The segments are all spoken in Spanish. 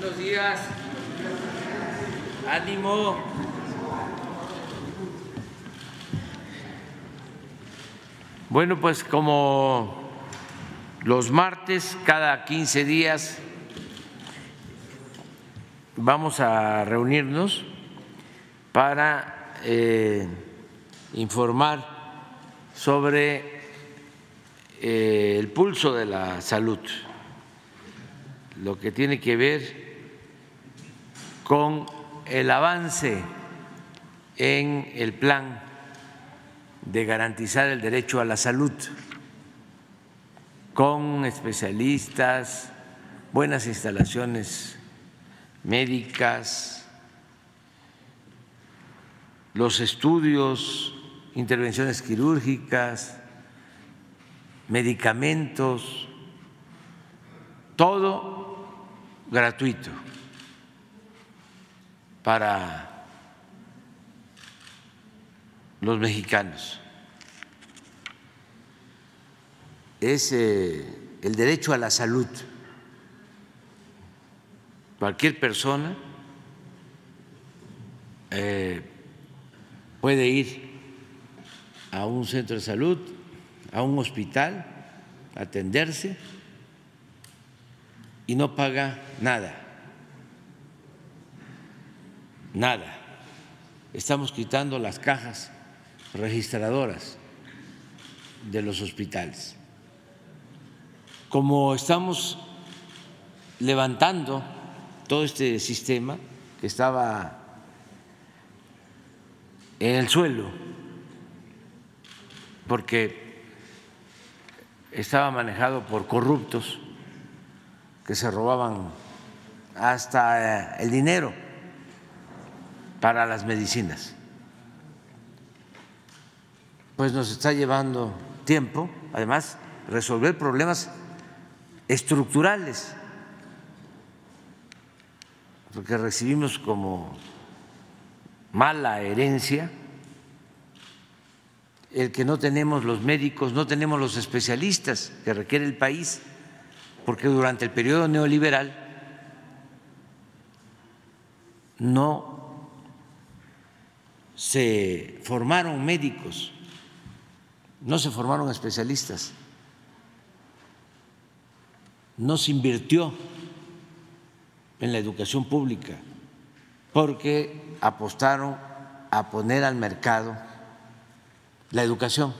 Buenos días. Ánimo. Bueno, pues como los martes, cada 15 días, vamos a reunirnos para eh, informar sobre eh, el pulso de la salud lo que tiene que ver con el avance en el plan de garantizar el derecho a la salud, con especialistas, buenas instalaciones médicas, los estudios, intervenciones quirúrgicas, medicamentos, todo gratuito para los mexicanos. Es eh, el derecho a la salud. Cualquier persona eh, puede ir a un centro de salud, a un hospital, atenderse y no paga nada, nada. Estamos quitando las cajas registradoras de los hospitales. Como estamos levantando todo este sistema que estaba en el suelo, porque estaba manejado por corruptos, que se robaban hasta eh, el dinero para las medicinas. Pues nos está llevando tiempo, además, resolver problemas estructurales, porque recibimos como mala herencia el que no tenemos los médicos, no tenemos los especialistas que requiere el país porque durante el periodo neoliberal no se formaron médicos, no se formaron especialistas, no se invirtió en la educación pública, porque apostaron a poner al mercado la educación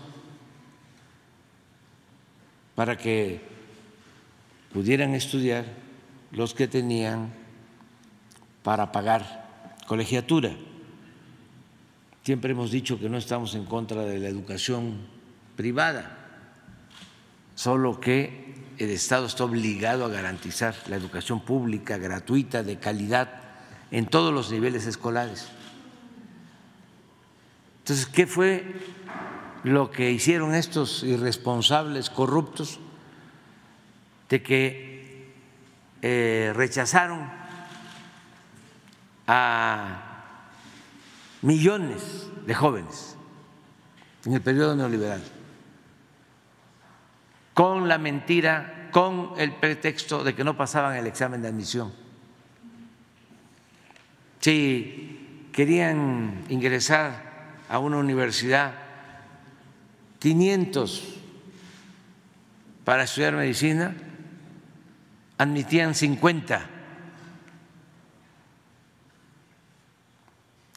para que pudieran estudiar los que tenían para pagar colegiatura. Siempre hemos dicho que no estamos en contra de la educación privada, solo que el Estado está obligado a garantizar la educación pública, gratuita, de calidad, en todos los niveles escolares. Entonces, ¿qué fue lo que hicieron estos irresponsables corruptos? de que eh, rechazaron a millones de jóvenes en el periodo neoliberal, con la mentira, con el pretexto de que no pasaban el examen de admisión. Si querían ingresar a una universidad 500 para estudiar medicina, admitían 50.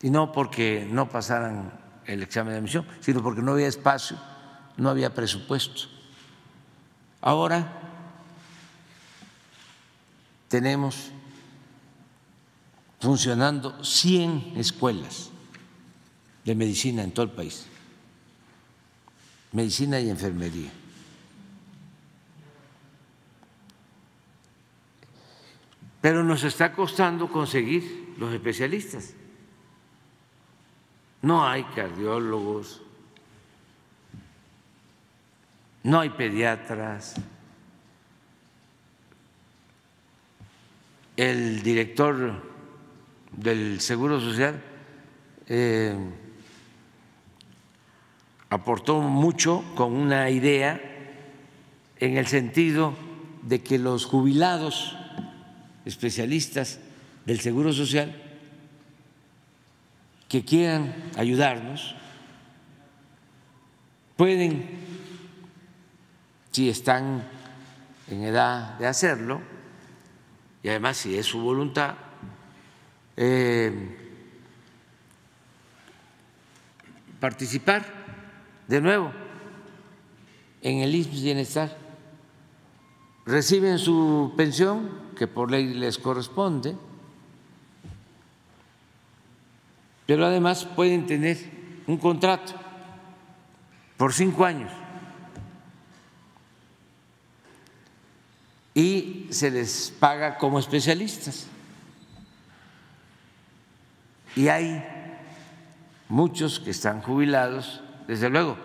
Y no porque no pasaran el examen de admisión, sino porque no había espacio, no había presupuesto. Ahora tenemos funcionando 100 escuelas de medicina en todo el país, medicina y enfermería. pero nos está costando conseguir los especialistas. No hay cardiólogos, no hay pediatras. El director del Seguro Social eh, aportó mucho con una idea en el sentido de que los jubilados especialistas del Seguro Social que quieran ayudarnos, pueden, si están en edad de hacerlo, y además si es su voluntad, eh, participar de nuevo en el ISMS Bienestar. Reciben su pensión, que por ley les corresponde, pero además pueden tener un contrato por cinco años y se les paga como especialistas. Y hay muchos que están jubilados, desde luego,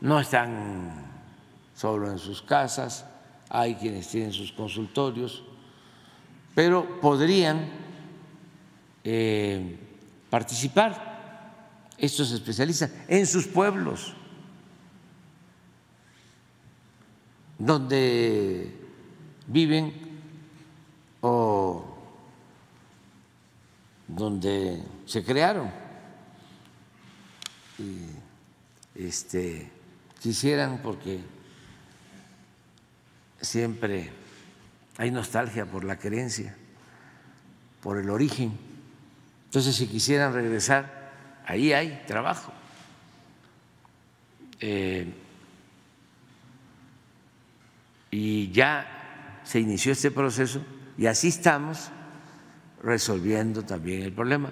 no están solo en sus casas, hay quienes tienen sus consultorios, pero podrían eh, participar estos especialistas en sus pueblos, donde viven o donde se crearon este, quisieran, porque siempre hay nostalgia por la creencia, por el origen. Entonces, si quisieran regresar, ahí hay trabajo. Eh, y ya se inició este proceso y así estamos resolviendo también el problema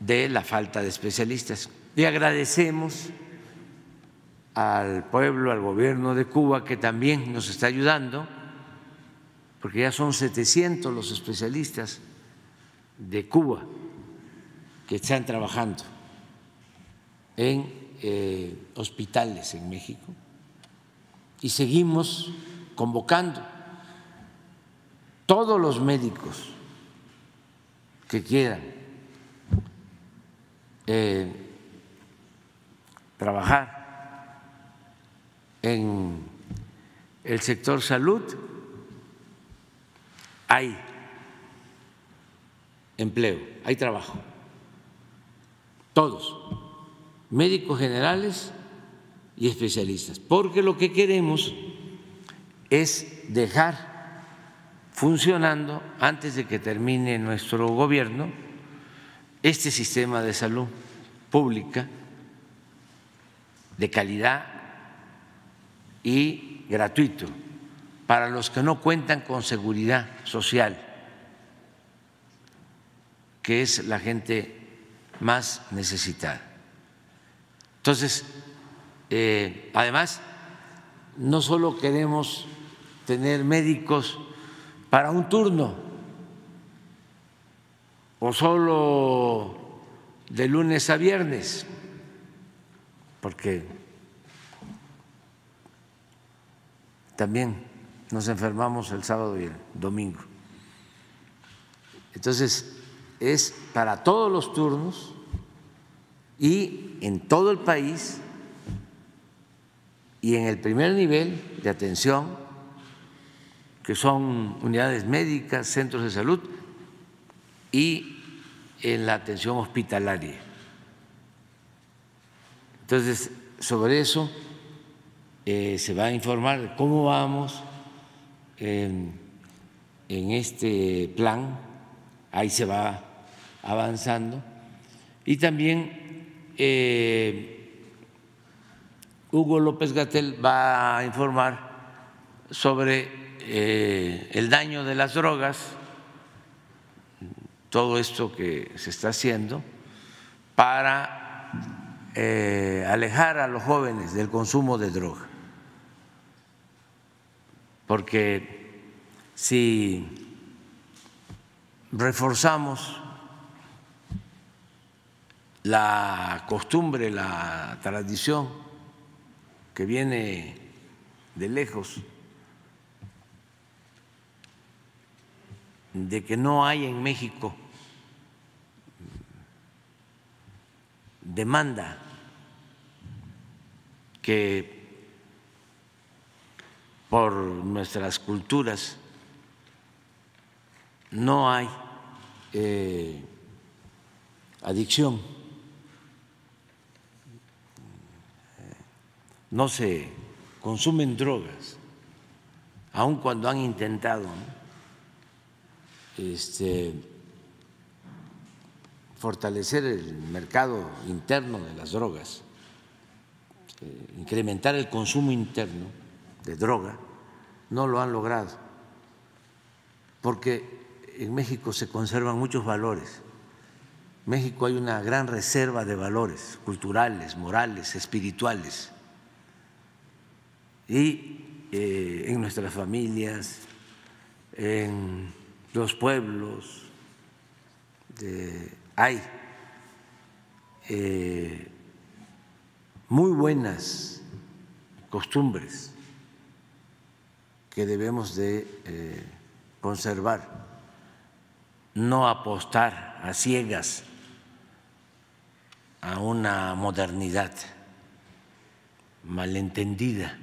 de la falta de especialistas. Y agradecemos al pueblo, al gobierno de Cuba, que también nos está ayudando, porque ya son 700 los especialistas de Cuba que están trabajando en eh, hospitales en México. Y seguimos convocando todos los médicos que quieran eh, trabajar en el sector salud, hay empleo, hay trabajo. Todos, médicos generales y especialistas, porque lo que queremos es dejar funcionando antes de que termine nuestro gobierno este sistema de salud pública de calidad y gratuito para los que no cuentan con seguridad social, que es la gente más necesitada. Entonces, eh, además, no solo queremos tener médicos para un turno o solo de lunes a viernes, porque también nos enfermamos el sábado y el domingo. Entonces, es para todos los turnos y en todo el país y en el primer nivel de atención, que son unidades médicas, centros de salud, y en la atención hospitalaria. Entonces, sobre eso eh, se va a informar cómo vamos en, este plan, ahí se va avanzando. Y también eh, Hugo López Gatel va a informar sobre eh, el daño de las drogas, todo esto que se está haciendo para eh, alejar a los jóvenes del consumo de droga. Porque si reforzamos la costumbre, la tradición que viene de lejos, de que no hay en México demanda que por nuestras culturas no hay eh, adicción, no se consumen drogas, aun cuando han intentado este, fortalecer el mercado interno de las drogas, eh, incrementar el consumo interno de droga, no lo han logrado, porque en México se conservan muchos valores. En México hay una gran reserva de valores culturales, morales, espirituales. Y eh, en nuestras familias, en los pueblos, hay eh, muy buenas costumbres que debemos de eh, conservar, no apostar a ciegas a una modernidad malentendida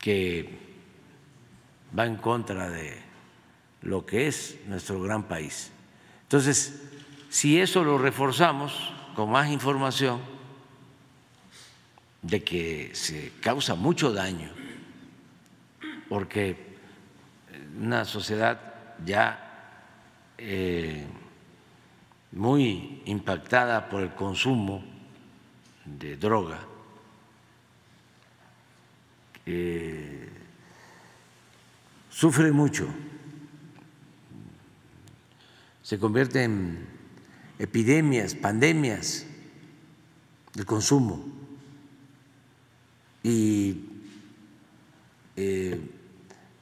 que va en contra de lo que es nuestro gran país. Entonces, si eso lo reforzamos con más información de que se causa mucho daño, porque una sociedad ya eh, muy impactada por el consumo de droga, sufre mucho se convierte en epidemias, pandemias del consumo. Y eh,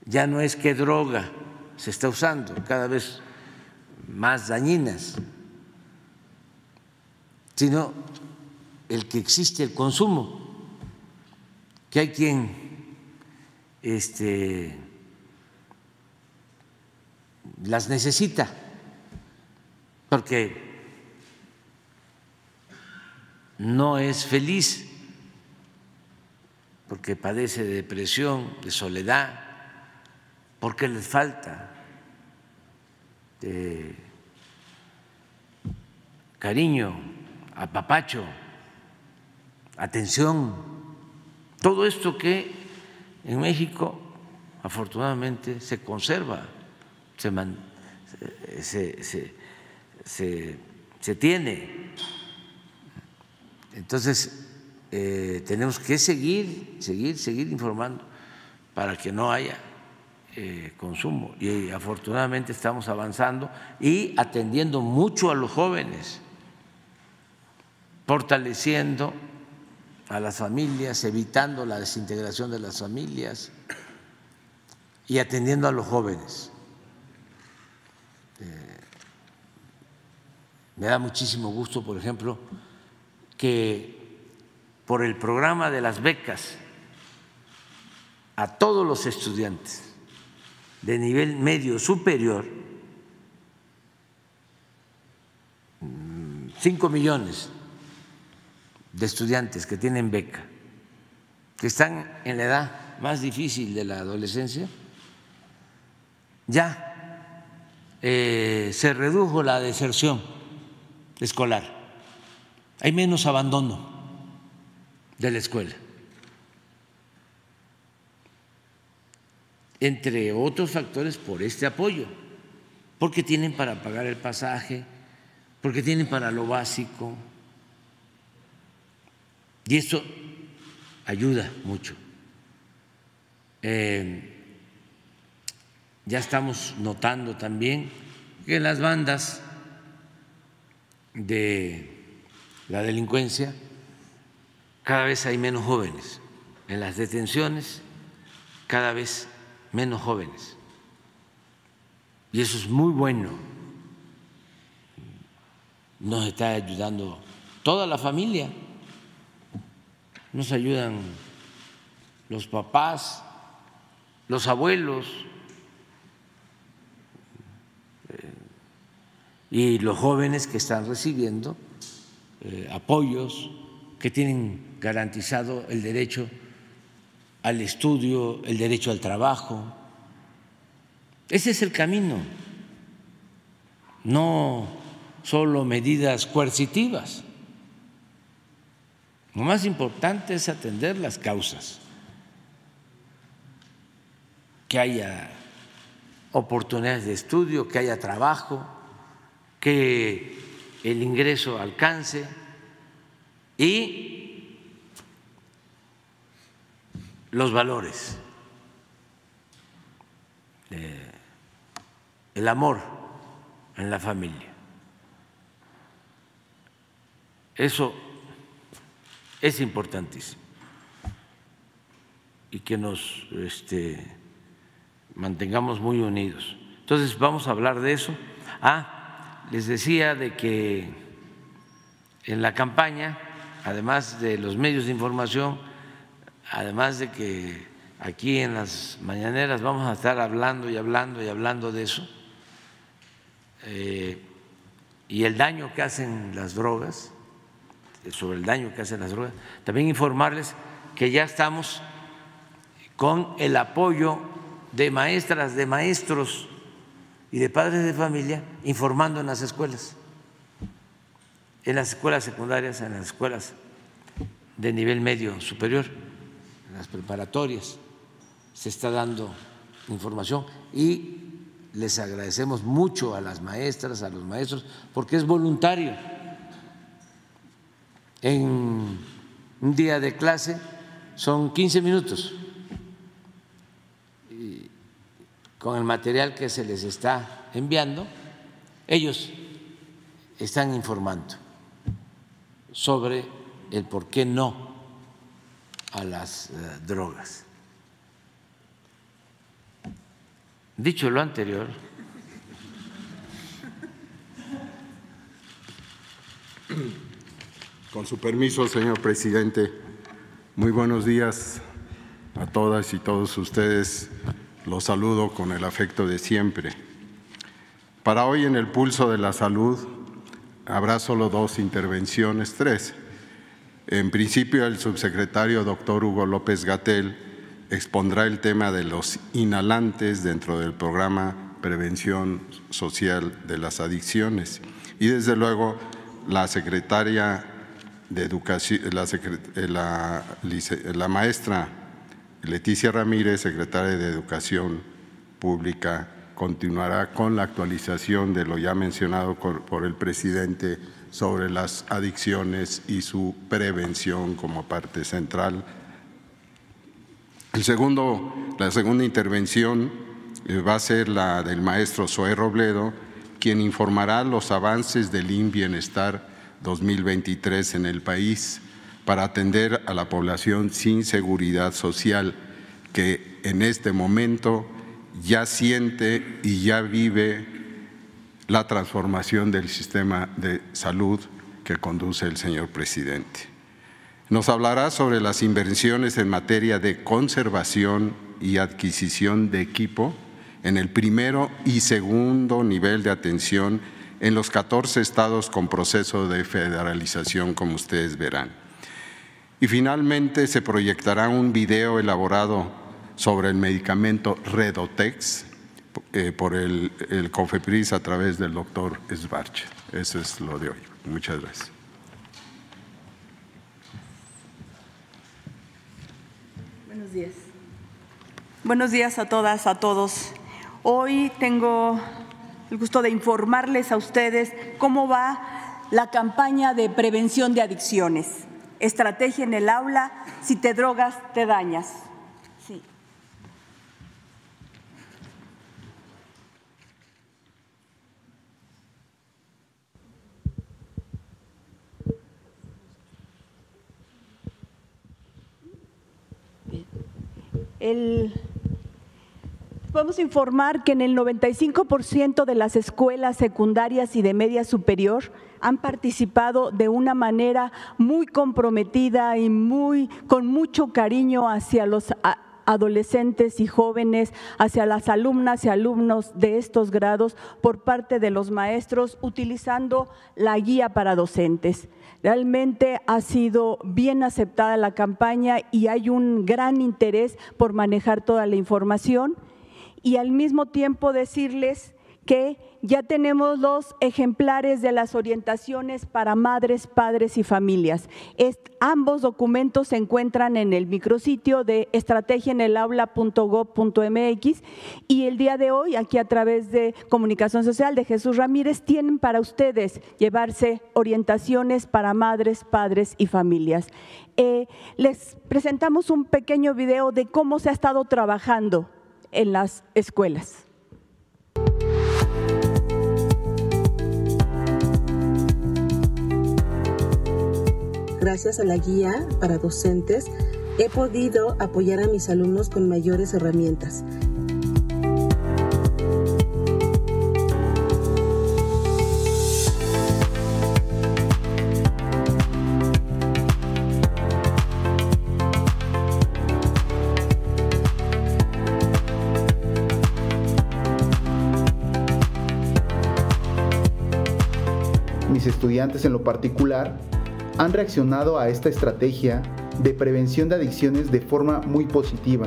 ya no es que droga se está usando, cada vez más dañinas, sino el que existe el consumo, que hay quien este, las necesita porque no es feliz, porque padece de depresión, de soledad, porque les falta de cariño, apapacho, atención, todo esto que en México afortunadamente se conserva, se, se, se, tiene. Entonces, eh, tenemos que seguir, seguir, seguir informando para que no haya eh, consumo. Y afortunadamente estamos avanzando y atendiendo mucho a los jóvenes, fortaleciendo a las familias, evitando la desintegración de las familias y atendiendo a los jóvenes. Me da muchísimo gusto, por ejemplo, que por el programa de las becas a todos los estudiantes de nivel medio superior, cinco millones de estudiantes que tienen beca, que están en la edad más difícil de la adolescencia, ya eh, se redujo la deserción escolar, hay menos abandono de la escuela. Entre otros factores por este apoyo, porque tienen para pagar el pasaje, porque tienen para lo básico. Y eso ayuda mucho. Eh, ya estamos notando también que las bandas de la delincuencia, cada vez hay menos jóvenes. En las detenciones, cada vez menos jóvenes. Y eso es muy bueno. Nos está ayudando toda la familia. Nos ayudan los papás, los abuelos, y los jóvenes que están recibiendo eh, apoyos, que tienen garantizado el derecho al estudio, el derecho al trabajo, Ese es el camino, no solo medidas coercitivas. Lo más importante es atender las causas, que haya oportunidades de estudio, que haya trabajo, que el ingreso alcance. Y los valores, el amor en la familia. Eso es importantísimo y que nos este, mantengamos muy unidos. Entonces vamos a hablar de eso. Ah, les decía de que en la campaña, además de los medios de información, además de que aquí en las mañaneras vamos a estar hablando y hablando y hablando de eso, eh, y el daño que hacen las drogas, sobre el daño que hacen las drogas. También informarles que ya estamos con el apoyo de maestras, de maestros y de padres de familia informando en las escuelas, en las escuelas secundarias, en las escuelas de nivel medio superior, en las preparatorias. Se está dando información y les agradecemos mucho a las maestras, a los maestros, porque es voluntario en un día de clase son 15 minutos con el material que se les está enviando, ellos están informando sobre el por qué no a las eh, drogas. Dicho lo anterior, Con su permiso, señor presidente, muy buenos días a todas y todos ustedes. Los saludo con el afecto de siempre. Para hoy en el pulso de la salud habrá solo dos intervenciones, tres. En principio, el subsecretario doctor Hugo López Gatel expondrá el tema de los inhalantes dentro del programa Prevención Social de las Adicciones. Y desde luego, la secretaria de Educación, eh, la, la, maestra Leticia Ramírez, secretaria de Educación Pública, continuará con la actualización de lo ya mencionado por el presidente sobre las adicciones y su prevención como parte central. El segundo, la segunda intervención eh, va a ser la del maestro Zoé Robledo, quien informará los avances del IN Bienestar 2023 en el país para atender a la población sin seguridad social que en este momento ya siente y ya vive la transformación del sistema de salud que conduce el señor presidente. Nos hablará sobre las inversiones en materia de conservación y adquisición de equipo en el primero y segundo nivel de atención en los 14 estados con proceso de federalización, como ustedes verán. Y finalmente se proyectará un video elaborado sobre el medicamento Redotex eh, por el, COFEPRIS a través del doctor Sbarch. Eso es lo de hoy. Muchas gracias. Buenos días. Buenos días a todas, a todos. Hoy tengo el gusto de informarles a ustedes cómo va la campaña de prevención de adicciones. Estrategia en el aula, si te drogas, te dañas. Sí. El Podemos informar que en el 95% de las escuelas secundarias y de media superior han participado de una manera muy comprometida y muy con mucho cariño hacia los adolescentes y jóvenes, hacia las alumnas y alumnos de estos grados por parte de los maestros utilizando la guía para docentes. Realmente ha sido bien aceptada la campaña y hay un gran interés por manejar toda la información y al mismo tiempo decirles que ya tenemos los ejemplares de las orientaciones para madres, padres y familias. ambos documentos se encuentran en el micrositio de estrategiaenelaula.gov.mx y el día de hoy, aquí a través de Comunicación Social de Jesús Ramírez, tienen para ustedes llevarse orientaciones para madres, padres y familias. Eh, les presentamos un pequeño video de cómo se ha estado trabajando en las escuelas. gracias a la guía para docentes, he podido apoyar a mis alumnos con mayores herramientas. Estudiantes en lo particular han reaccionado a esta estrategia de prevención de adicciones de forma muy positiva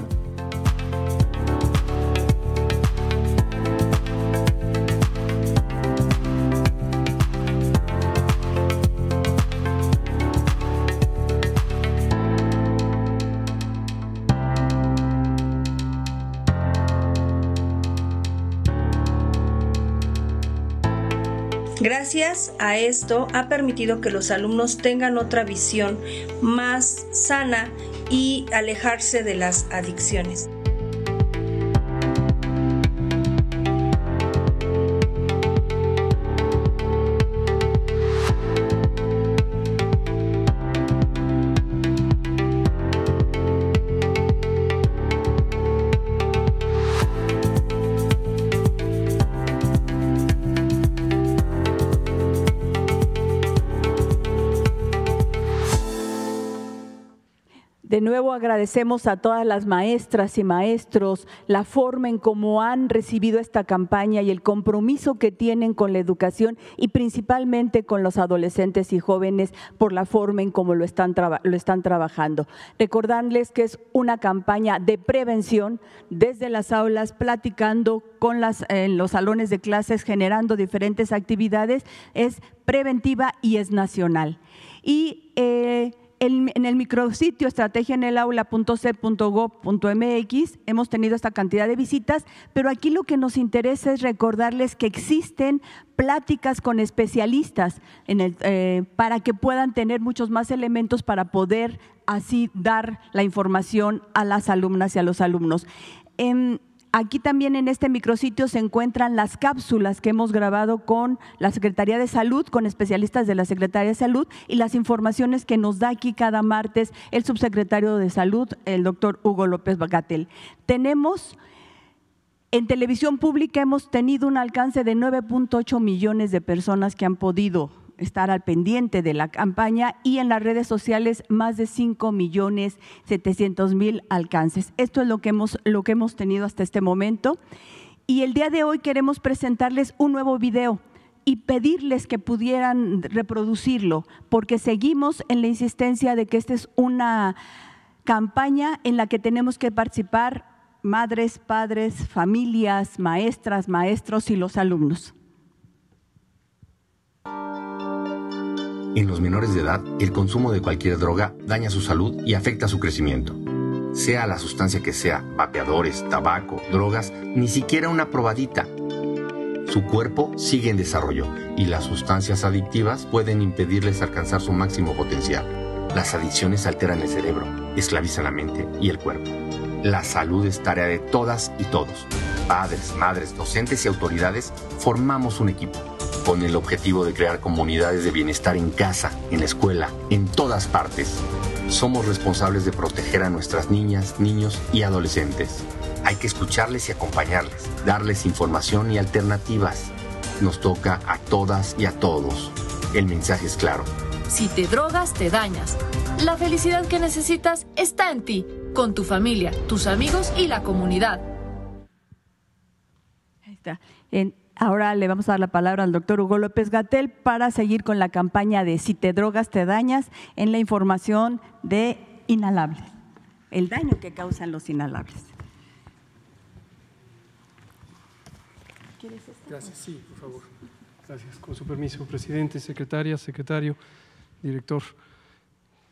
Gracias a esto ha permitido que los alumnos tengan otra visión más sana y alejarse de las adicciones. Nuevo agradecemos a todas las maestras y maestros la forma en cómo han recibido esta campaña y el compromiso que tienen con la educación y principalmente con los adolescentes y jóvenes por la forma en cómo lo están, lo están trabajando. Recordarles que es una campaña de prevención desde las aulas, platicando con las, en los salones de clases, generando diferentes actividades, es preventiva y es nacional. Y eh, en el micrositio estrategiaenelaula.c.gov.mx hemos tenido esta cantidad de visitas, pero aquí lo que nos interesa es recordarles que existen pláticas con especialistas eh, para que puedan tener muchos más elementos para poder así dar la información a las alumnas y a los alumnos. Aquí también en este micrositio se encuentran las cápsulas que hemos grabado con la Secretaría de Salud, con especialistas de la Secretaría de Salud y las informaciones que nos da aquí cada martes el subsecretario de Salud, el doctor Hugo López Bacatel. Tenemos en televisión pública hemos tenido un alcance de 9.8 millones de personas que han podido estar al pendiente de la campaña y en las redes sociales más de 5 millones 700 mil alcances. Esto es lo que, hemos, lo que hemos tenido hasta este momento. Y el día de hoy queremos presentarles un nuevo video y pedirles que pudieran reproducirlo, porque seguimos en la insistencia de que esta es una campaña en la que tenemos que participar madres, padres, familias, maestras, maestros y los alumnos. En los menores de edad, el consumo de cualquier droga daña su salud y afecta su crecimiento. Sea la sustancia que sea, vapeadores, tabaco, drogas, ni siquiera una probadita. Su cuerpo sigue en desarrollo y las sustancias adictivas pueden impedirles alcanzar su máximo potencial. Las adicciones alteran el cerebro, esclavizan la mente y el cuerpo. La salud es tarea de todas y todos. Padres, madres, docentes y autoridades formamos un equipo con el objetivo de crear comunidades de bienestar en casa, en la escuela, en todas partes. Somos responsables de proteger a nuestras niñas, niños y adolescentes. Hay que escucharles y acompañarles, darles información y alternativas. Nos toca a todas y a todos. El mensaje es claro. Si te drogas, te dañas. La felicidad que necesitas está en ti, con tu familia, tus amigos y la comunidad. Ahí está. En Ahora le vamos a dar la palabra al doctor Hugo López Gatel para seguir con la campaña de Si te drogas, te dañas en la información de inhalables, el daño que causan los inhalables. Gracias, sí, por favor. Gracias. Con su permiso, presidente, secretaria, secretario, director.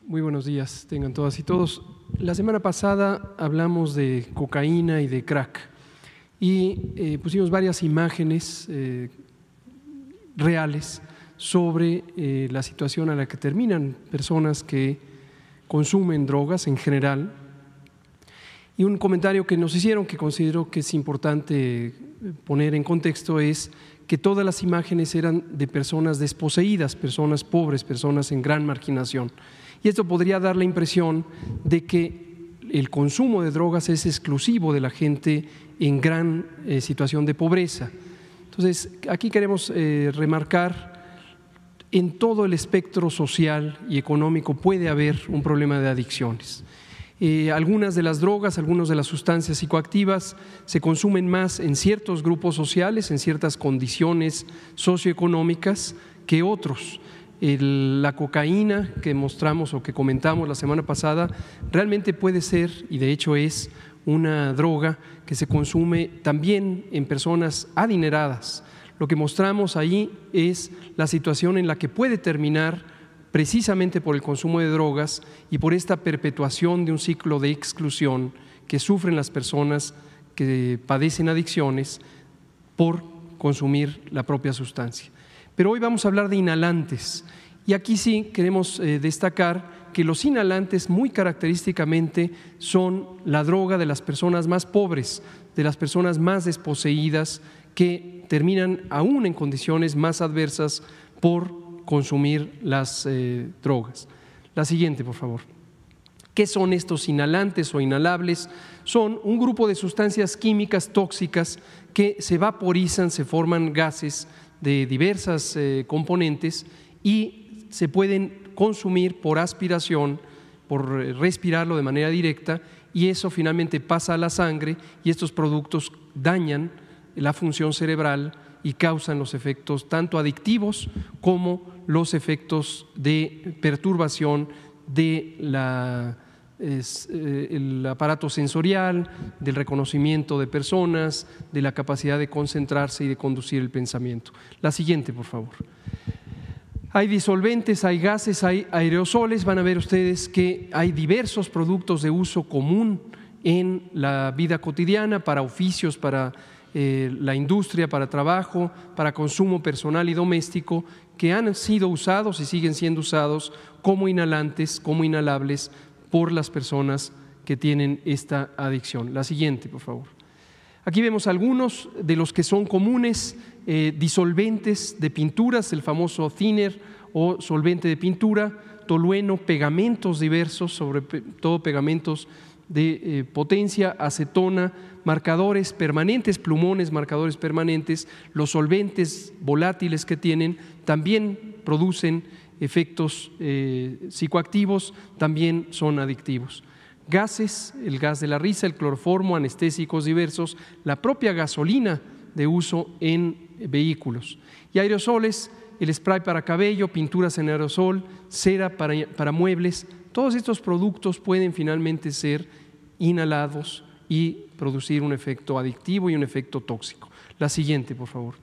Muy buenos días, tengan todas y todos. La semana pasada hablamos de cocaína y de crack y eh, pusimos varias imágenes eh, reales sobre eh, la situación a la que terminan personas que consumen drogas en general. Y un comentario que nos hicieron que considero que es importante poner en contexto es que todas las imágenes eran de personas desposeídas, personas pobres, personas en gran marginación. Y esto podría dar la impresión de que el consumo de drogas es exclusivo de la gente en gran eh, situación de pobreza. Entonces, aquí queremos eh, remarcar, en todo el espectro social y económico puede haber un problema de adicciones. Eh, algunas de las drogas, algunas de las sustancias psicoactivas se consumen más en ciertos grupos sociales, en ciertas condiciones socioeconómicas que otros. la cocaína que mostramos o que comentamos la semana pasada realmente puede ser, y de hecho es, una droga que se consume también en personas adineradas. Lo que mostramos ahí es la situación en la que puede terminar precisamente por el consumo de drogas y por esta perpetuación de un ciclo de exclusión que sufren las personas que padecen adicciones por consumir la propia sustancia. Pero hoy vamos a hablar de inhalantes y aquí sí queremos eh, destacar que los inhalantes muy característicamente son la droga de las personas más pobres, de las personas más desposeídas, que terminan aún en condiciones más adversas por consumir las eh, drogas. La siguiente, por favor. ¿Qué son estos inhalantes o inhalables? Son un grupo de sustancias químicas tóxicas que se vaporizan, se forman gases de diversas eh, componentes y se pueden consumir por aspiración, por eh, respirarlo de manera directa y eso finalmente pasa a la sangre y estos productos dañan la función cerebral y causan los efectos tanto adictivos como los efectos de perturbación del eh, aparato sensorial, del reconocimiento de personas, de la capacidad de concentrarse y de conducir el pensamiento. La siguiente, por favor. Hay disolventes, hay gases, hay aerosoles. Van a ver ustedes que hay diversos productos de uso común en la vida cotidiana para oficios, para eh, la industria para trabajo, para consumo personal y doméstico, que han sido usados y siguen siendo usados como inhalantes, como inhalables por las personas que tienen esta adicción. La siguiente, por favor. Aquí vemos algunos de los que son comunes, eh, disolventes de pinturas, el famoso thinner o solvente de pintura, tolueno, pegamentos diversos, sobre todo pegamentos de eh, potencia, acetona, marcadores permanentes, plumones, marcadores permanentes, los solventes volátiles que tienen también producen efectos eh, psicoactivos, también son adictivos. Gases, el gas de la risa, el cloroformo, anestésicos diversos, la propia gasolina de uso en vehículos. Y aerosoles, el spray para cabello, pinturas en aerosol, cera para, para muebles, todos estos productos pueden finalmente ser inhalados y producir un efecto adictivo y un efecto tóxico. La siguiente, por favor.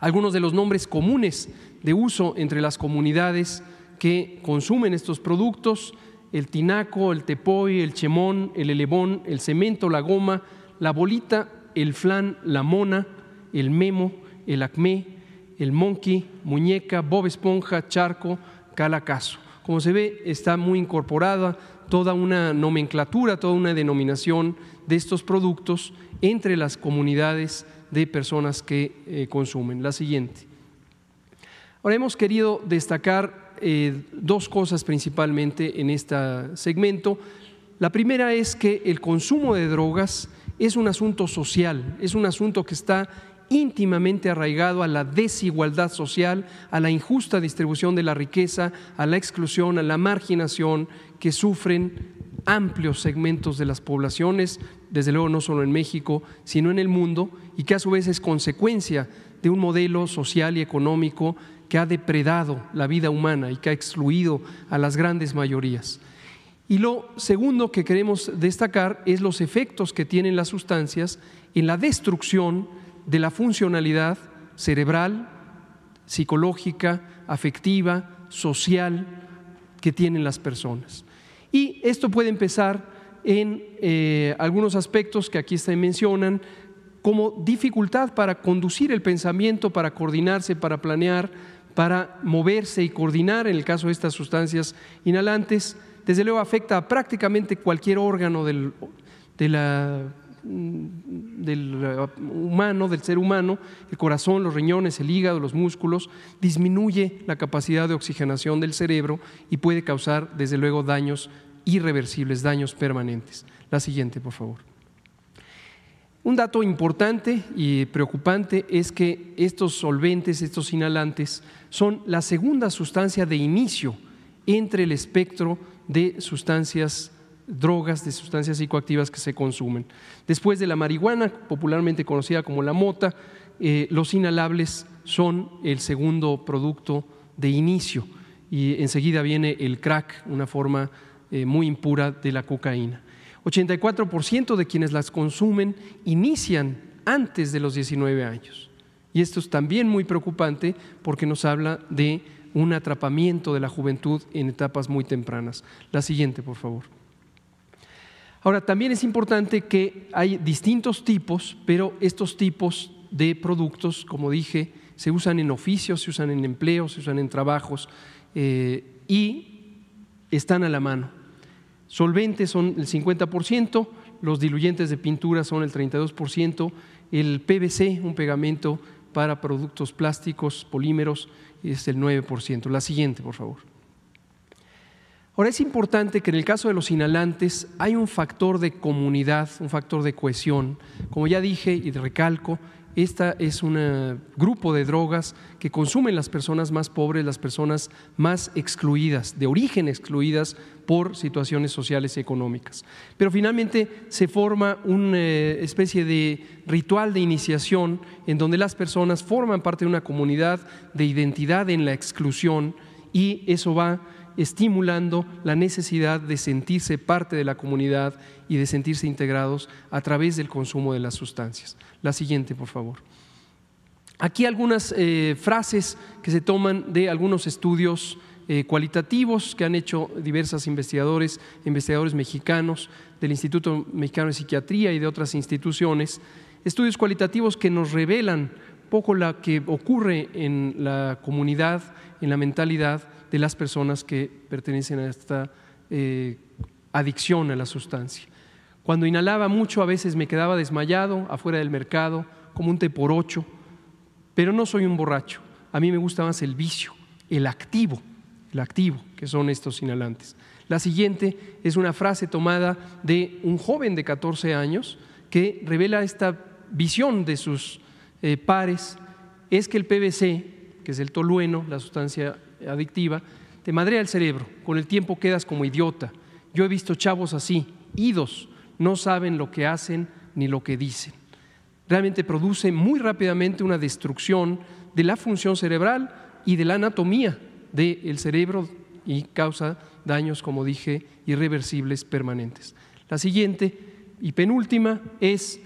Algunos de los nombres comunes de uso entre las comunidades que consumen estos productos, el tinaco, el tepoy, el chemón, el elebón, el cemento, la goma, la bolita, el flan, la mona, el memo, el acme, el monkey, muñeca, bob esponja, charco, calacaso. Como se ve, está muy incorporada toda una nomenclatura, toda una denominación de estos productos entre las comunidades de personas que eh, consumen. La siguiente. Ahora hemos querido destacar eh, dos cosas principalmente en este segmento. La primera es que el consumo de drogas es un asunto social, es un asunto que está íntimamente arraigado a la desigualdad social, a la injusta distribución de la riqueza, a la exclusión, a la marginación que sufren amplios segmentos de las poblaciones, desde luego no solo en México, sino en el mundo, y que a su vez es consecuencia de un modelo social y económico que ha depredado la vida humana y que ha excluido a las grandes mayorías. Y lo segundo que queremos destacar es los efectos que tienen las sustancias en la destrucción de la funcionalidad cerebral, psicológica, afectiva, social que tienen las personas. Y esto puede empezar en eh, algunos aspectos que aquí se mencionan, como dificultad para conducir el pensamiento, para coordinarse, para planear, para moverse y coordinar en el caso de estas sustancias inhalantes. Desde luego afecta a prácticamente cualquier órgano del, del humano, del ser humano, el corazón, los riñones, el hígado, los músculos, disminuye la capacidad de oxigenación del cerebro y puede causar, desde luego, daños irreversibles, daños permanentes. La siguiente, por favor. Un dato importante y preocupante es que estos solventes, estos inhalantes, son la segunda sustancia de inicio entre el espectro de sustancias drogas, de sustancias psicoactivas que se consumen. Después de la marihuana, popularmente conocida como la mota, eh, los inhalables son el segundo producto de inicio y enseguida viene el crack, una forma eh, muy impura de la cocaína. 84% de quienes las consumen inician antes de los 19 años. Y esto es también muy preocupante porque nos habla de un atrapamiento de la juventud en etapas muy tempranas. La siguiente, por favor. Ahora, también es importante que hay distintos tipos, pero estos tipos de productos, como dije, se usan en oficios, se usan en empleos, se usan en trabajos eh, y están a la mano. Solventes son el 50%, los diluyentes de pintura son el 32%, el PVC, un pegamento para productos plásticos, polímeros, es el 9%. La siguiente, por favor. Ahora es importante que en el caso de los inhalantes hay un factor de comunidad, un factor de cohesión. Como ya dije y recalco, esta es un grupo de drogas que consumen las personas más pobres, las personas más excluidas, de origen excluidas por situaciones sociales y económicas. Pero finalmente se forma una especie de ritual de iniciación en donde las personas forman parte de una comunidad de identidad en la exclusión y eso va estimulando la necesidad de sentirse parte de la comunidad y de sentirse integrados a través del consumo de las sustancias. La siguiente, por favor. Aquí algunas eh, frases que se toman de algunos estudios eh, cualitativos que han hecho diversos investigadores, investigadores mexicanos del Instituto Mexicano de Psiquiatría y de otras instituciones, estudios cualitativos que nos revelan poco lo que ocurre en la comunidad, en la mentalidad de las personas que pertenecen a esta eh, adicción a la sustancia. Cuando inhalaba mucho a veces me quedaba desmayado afuera del mercado, como un té por ocho, pero no soy un borracho. A mí me gusta más el vicio, el activo, el activo, que son estos inhalantes. La siguiente es una frase tomada de un joven de 14 años que revela esta visión de sus eh, pares, es que el PVC, que es el tolueno, la sustancia adictiva, te madrea el cerebro, con el tiempo quedas como idiota. Yo he visto chavos así, idos, no saben lo que hacen ni lo que dicen. Realmente produce muy rápidamente una destrucción de la función cerebral y de la anatomía del cerebro y causa daños, como dije, irreversibles permanentes. La siguiente y penúltima es,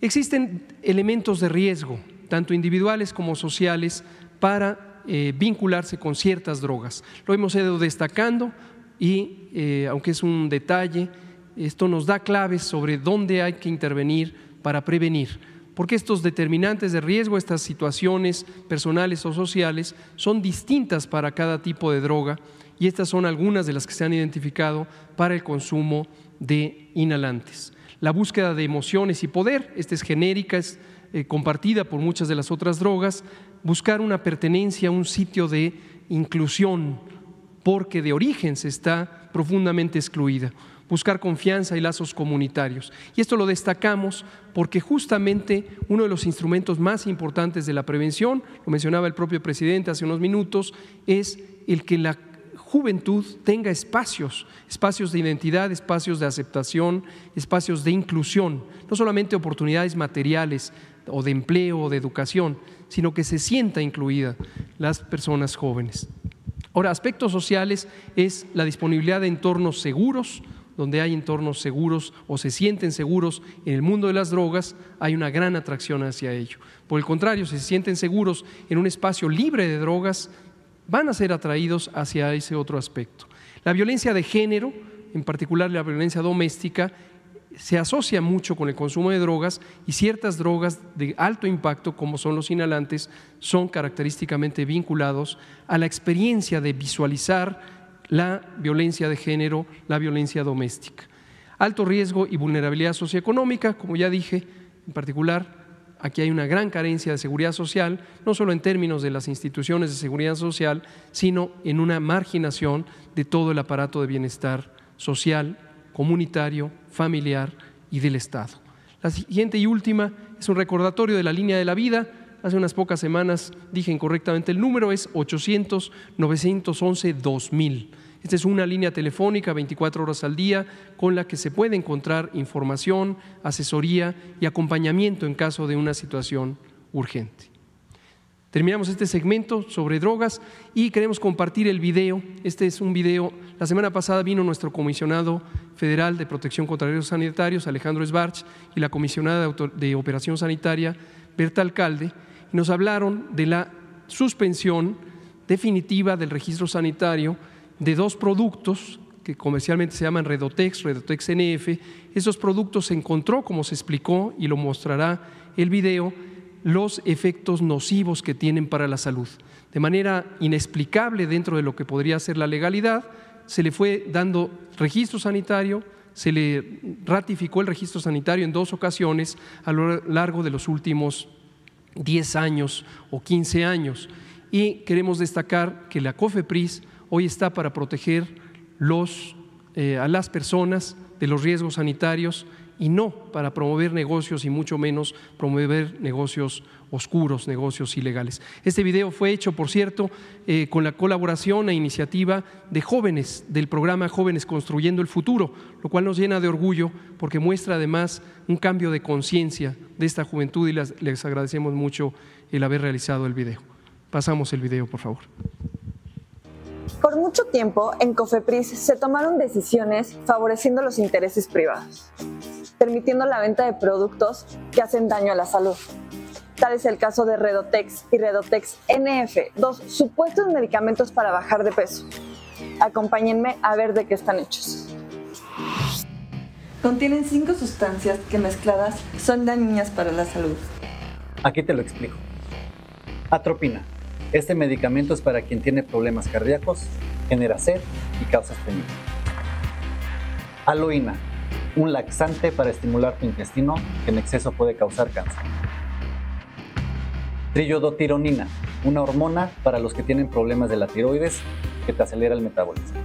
existen elementos de riesgo, tanto individuales como sociales, para eh, vincularse con ciertas drogas. Lo hemos ido destacando y, eh, aunque es un detalle, esto nos da claves sobre dónde hay que intervenir para prevenir, porque estos determinantes de riesgo, estas situaciones personales o sociales, son distintas para cada tipo de droga y estas son algunas de las que se han identificado para el consumo de inhalantes. La búsqueda de emociones y poder, esta es genérica, es eh, compartida por muchas de las otras drogas, buscar una pertenencia, un sitio de inclusión, porque de origen se está profundamente excluida. Buscar confianza y lazos comunitarios. Y esto lo destacamos porque justamente uno de los instrumentos más importantes de la prevención, lo mencionaba el propio presidente hace unos minutos, es el que la juventud tenga espacios, espacios de identidad, espacios de aceptación, espacios de inclusión, no solamente oportunidades materiales o de empleo o de educación, sino que se sienta incluida las personas jóvenes. Ahora, aspectos sociales es la disponibilidad de entornos seguros, donde hay entornos seguros o se sienten seguros en el mundo de las drogas, hay una gran atracción hacia ello. Por el contrario, si se sienten seguros en un espacio libre de drogas, van a ser atraídos hacia ese otro aspecto. La violencia de género, en particular la violencia doméstica, se asocia mucho con el consumo de drogas y ciertas drogas de alto impacto, como son los inhalantes, son característicamente vinculados a la experiencia de visualizar la violencia de género, la violencia doméstica. Alto riesgo y vulnerabilidad socioeconómica, como ya dije, en particular, aquí hay una gran carencia de seguridad social, no solo en términos de las instituciones de seguridad social, sino en una marginación de todo el aparato de bienestar social, comunitario, familiar y del Estado. La siguiente y última es un recordatorio de la línea de la vida. Hace unas pocas semanas dije incorrectamente el número, es 800-911-2000. Esta es una línea telefónica 24 horas al día con la que se puede encontrar información, asesoría y acompañamiento en caso de una situación urgente. Terminamos este segmento sobre drogas y queremos compartir el video. Este es un video. La semana pasada vino nuestro comisionado federal de protección contra riesgos sanitarios, Alejandro Esbarch, y la comisionada de operación sanitaria, Berta Alcalde, y nos hablaron de la suspensión definitiva del registro sanitario de dos productos que comercialmente se llaman Redotex, Redotex NF. Esos productos se encontró, como se explicó y lo mostrará el video, los efectos nocivos que tienen para la salud. De manera inexplicable dentro de lo que podría ser la legalidad, se le fue dando registro sanitario, se le ratificó el registro sanitario en dos ocasiones a lo largo de los últimos 10 años o 15 años. Y queremos destacar que la COFEPRIS hoy está para proteger eh, a las personas de los riesgos sanitarios y no para promover negocios y mucho menos promover negocios oscuros, negocios ilegales. Este video fue hecho, por cierto, eh, con la colaboración e iniciativa de jóvenes del programa Jóvenes Construyendo el Futuro, lo cual nos llena de orgullo porque muestra además un cambio de conciencia de esta juventud y les agradecemos mucho el haber realizado el video. Pasamos el video, por favor. Por mucho tiempo, en Cofepris se tomaron decisiones favoreciendo los intereses privados permitiendo la venta de productos que hacen daño a la salud. Tal es el caso de Redotex y Redotex NF, dos supuestos medicamentos para bajar de peso. Acompáñenme a ver de qué están hechos. Contienen cinco sustancias que mezcladas son dañinas para la salud. Aquí te lo explico. Atropina. Este medicamento es para quien tiene problemas cardíacos, genera sed y causa estreñimiento. Aloína un laxante para estimular tu intestino que en exceso puede causar cáncer. Trillodotironina, una hormona para los que tienen problemas de la tiroides que te acelera el metabolismo.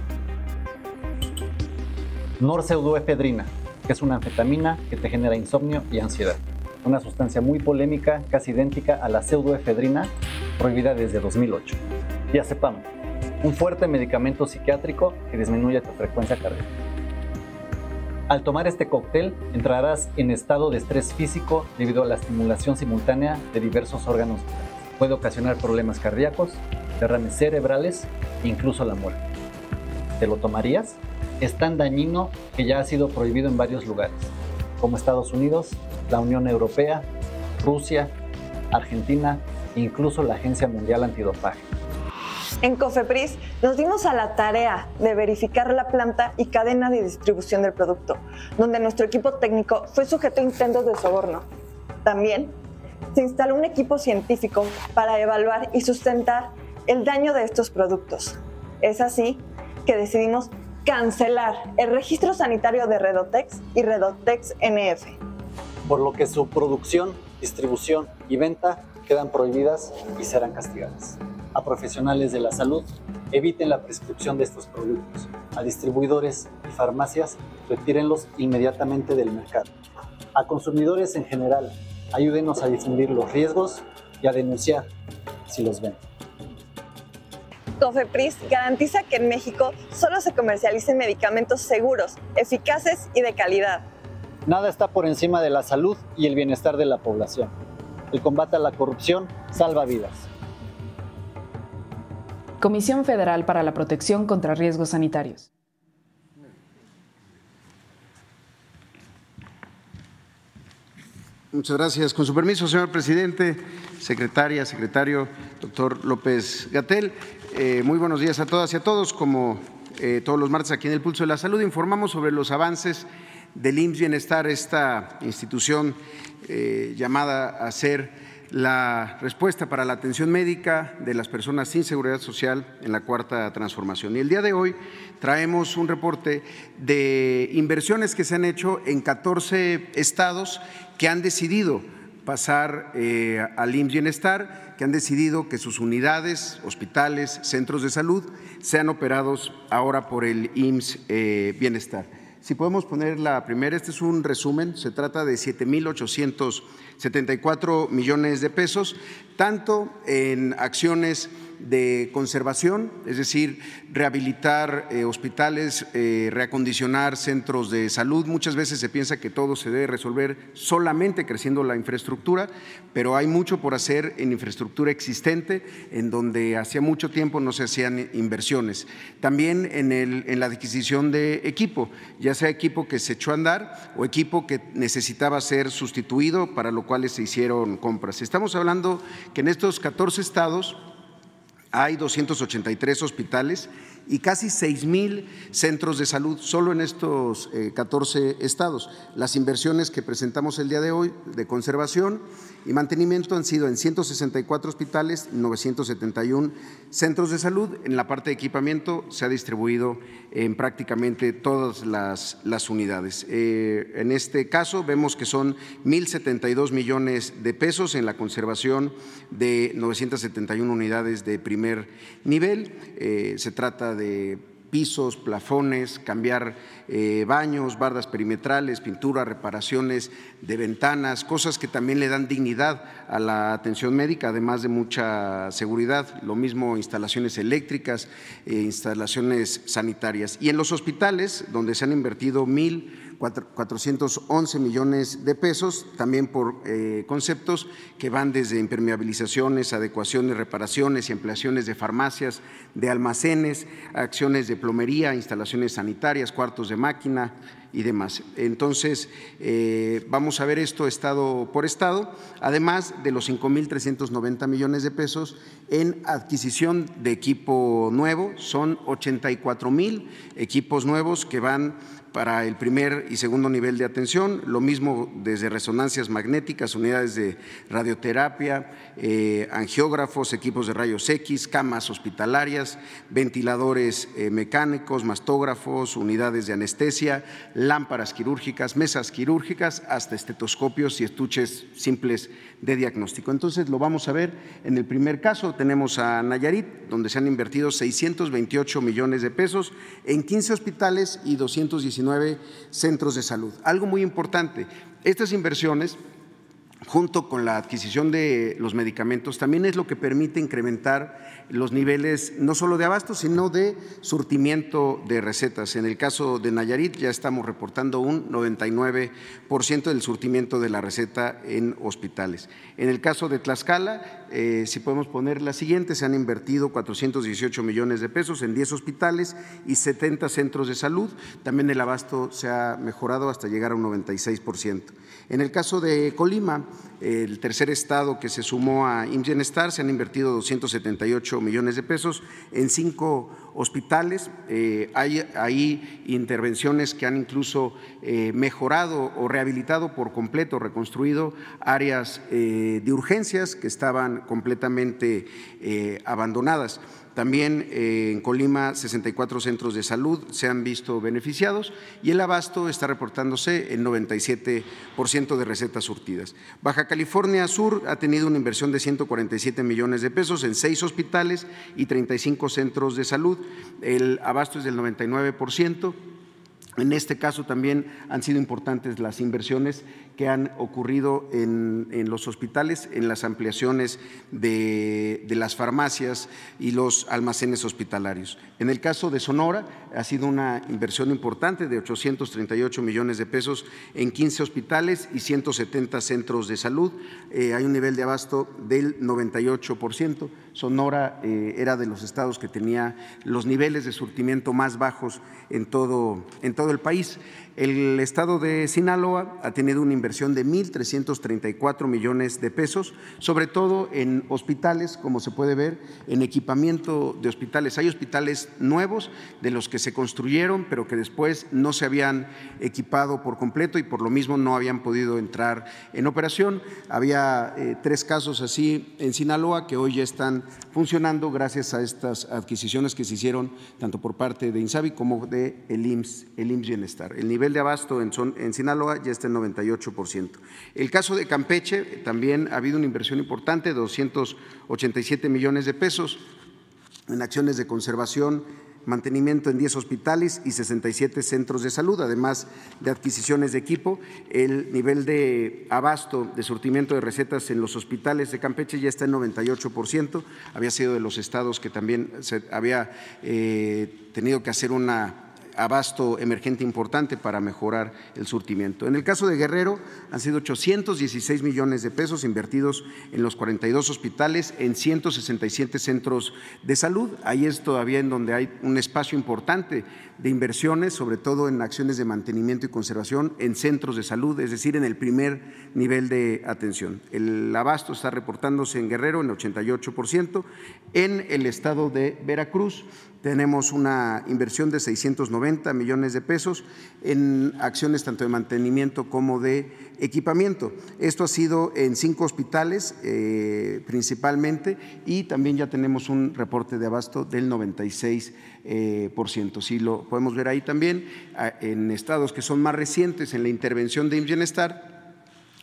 Norpseudoefedrina, que es una anfetamina que te genera insomnio y ansiedad. Una sustancia muy polémica, casi idéntica a la pseudoefedrina, prohibida desde 2008. Diazepam, un fuerte medicamento psiquiátrico que disminuye tu frecuencia cardíaca. Al tomar este cóctel entrarás en estado de estrés físico debido a la estimulación simultánea de diversos órganos. Puede ocasionar problemas cardíacos, derrames cerebrales e incluso la muerte. ¿Te lo tomarías? Es tan dañino que ya ha sido prohibido en varios lugares, como Estados Unidos, la Unión Europea, Rusia, Argentina e incluso la Agencia Mundial Antidopaje. En Cofepris nos dimos a la tarea de verificar la planta y cadena de distribución del producto, donde nuestro equipo técnico fue sujeto a intentos de soborno. También se instaló un equipo científico para evaluar y sustentar el daño de estos productos. Es así que decidimos cancelar el registro sanitario de Redotex y Redotex NF. Por lo que su producción, distribución y venta quedan prohibidas y serán castigadas a profesionales de la salud, eviten la prescripción de estos productos. A distribuidores y farmacias, retírenlos inmediatamente del mercado. A consumidores en general, ayúdenos a difundir los riesgos y a denunciar si los ven. Cofepris garantiza que en México solo se comercialicen medicamentos seguros, eficaces y de calidad. Nada está por encima de la salud y el bienestar de la población. El combate a la corrupción salva vidas. Comisión Federal para la Protección contra Riesgos Sanitarios. Muchas gracias. Con su permiso, señor presidente, secretaria, secretario, doctor López Gatel. Eh, muy buenos días a todas y a todos. Como eh, todos los martes aquí en el Pulso de la Salud, informamos sobre los avances del IMSS Bienestar, esta institución eh, llamada a ser la respuesta para la atención médica de las personas sin seguridad social en la cuarta transformación. Y el día de hoy traemos un reporte de inversiones que se han hecho en 14 estados que han decidido pasar eh, al IMSS Bienestar, que han decidido que sus unidades, hospitales, centros de salud sean operados ahora por el IMSS eh, Bienestar. Si podemos poner la primera, este es un resumen, se trata de 7.874 millones de pesos, tanto en acciones de conservación, es decir, rehabilitar eh, hospitales, eh, reacondicionar centros de salud. Muchas veces se piensa que todo se debe resolver solamente creciendo la infraestructura, pero hay mucho por hacer en infraestructura existente, en donde hacía mucho tiempo no se hacían inversiones. También en, el, en la adquisición de equipo, ya sea equipo que se echó a andar o equipo que necesitaba ser sustituido, para lo cual se hicieron compras. Estamos hablando que en estos 14 estados, hay 283 hospitales y casi 6 mil centros de salud solo en estos 14 eh, estados. Las inversiones que presentamos el día de hoy de conservación y mantenimiento han sido en 164 hospitales, 971 centros de salud. En la parte de equipamiento se ha distribuido en prácticamente todas las, unidades. Eh, en este caso vemos que son 1.072 millones de pesos en la conservación de 971 unidades de primer nivel. Eh, se trata de pisos, plafones, cambiar eh, baños, bardas perimetrales, pintura, reparaciones de ventanas, cosas que también le dan dignidad a la atención médica, además de mucha seguridad. Lo mismo instalaciones eléctricas, eh, instalaciones sanitarias. Y en los hospitales, donde se han invertido mil 411 millones de pesos, también por eh, conceptos que van desde impermeabilizaciones, adecuaciones, reparaciones y ampliaciones de farmacias, de almacenes, acciones de plomería, instalaciones sanitarias, cuartos de máquina y demás. Entonces, eh, vamos a ver esto estado por estado, además de los 5.390 millones de pesos en adquisición de equipo nuevo, son 84 mil equipos nuevos que van para el primer y segundo nivel de atención, lo mismo desde resonancias magnéticas, unidades de radioterapia, eh, angiógrafos, equipos de rayos X, camas hospitalarias, ventiladores eh, mecánicos, mastógrafos, unidades de anestesia, lámparas quirúrgicas, mesas quirúrgicas, hasta estetoscopios y estuches simples de diagnóstico. Entonces lo vamos a ver en el primer caso, tenemos a Nayarit, donde se han invertido 628 millones de pesos en 15 hospitales y 219 centros de salud. Algo muy importante, estas inversiones junto con la adquisición de los medicamentos, también es lo que permite incrementar los niveles no solo de abasto, sino de surtimiento de recetas. En el caso de Nayarit ya estamos reportando un 99% del surtimiento de la receta en hospitales. En el caso de Tlaxcala, eh, si podemos poner la siguiente, se han invertido 418 millones de pesos en 10 hospitales y 70 centros de salud. También el abasto se ha mejorado hasta llegar a un 96%. En el caso de Colima, el tercer estado que se sumó a IMSS se han invertido 278 millones de pesos en cinco hospitales. Eh, hay intervenciones que han incluso eh, mejorado o rehabilitado por completo, reconstruido áreas eh, de urgencias que estaban completamente abandonadas. También eh, en Colima 64 centros de salud se han visto beneficiados y el abasto está reportándose en 97% de recetas surtidas. Baja California Sur ha tenido una inversión de 147 millones de pesos en seis hospitales y 35 centros de salud. El abasto es del 99%. En este caso también han sido importantes las inversiones que han ocurrido en, los hospitales, en las ampliaciones de, las farmacias y los almacenes hospitalarios. En el caso de Sonora, ha sido una inversión importante de 838 millones de pesos en 15 hospitales y 170 centros de salud. Eh, hay un nivel de abasto del 98%. Sonora eh, era de los estados que tenía los niveles de surtimiento más bajos en todo, en todo el país. El estado de Sinaloa ha tenido una inversión de 1.334 millones de pesos, sobre todo en hospitales, como se puede ver, en equipamiento de hospitales. Hay hospitales nuevos de los que se construyeron, pero que después no se habían equipado por completo y por lo mismo no habían podido entrar en operación. Había eh, tres casos así en Sinaloa que hoy ya están funcionando gracias a estas adquisiciones que se hicieron tanto por parte de INSABI como de el IMSS, el IMSS Bienestar. El nivel de abasto en, Sinaloa ya está en 98%. El caso de Campeche también ha habido una inversión importante, 287 millones de pesos en acciones de conservación mantenimiento en 10 hospitales y 67 centros de salud, además de adquisiciones de equipo. El nivel de abasto de surtimiento de recetas en los hospitales de Campeche ya está en 98%. Había sido de los estados que también se había eh, tenido que hacer una abasto emergente importante para mejorar el surtimiento. En el caso de Guerrero han sido 816 millones de pesos invertidos en los 42 hospitales, en 167 centros de salud. Ahí es todavía en donde hay un espacio importante de inversiones, sobre todo en acciones de mantenimiento y conservación en centros de salud, es decir, en el primer nivel de atención. El abasto está reportándose en Guerrero en 88%, en el estado de Veracruz tenemos una inversión de 690 millones de pesos en acciones tanto de mantenimiento como de equipamiento. Esto ha sido en cinco hospitales eh, principalmente y también ya tenemos un reporte de abasto del 96%. Eh, por ciento. Si lo podemos ver ahí también, en estados que son más recientes en la intervención de Bienestar,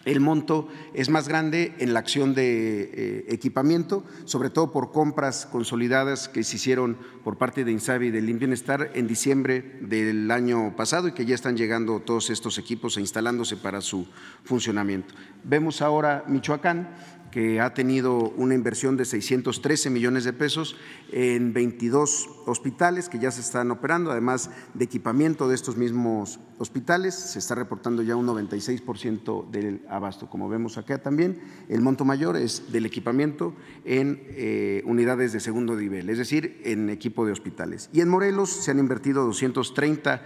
el monto es más grande en la acción de eh, equipamiento, sobre todo por compras consolidadas que se hicieron por parte de Insabi y del Bienestar en diciembre del año pasado y que ya están llegando todos estos equipos e instalándose para su funcionamiento. Vemos ahora Michoacán que ha tenido una inversión de 613 millones de pesos en 22 hospitales que ya se están operando, además de equipamiento de estos mismos hospitales, se está reportando ya un 96% del abasto. Como vemos acá también, el monto mayor es del equipamiento en eh, unidades de segundo nivel, es decir, en equipo de hospitales. Y en Morelos se han invertido 230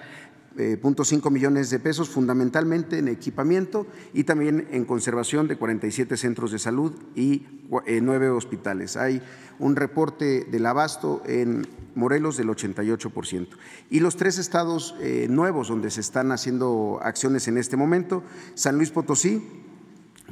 .5 eh, millones de pesos, fundamentalmente en equipamiento y también en conservación de 47 centros de salud y eh, nueve hospitales. Hay un reporte del abasto en Morelos del 88%. Y los tres estados eh, nuevos donde se están haciendo acciones en este momento, San Luis Potosí,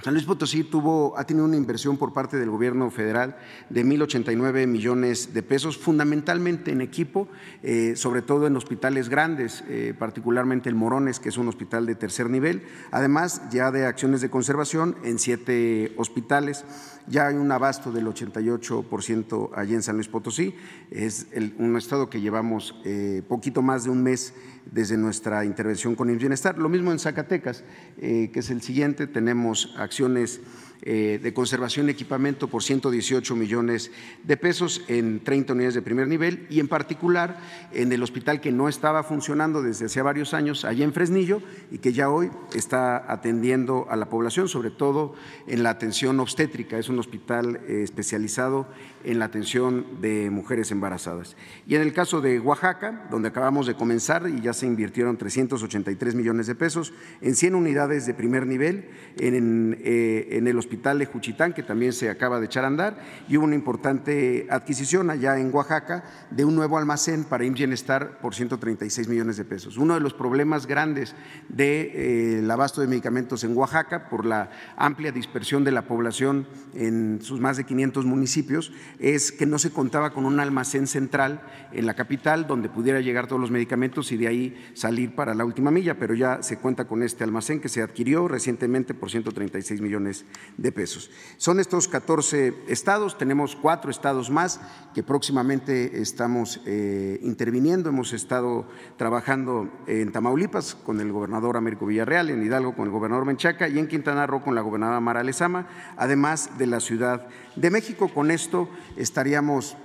San Luis Potosí tuvo, ha tenido una inversión por parte del gobierno federal de 1.089 millones de pesos, fundamentalmente en equipo, eh, sobre todo en hospitales grandes, eh, particularmente el Morones, que es un hospital de tercer nivel, además ya de acciones de conservación en siete hospitales. Ya hay un abasto del 88% allí en San Luis Potosí. Es un estado que llevamos eh, poquito más de un mes desde nuestra intervención con el bienestar. Lo mismo en Zacatecas, que es el siguiente. Tenemos acciones de conservación y equipamiento por 118 millones de pesos en 30 unidades de primer nivel y en particular en el hospital que no estaba funcionando desde hace varios años allá en Fresnillo y que ya hoy está atendiendo a la población, sobre todo en la atención obstétrica. Es un hospital eh, especializado en la atención de mujeres embarazadas. Y en el caso de Oaxaca, donde acabamos de comenzar y ya se invirtieron 383 millones de pesos en 100 unidades de primer nivel en, eh, en el hospital Hospital de Juchitán, que también se acaba de echar a andar, y hubo una importante adquisición allá en Oaxaca de un nuevo almacén para Bienestar por 136 millones de pesos. Uno de los problemas grandes del eh, abasto de medicamentos en Oaxaca, por la amplia dispersión de la población en sus más de 500 municipios, es que no se contaba con un almacén central en la capital donde pudiera llegar todos los medicamentos y de ahí salir para la última milla, pero ya se cuenta con este almacén que se adquirió recientemente por 136 millones de pesos. Son estos 14 estados, tenemos cuatro estados más que próximamente estamos eh, interviniendo. Hemos estado trabajando en Tamaulipas con el gobernador Américo Villarreal, en Hidalgo con el gobernador Menchaca y en Quintana Roo con la gobernadora Mara Lezama, además de la Ciudad de México. Con esto estaríamos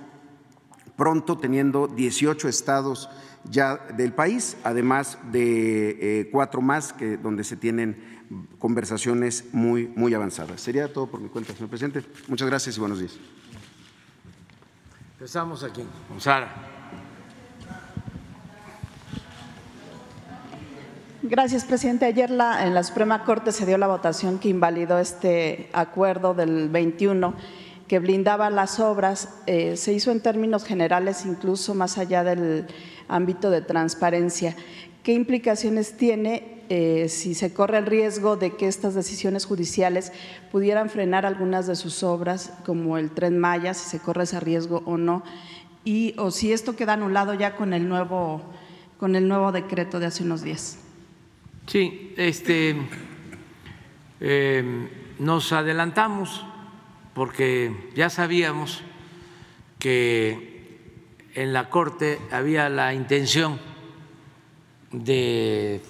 pronto teniendo 18 estados ya del país, además de eh, cuatro más que, donde se tienen conversaciones muy, muy avanzadas. Sería todo por mi cuenta, señor presidente. Muchas gracias y buenos días. Empezamos aquí con Sara. Gracias, presidente. Ayer la, en la Suprema Corte se dio la votación que invalidó este acuerdo del 21 que blindaba las obras. Eh, se hizo en términos generales, incluso más allá del ámbito de transparencia. ¿Qué implicaciones tiene eh, si se corre el riesgo de que estas decisiones judiciales pudieran frenar algunas de sus obras, como el tren Maya, si se corre ese riesgo o no? Y, o si esto queda anulado ya con el nuevo, con el nuevo decreto de hace unos días. Sí, este, eh, nos adelantamos porque ya sabíamos que en la Corte había la intención de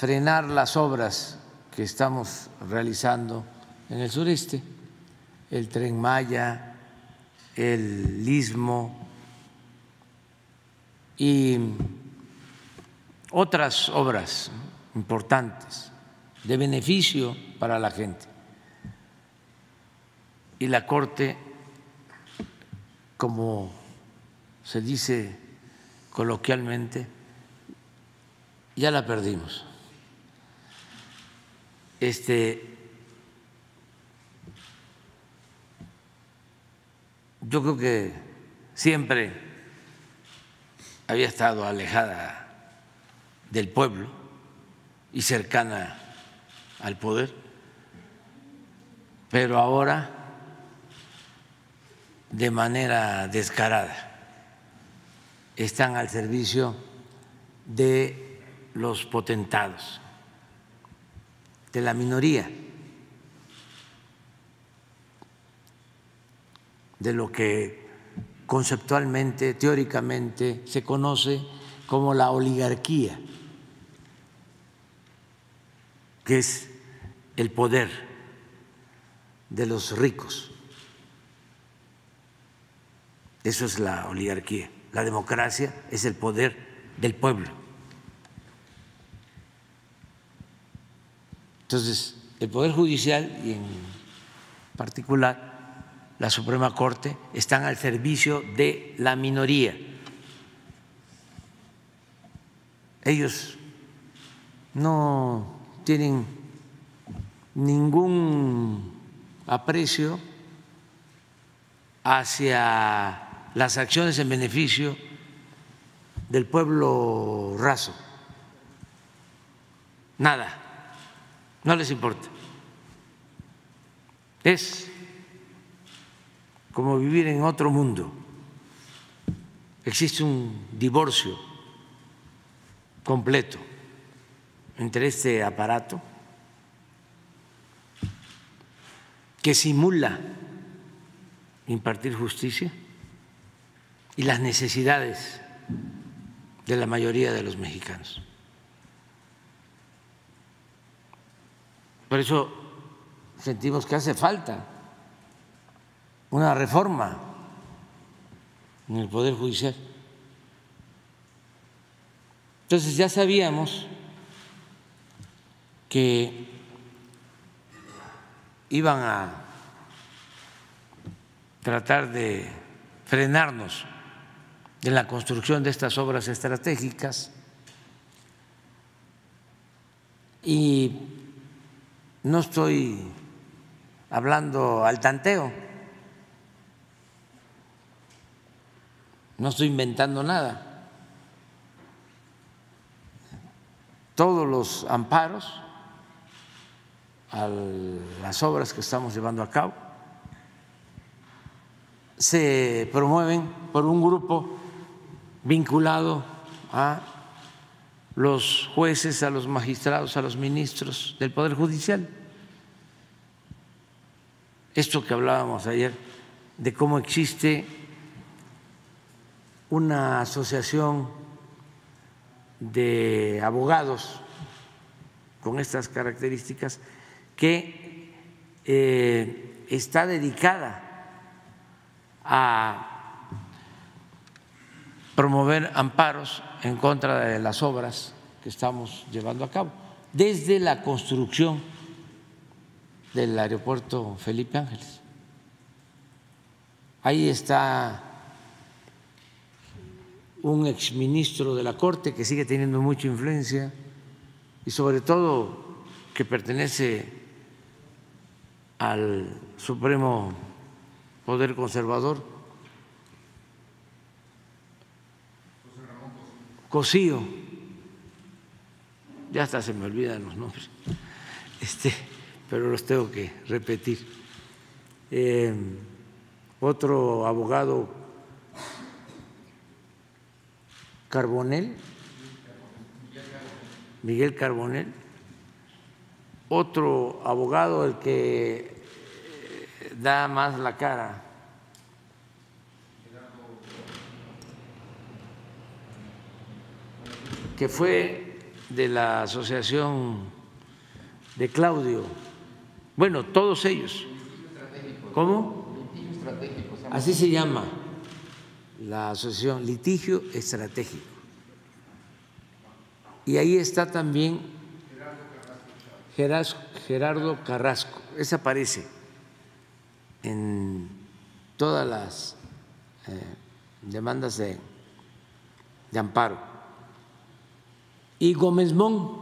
frenar las obras que estamos realizando en el sureste, el tren Maya, el istmo y otras obras importantes de beneficio para la gente y la Corte, como se dice coloquialmente, ya la perdimos. Este, yo creo que siempre había estado alejada del pueblo y cercana al poder, pero ahora de manera descarada. Están al servicio de los potentados, de la minoría, de lo que conceptualmente, teóricamente, se conoce como la oligarquía, que es el poder de los ricos eso es la oligarquía. La democracia es el poder del pueblo. Entonces, el Poder Judicial y en particular la Suprema Corte están al servicio de la minoría. Ellos no tienen ningún aprecio hacia las acciones en beneficio del pueblo raso. Nada, no les importa. Es como vivir en otro mundo. Existe un divorcio completo entre este aparato que simula impartir justicia y las necesidades de la mayoría de los mexicanos. Por eso sentimos que hace falta una reforma en el Poder Judicial. Entonces ya sabíamos que iban a tratar de frenarnos en la construcción de estas obras estratégicas y no estoy hablando al tanteo, no estoy inventando nada. Todos los amparos a las obras que estamos llevando a cabo se promueven por un grupo vinculado a los jueces, a los magistrados, a los ministros del Poder Judicial. Esto que hablábamos ayer de cómo existe una asociación de abogados con estas características que eh, está dedicada a promover amparos en contra de las obras que estamos llevando a cabo, desde la construcción del aeropuerto Felipe Ángeles. Ahí está un exministro de la Corte que sigue teniendo mucha influencia, y sobre todo que pertenece al Supremo Poder Conservador, Cosío, ya hasta se me olvidan los nombres, este, pero los tengo que repetir. Eh, otro abogado, Carbonel, Miguel Carbonel, otro abogado, el que eh, da más la cara, que fue de la asociación de Claudio, bueno, todos ellos. ¿Cómo? Así se llama la asociación Litigio Estratégico. Y ahí está también Gerardo Carrasco. Ese aparece en todas las eh, demandas de, de amparo. Y Gómez Mon,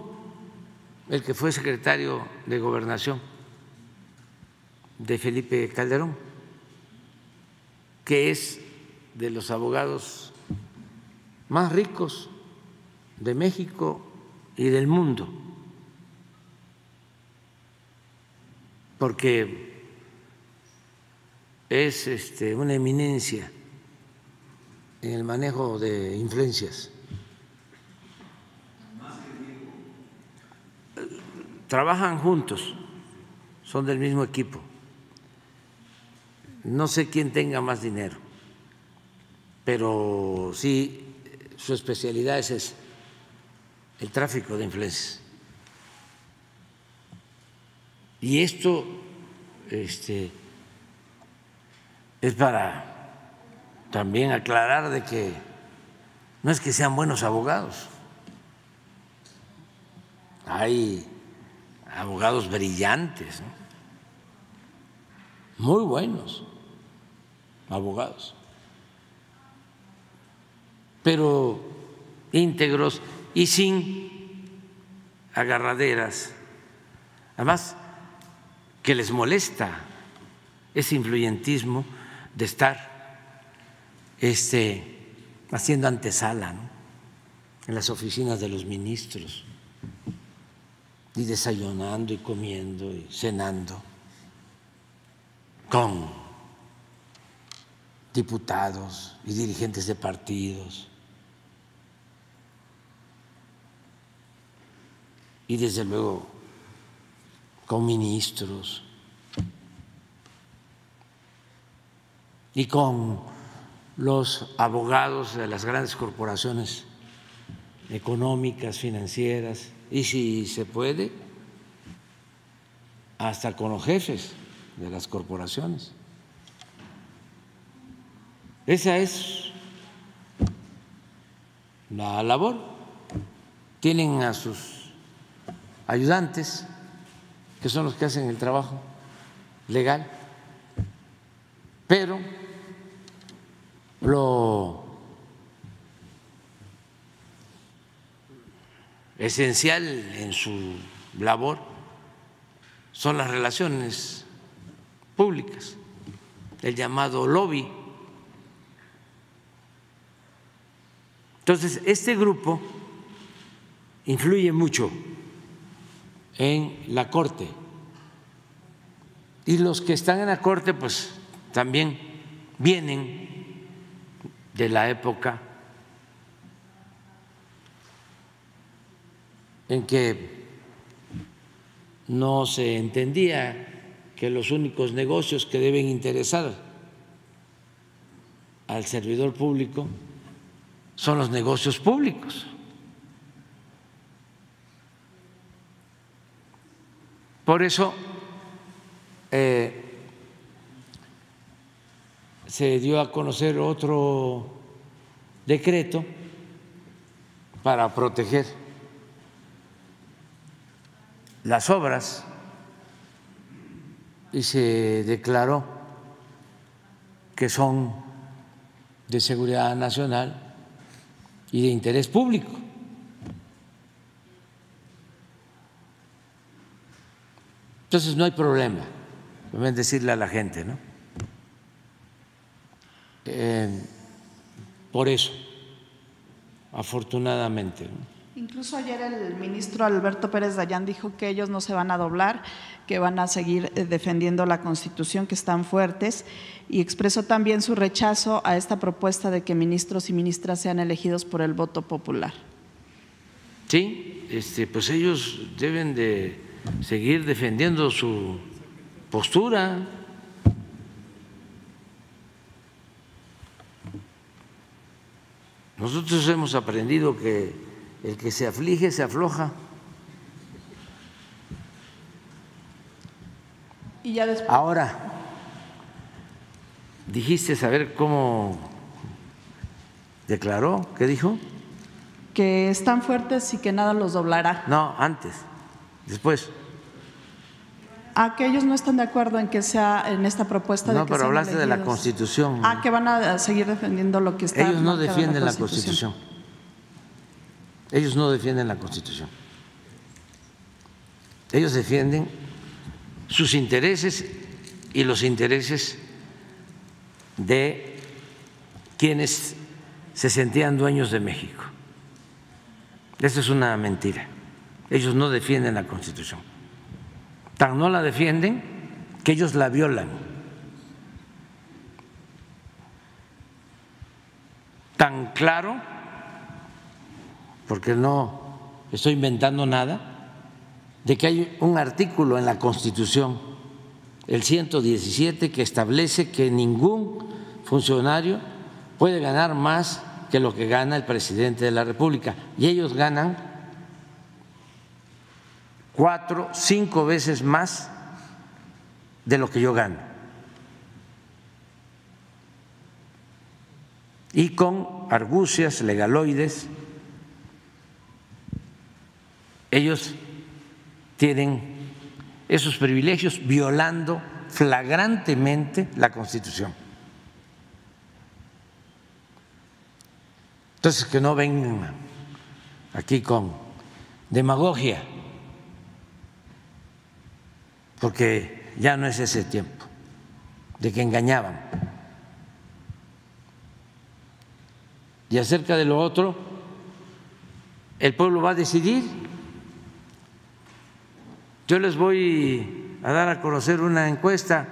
el que fue secretario de Gobernación de Felipe Calderón, que es de los abogados más ricos de México y del mundo, porque es este, una eminencia en el manejo de influencias. Trabajan juntos, son del mismo equipo. No sé quién tenga más dinero, pero sí su especialidad es el tráfico de influencias. Y esto este, es para también aclarar de que no es que sean buenos abogados, hay abogados brillantes, muy buenos abogados, pero íntegros y sin agarraderas. Además, que les molesta ese influyentismo de estar este, haciendo antesala en las oficinas de los ministros y desayunando y comiendo y cenando con diputados y dirigentes de partidos. Y desde luego con ministros y con los abogados de las grandes corporaciones económicas, financieras, y si se puede, hasta con los jefes de las corporaciones. Esa es la labor. Tienen a sus ayudantes, que son los que hacen el trabajo legal, pero lo esencial en su labor son las relaciones públicas, el llamado lobby. Entonces, este grupo influye mucho en la Corte. Y los que están en la Corte, pues también vienen de la época en que no se entendía que los únicos negocios que deben interesar al servidor público son los negocios públicos. Por eso eh, se dio a conocer otro decreto para proteger las obras y se declaró que son de seguridad nacional y de interés público. Entonces no hay problema, deben decirle a la gente, ¿no? Eh, por eso, afortunadamente. Incluso ayer el ministro Alberto Pérez Dayán dijo que ellos no se van a doblar, que van a seguir eh, defendiendo la Constitución, que están fuertes, y expresó también su rechazo a esta propuesta de que ministros y ministras sean elegidos por el voto popular. Sí, este, pues ellos deben de seguir defendiendo su postura. Nosotros hemos aprendido que el que se aflige se afloja. Y ya después... Ahora, dijiste saber cómo declaró, ¿qué dijo? Que están fuertes y que nada los doblará. No, antes, después. A que ellos no están de acuerdo en que sea en esta propuesta no, de que pero hablaste de la. Constitución. Ah, que van a seguir defendiendo lo que está Ellos no defienden la Constitución. Ellos no defienden la Constitución. Ellos defienden sus intereses y los intereses de quienes se sentían dueños de México. Eso es una mentira. Ellos no defienden la Constitución. Tan no la defienden que ellos la violan. Tan claro, porque no estoy inventando nada, de que hay un artículo en la Constitución, el 117, que establece que ningún funcionario puede ganar más que lo que gana el presidente de la República. Y ellos ganan cuatro, cinco veces más de lo que yo gano. Y con argucias legaloides, ellos tienen esos privilegios violando flagrantemente la Constitución. Entonces, que no vengan aquí con demagogia, porque ya no es ese tiempo de que engañaban. Y acerca de lo otro, el pueblo va a decidir. Yo les voy a dar a conocer una encuesta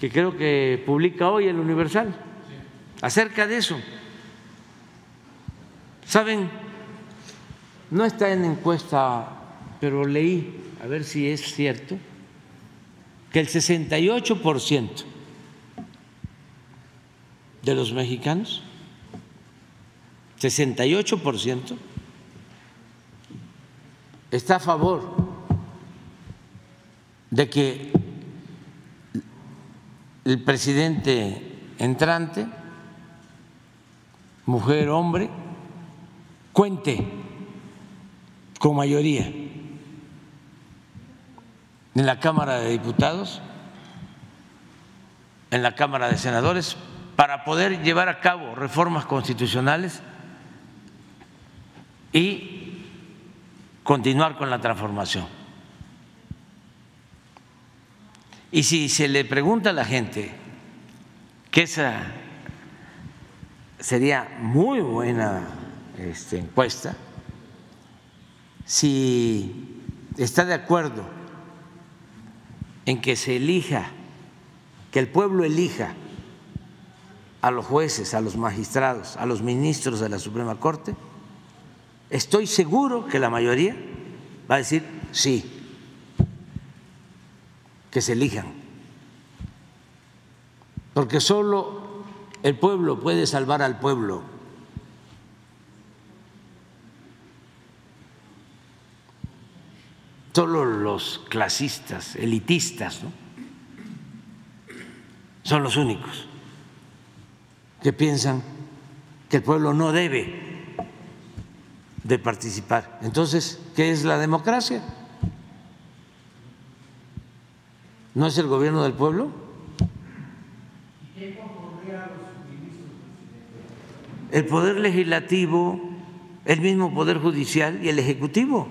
que creo que publica hoy el Universal acerca de eso. ¿Saben? No está en encuesta, pero leí, a ver si es cierto, que el 68% de los mexicanos, 68%, está a favor de que el presidente entrante, mujer, hombre, cuente con mayoría en la Cámara de Diputados, en la Cámara de Senadores, para poder llevar a cabo reformas constitucionales y continuar con la transformación. Y si se le pregunta a la gente que esa sería muy buena este, encuesta, si está de acuerdo en que se elija, que el pueblo elija a los jueces, a los magistrados, a los ministros de la Suprema Corte, estoy seguro que la mayoría va a decir sí, que se elijan, porque solo el pueblo puede salvar al pueblo. Solo los clasistas, elitistas, son los únicos que piensan que el pueblo no debe de participar. Entonces, ¿qué es la democracia? ¿No es el gobierno del pueblo? El poder legislativo, el mismo poder judicial y el ejecutivo.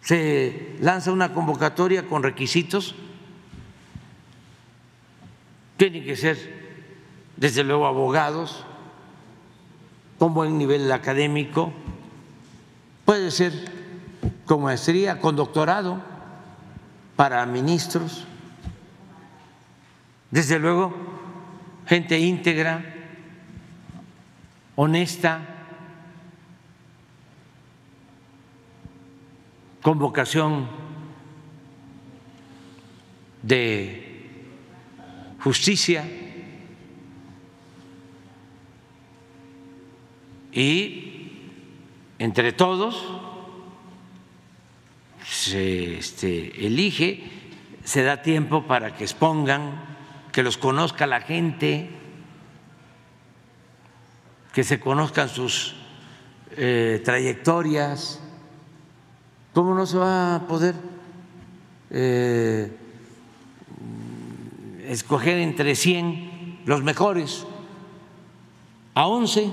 se lanza una convocatoria con requisitos, tienen que ser, desde luego, abogados, con buen nivel académico, puede ser con maestría, con doctorado para ministros, desde luego, gente íntegra, honesta, con vocación de justicia y entre todos se este, elige, se da tiempo para que expongan, que los conozca la gente, que se conozcan sus eh, trayectorias. ¿Cómo no se va a poder eh, escoger entre 100 los mejores a 11?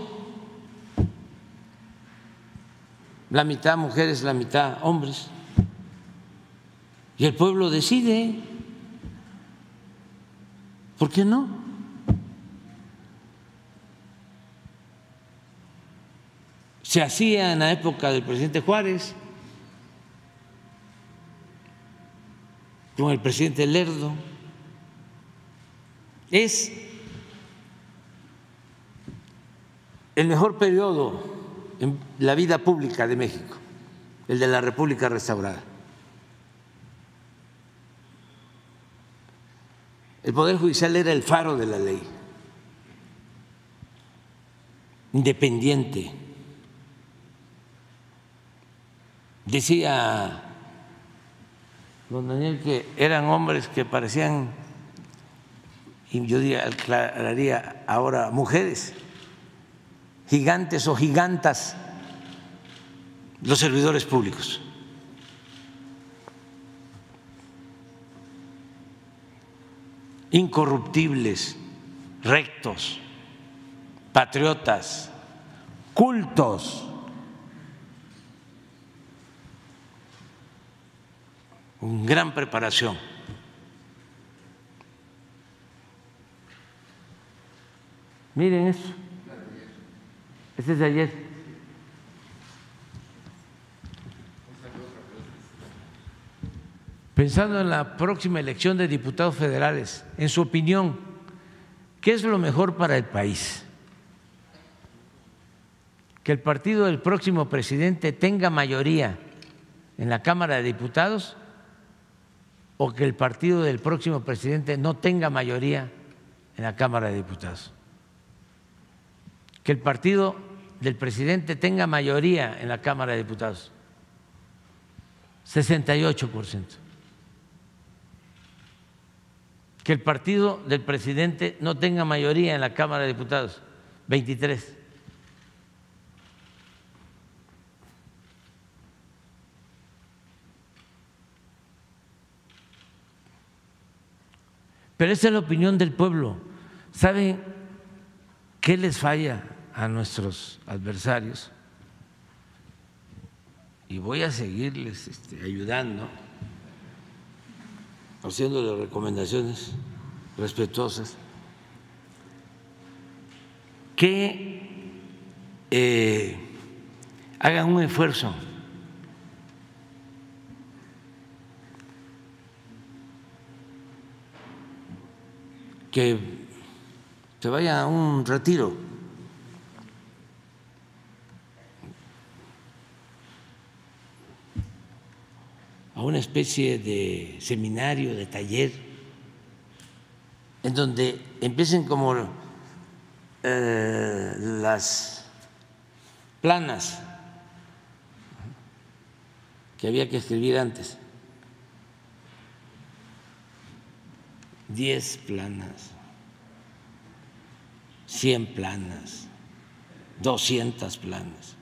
La mitad mujeres, la mitad hombres. Y el pueblo decide. ¿Por qué no? Se hacía en la época del presidente Juárez. con el presidente Lerdo, es el mejor periodo en la vida pública de México, el de la República restaurada. El Poder Judicial era el faro de la ley, independiente. Decía don Daniel, que eran hombres que parecían, y yo aclararía ahora, mujeres, gigantes o gigantas, los servidores públicos. Incorruptibles, rectos, patriotas, cultos. gran preparación. Miren eso. Este es de ayer. Pensando en la próxima elección de diputados federales, en su opinión, ¿qué es lo mejor para el país? ¿Que el partido del próximo presidente tenga mayoría en la Cámara de Diputados o que el partido del próximo presidente no tenga mayoría en la Cámara de Diputados. Que el partido del presidente tenga mayoría en la Cámara de Diputados. 68%. Que el partido del presidente no tenga mayoría en la Cámara de Diputados. 23. Pero esa es la opinión del pueblo. ¿Saben qué les falla a nuestros adversarios? Y voy a seguirles este, ayudando, haciéndoles recomendaciones respetuosas, que eh, hagan un esfuerzo que se vaya a un retiro. A una especie de seminario, de taller, en donde empiecen como eh, las planas que había que escribir antes. Diez planas, cien planas, doscientas planas.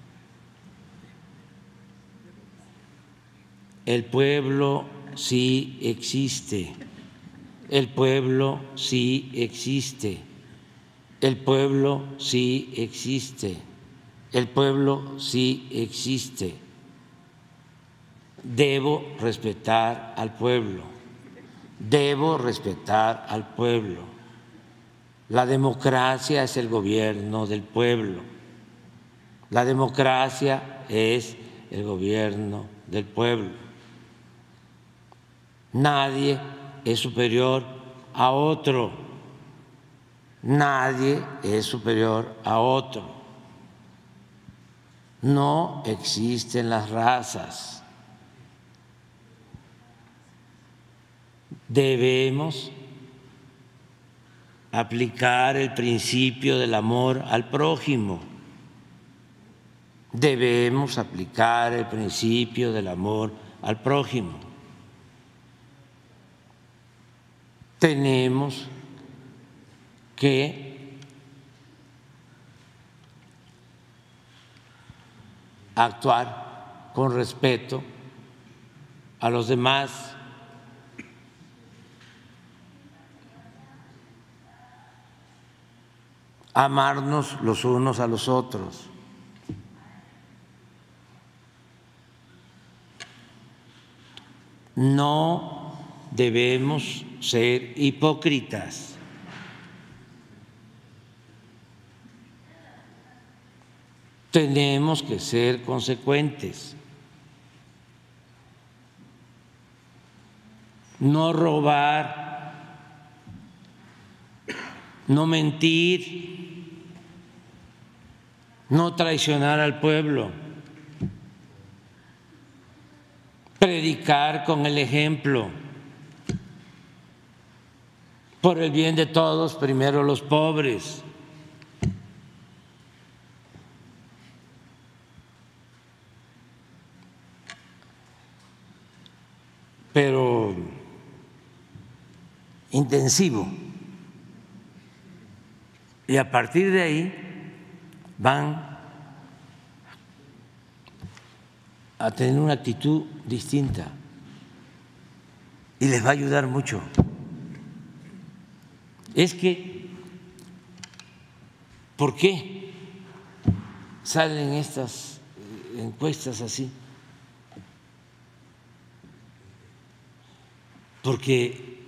El pueblo sí existe, el pueblo sí existe, el pueblo sí existe, el pueblo sí existe. debo respetar al pueblo, debo respetar al pueblo. La democracia es el gobierno del pueblo. La democracia es el gobierno del pueblo. Nadie es superior a otro. Nadie es superior a otro. No existen las razas. Debemos aplicar el principio del amor al prójimo. Debemos aplicar el principio del amor al prójimo. Tenemos que actuar con respeto a los demás. amarnos los unos a los otros. No debemos ser hipócritas. Tenemos que ser consecuentes. No robar, no mentir, no traicionar al pueblo, predicar con el ejemplo, por el bien de todos, primero los pobres. pero intensivo. Y a partir de ahí van a tener una actitud distinta y les va a ayudar mucho. Es que, ¿por qué salen estas encuestas así? porque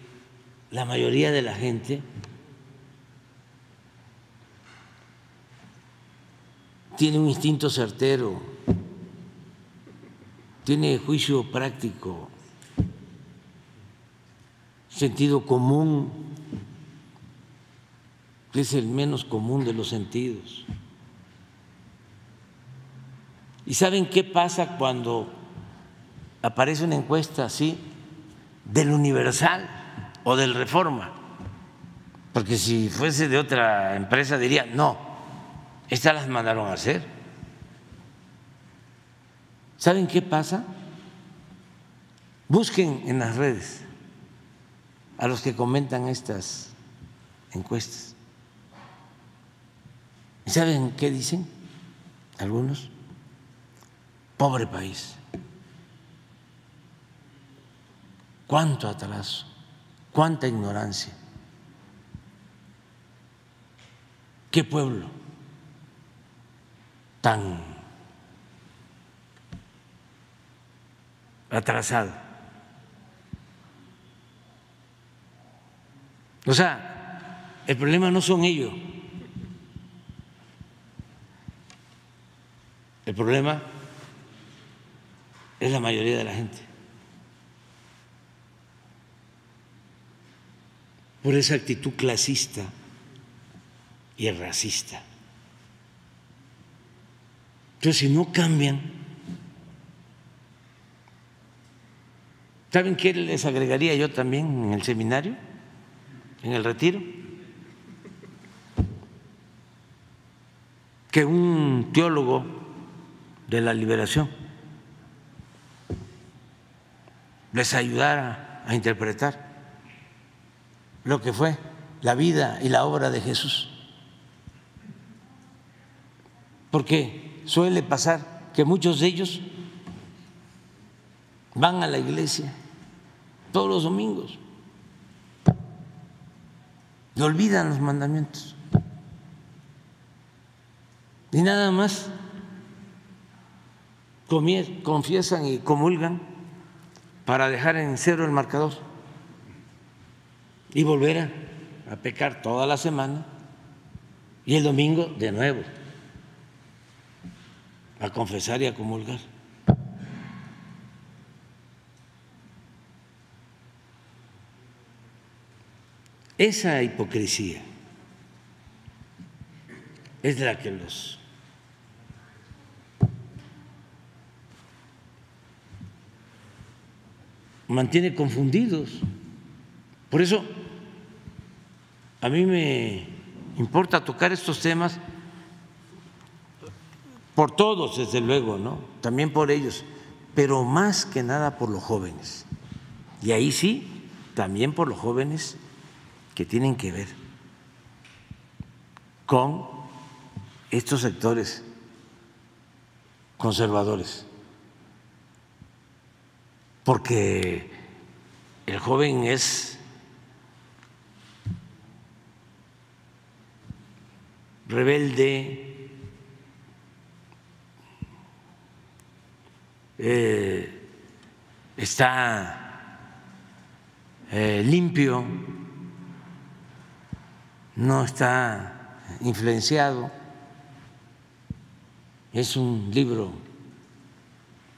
la mayoría de la gente tiene un instinto certero, tiene juicio práctico, sentido común, que es el menos común de los sentidos. ¿Y saben qué pasa cuando aparece una encuesta así? del Universal o del Reforma, porque si fuese de otra empresa diría, no, estas las mandaron a hacer. ¿Saben qué pasa? Busquen en las redes a los que comentan estas encuestas. ¿Y saben qué dicen algunos? Pobre país. cuánto atraso, cuánta ignorancia. ¿Qué pueblo tan atrasado? O sea, el problema no son ellos. El problema es la mayoría de la gente. por esa actitud clasista y racista. Entonces, si no cambian, ¿saben qué les agregaría yo también en el seminario, en el retiro? Que un teólogo de la liberación les ayudara a interpretar lo que fue la vida y la obra de Jesús. Porque suele pasar que muchos de ellos van a la iglesia todos los domingos y olvidan los mandamientos. Y nada más confiesan y comulgan para dejar en cero el marcador y volver a, pecar toda la semana y el domingo de nuevo a confesar y a comulgar. Esa hipocresía es la que los mantiene confundidos. Por eso a mí me importa tocar estos temas por todos, desde luego, ¿no? También por ellos, pero más que nada por los jóvenes. Y ahí sí, también por los jóvenes que tienen que ver con estos sectores conservadores, porque el joven es rebelde, eh, está eh, limpio, no está influenciado, es un libro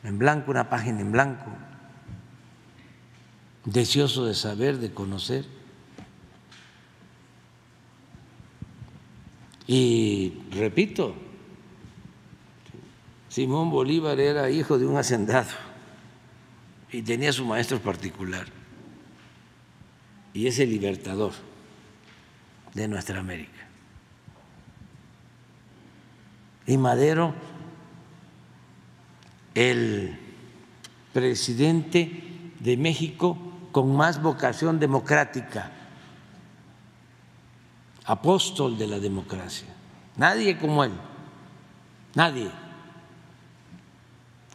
en blanco, una página en blanco, deseoso de saber, de conocer. Y repito, Simón Bolívar era hijo de un hacendado y tenía su maestro particular y es el libertador de nuestra América. Y Madero, el presidente de México con más vocación democrática, apóstol de la democracia. Nadie como él, nadie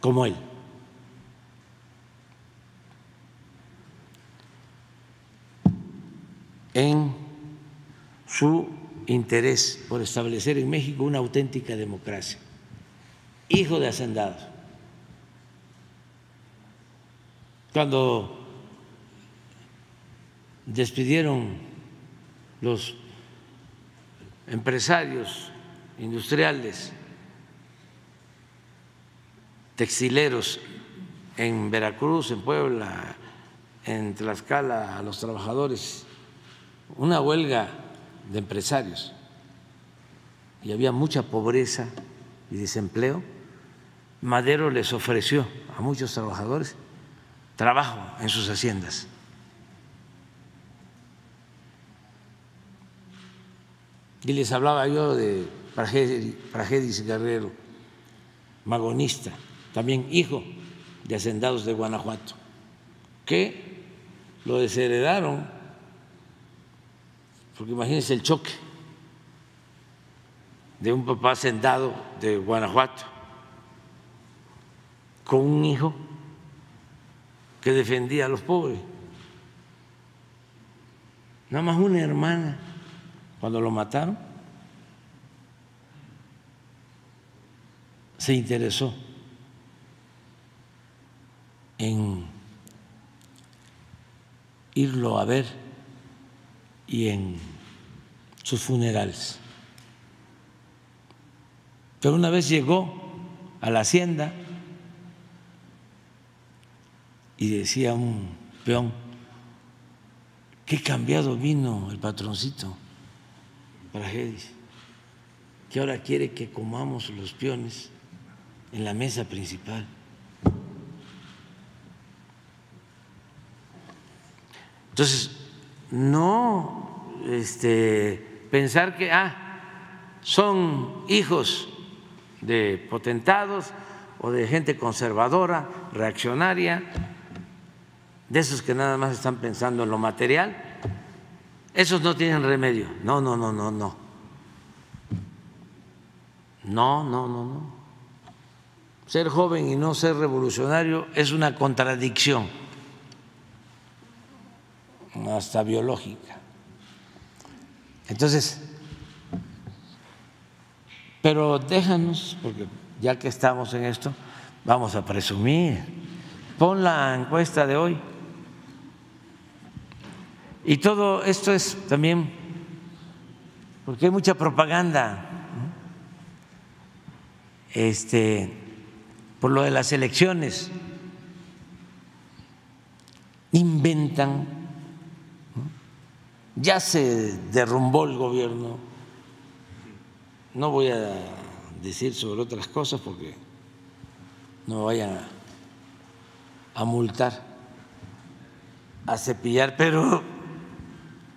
como él. En su interés por establecer en México una auténtica democracia. Hijo de hacendados. Cuando despidieron los empresarios industriales, textileros en Veracruz, en Puebla, en Tlaxcala, a los trabajadores, una huelga de empresarios. Y había mucha pobreza y desempleo, Madero les ofreció a muchos trabajadores trabajo en sus haciendas. Y les hablaba yo de Pragedis Guerrero, magonista, también hijo de hacendados de Guanajuato, que lo desheredaron porque imagínense el choque de un papá sentado de Guanajuato con un hijo que defendía a los pobres. Nada más una hermana, cuando lo mataron, se interesó en irlo a ver y en sus funerales. Pero una vez llegó a la hacienda y decía un peón, qué cambiado vino el patroncito que ahora quiere que comamos los peones en la mesa principal. Entonces, no este, pensar que ah, son hijos de potentados o de gente conservadora, reaccionaria, de esos que nada más están pensando en lo material, esos no tienen remedio. No, no, no, no, no. No, no, no, no. Ser joven y no ser revolucionario es una contradicción hasta biológica. Entonces, pero déjanos, porque ya que estamos en esto, vamos a presumir pon la encuesta de hoy. Y todo esto es también porque hay mucha propaganda este, por lo de las elecciones. Inventan, ya se derrumbó el gobierno, no voy a decir sobre otras cosas porque no me vayan a multar, a cepillar, pero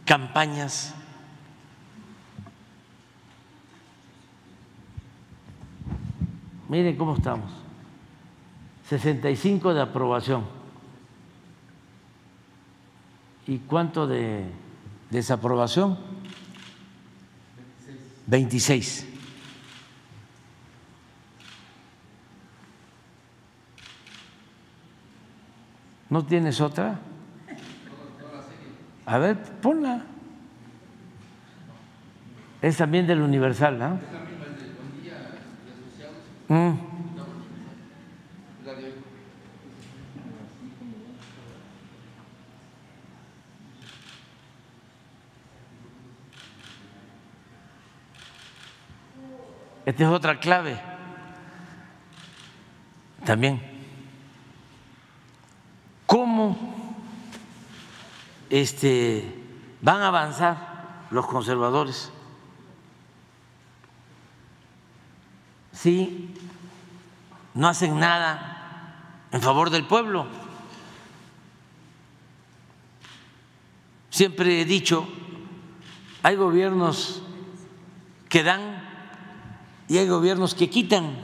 campañas Miren cómo estamos. 65 de aprobación. ¿Y cuánto de desaprobación? 26. ¿No tienes otra? A ver, ponla. Es también del Universal, ¿no? Mm. Esta es otra clave también. ¿Cómo este, van a avanzar los conservadores si no hacen nada en favor del pueblo. Siempre he dicho, hay gobiernos que dan y hay gobiernos que quitan.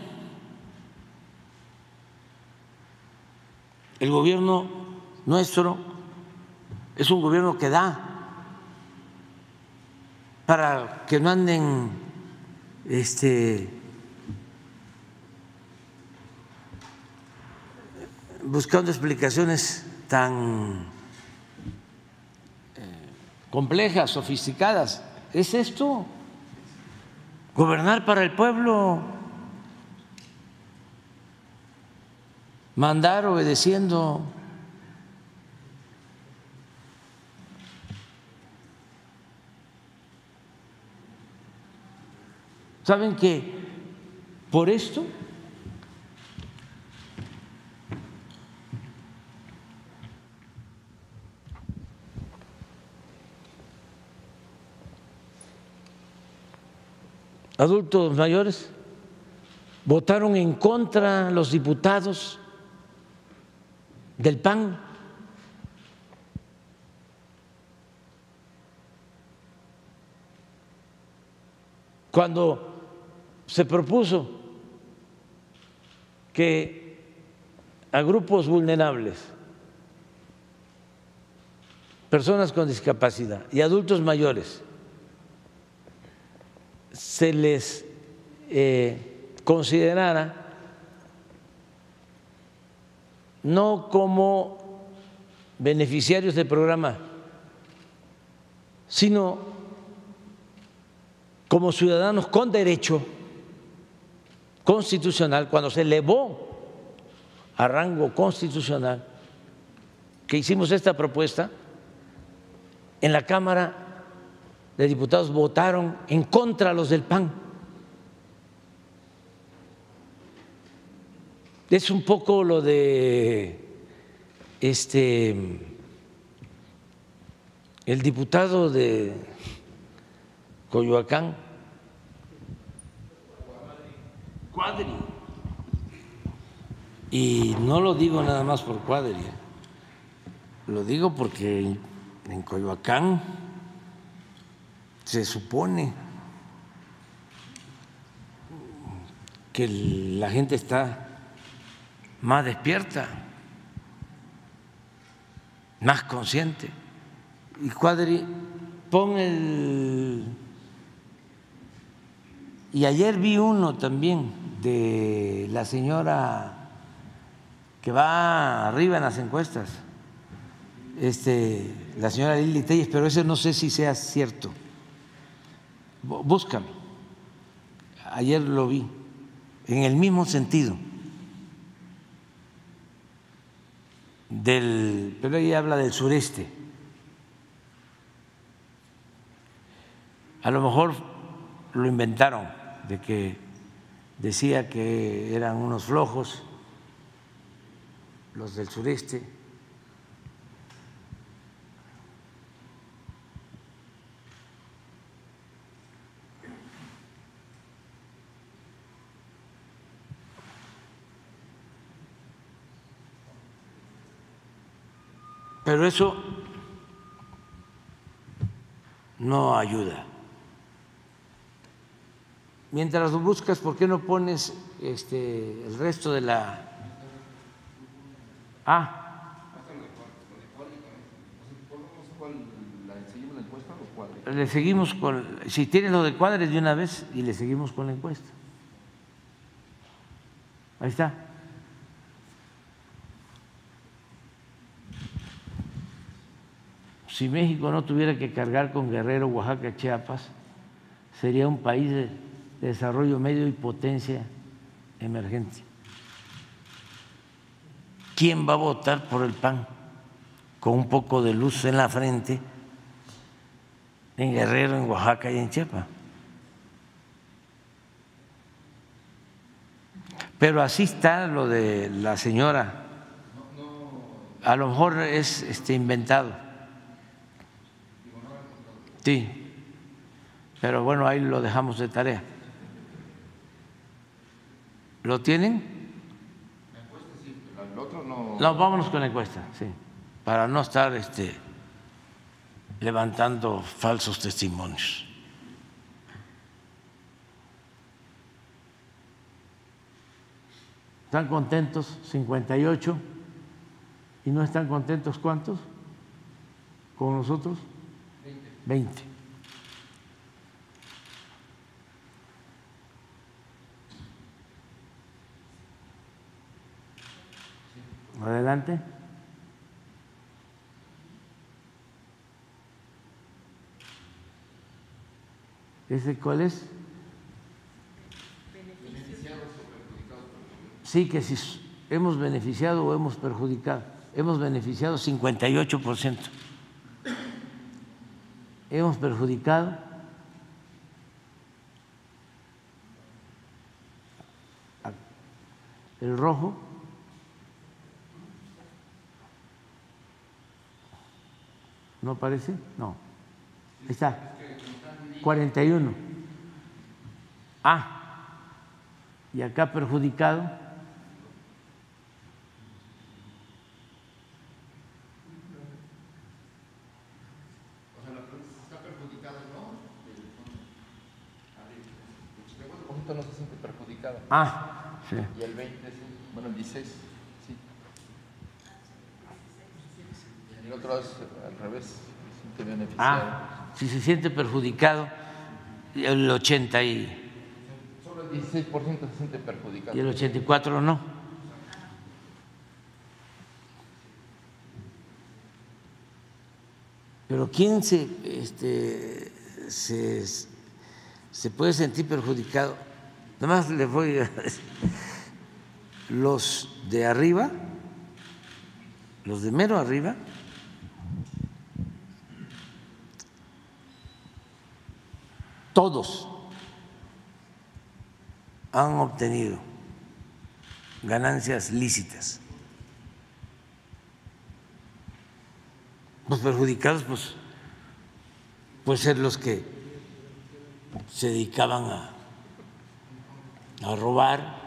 El gobierno nuestro es un gobierno que da para que no anden este, buscando explicaciones tan eh, complejas, sofisticadas. Es esto, gobernar para el pueblo, mandar obedeciendo. ¿Saben que por esto adultos mayores, votaron en contra los diputados del PAN. Cuando se propuso que a grupos vulnerables, personas con discapacidad y adultos mayores se les eh, considerara no como beneficiarios del programa, sino como ciudadanos con derecho constitucional, cuando se elevó a rango constitucional, que hicimos esta propuesta, en la Cámara de diputados votaron en contra los del PAN. Es un poco lo de este el diputado de Coyoacán, Cuadri. Y no lo digo nada más por Cuadri, ¿eh? lo digo porque en Coyoacán se supone que la gente está más despierta, más consciente. Y Cuadri, pon el... Y ayer vi uno también de la señora que va arriba en las encuestas, este, la señora Lili Telles, pero ese no sé si sea cierto búscame. Ayer lo vi, en el mismo sentido. del, pero ella habla del sureste. A lo mejor lo inventaron, de que decía que eran unos flojos los del sureste. Pero eso no ayuda. Mientras lo buscas, ¿por qué no pones este, el resto de la... Ah. Le seguimos con, si tienes lo de cuadres de una vez y le seguimos con la encuesta. Ahí está. Si México no tuviera que cargar con Guerrero, Oaxaca, Chiapas, sería un país de desarrollo medio y potencia emergente. ¿Quién va a votar por el PAN con un poco de luz en la frente en Guerrero, en Oaxaca y en Chiapas? Pero así está lo de la señora. A lo mejor es este, inventado. Sí, pero bueno, ahí lo dejamos de tarea. ¿Lo tienen? No, vámonos con la encuesta, sí, para no estar este, levantando falsos testimonios. ¿Están contentos 58? ¿Y no están contentos cuántos? ¿Con nosotros? 20. Adelante. ¿Ese cuál es? Sí, que si hemos beneficiado o hemos perjudicado. Hemos beneficiado 58%. Hemos perjudicado el rojo ¿No aparece? No. Ahí está. 41. Ah. Y acá perjudicado. Ah, sí. Y el 20, bueno, el 16, sí. Y el otro es al revés, se siente beneficiado. Ah, si se siente perjudicado, el 80 y, Solo el 16% se siente perjudicado. y el 84 no. Pero ¿quién se, este, se, se puede sentir perjudicado? Nada más les voy a decir, los de arriba, los de mero arriba, todos han obtenido ganancias lícitas. Los perjudicados, pues, pueden ser los que se dedicaban a, a robar.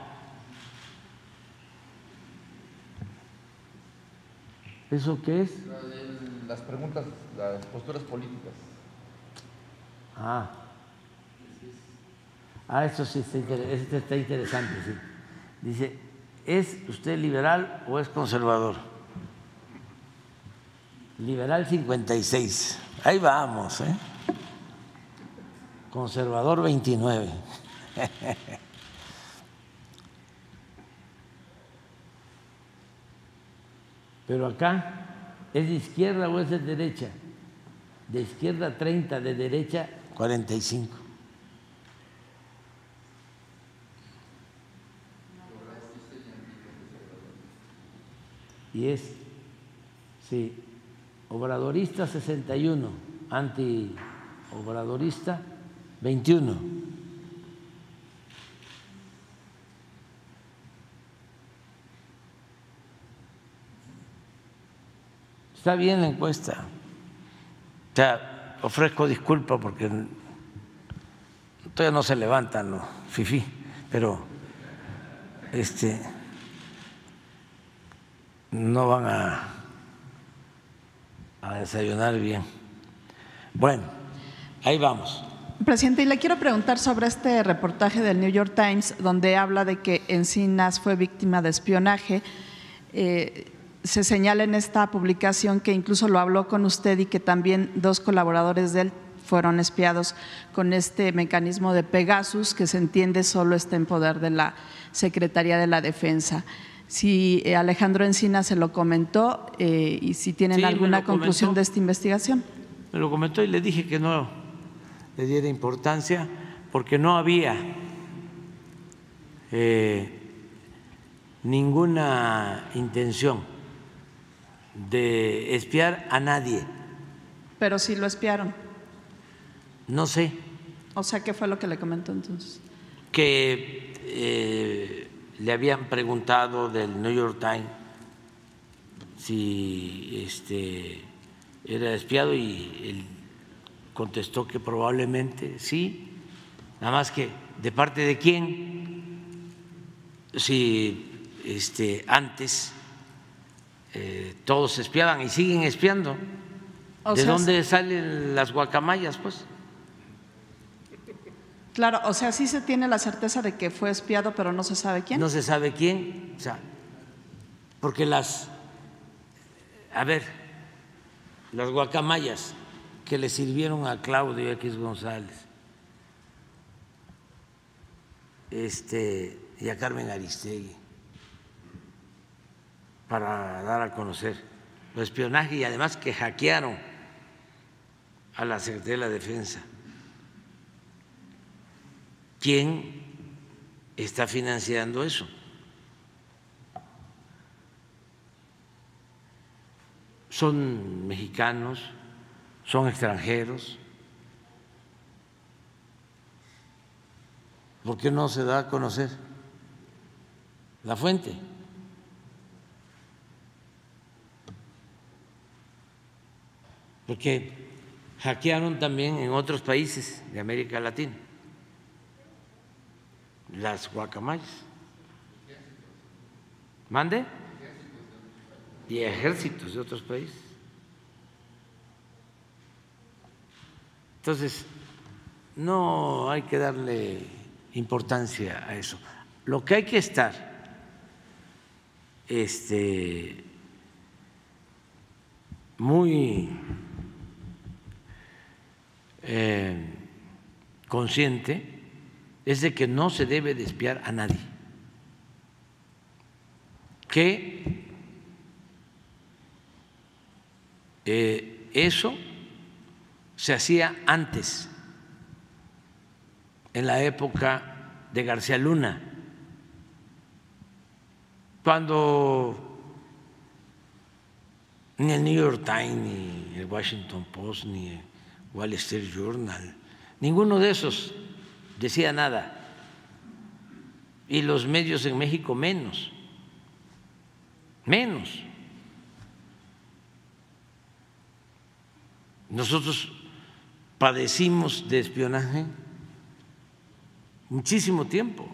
¿Eso qué es? Las preguntas, las posturas políticas. Ah. Ah, esto sí está, inter- este está interesante, sí. Dice, ¿es usted liberal o es conservador? Liberal 56. Ahí vamos, ¿eh? Conservador 29. Pero acá, ¿es de izquierda o es de derecha? De izquierda 30, de derecha 45. Y es Sí, obradorista 61, anti-obradorista 21. Está bien la encuesta. O sea, ofrezco disculpa porque todavía no se levantan los fifí, pero este no van a, a desayunar bien. Bueno, ahí vamos. Presidente, y le quiero preguntar sobre este reportaje del New York Times donde habla de que Encinas fue víctima de espionaje. Eh, se señala en esta publicación que incluso lo habló con usted y que también dos colaboradores de él fueron espiados con este mecanismo de Pegasus que se entiende solo está en poder de la Secretaría de la Defensa. Si eh, Alejandro Encina se lo comentó eh, y si tienen Sí, alguna conclusión comentó. de esta investigación. Me lo comentó y le dije que no le diera importancia porque no había eh, ninguna intención de espiar a nadie. Pero sí lo espiaron. No sé, O sea, ¿qué fue lo que le comentó entonces? que eh, le habían preguntado del New York Times si este era espiado y él contestó que probablemente sí, nada más que de parte de quién, si este antes eh, todos espiaban y siguen espiando. O ¿De sea, dónde salen las guacamayas, pues? Claro, o sea, sí se tiene la certeza de que fue espiado, pero no se sabe quién. No se sabe quién, o sea, porque las, a ver, las guacamayas que le sirvieron a Claudio X González este, y a Carmen Aristegui para dar a conocer el espionaje y además que hackearon a la Secretaría de la Defensa. ¿Quién está financiando eso? ¿Son mexicanos? ¿Son extranjeros? ¿Por qué no se da a conocer la fuente? Porque hackearon también en otros países de América Latina las guacamayas. ¿Mande? Y ejércitos de otros países. Entonces, no hay que darle importancia a eso. Lo que hay que estar este, muy eh, consciente es de que no se debe de espiar a nadie, que eh, eso se hacía antes, en la época de García Luna, cuando ni el New York Times, ni el Washington Post, ni el Wall Street Journal, ninguno de esos decía nada. Y los medios en México menos, menos. Nosotros padecimos de espionaje muchísimo tiempo.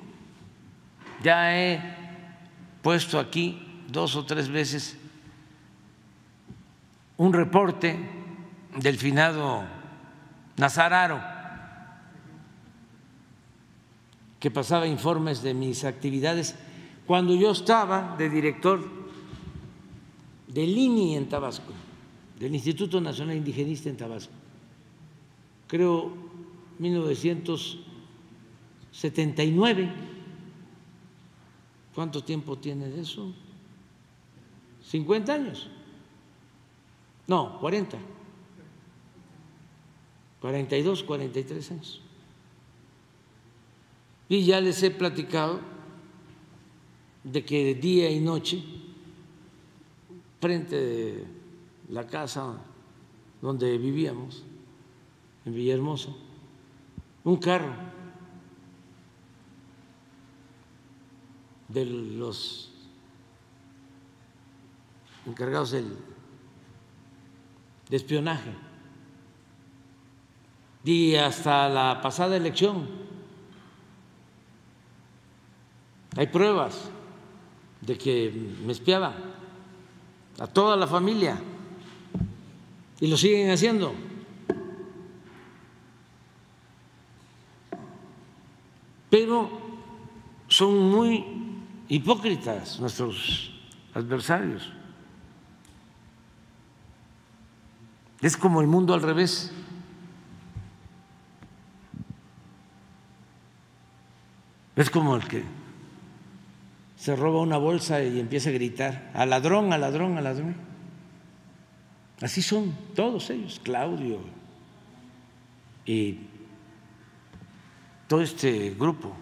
Ya he puesto aquí dos o tres veces un reporte del finado Nazararo, que pasaba informes de mis actividades cuando yo estaba de director del INI en Tabasco, del Instituto Nacional Indigenista en Tabasco. Creo 1979. ¿Cuánto tiempo tiene de eso? 50 años. No, 40. 42, 43 años. Y ya les he platicado de que día y noche, frente la casa donde vivíamos, en Villahermosa, un carro de los encargados del, de espionaje. Y hasta la pasada elección hay pruebas de que me espiaban a toda la familia y lo siguen haciendo. Pero son muy hipócritas nuestros adversarios. Es como el mundo al revés. Es como el que se roba una bolsa y empieza a gritar, al ladrón, al ladrón, al ladrón. Así son todos ellos, Claudio y todo este grupo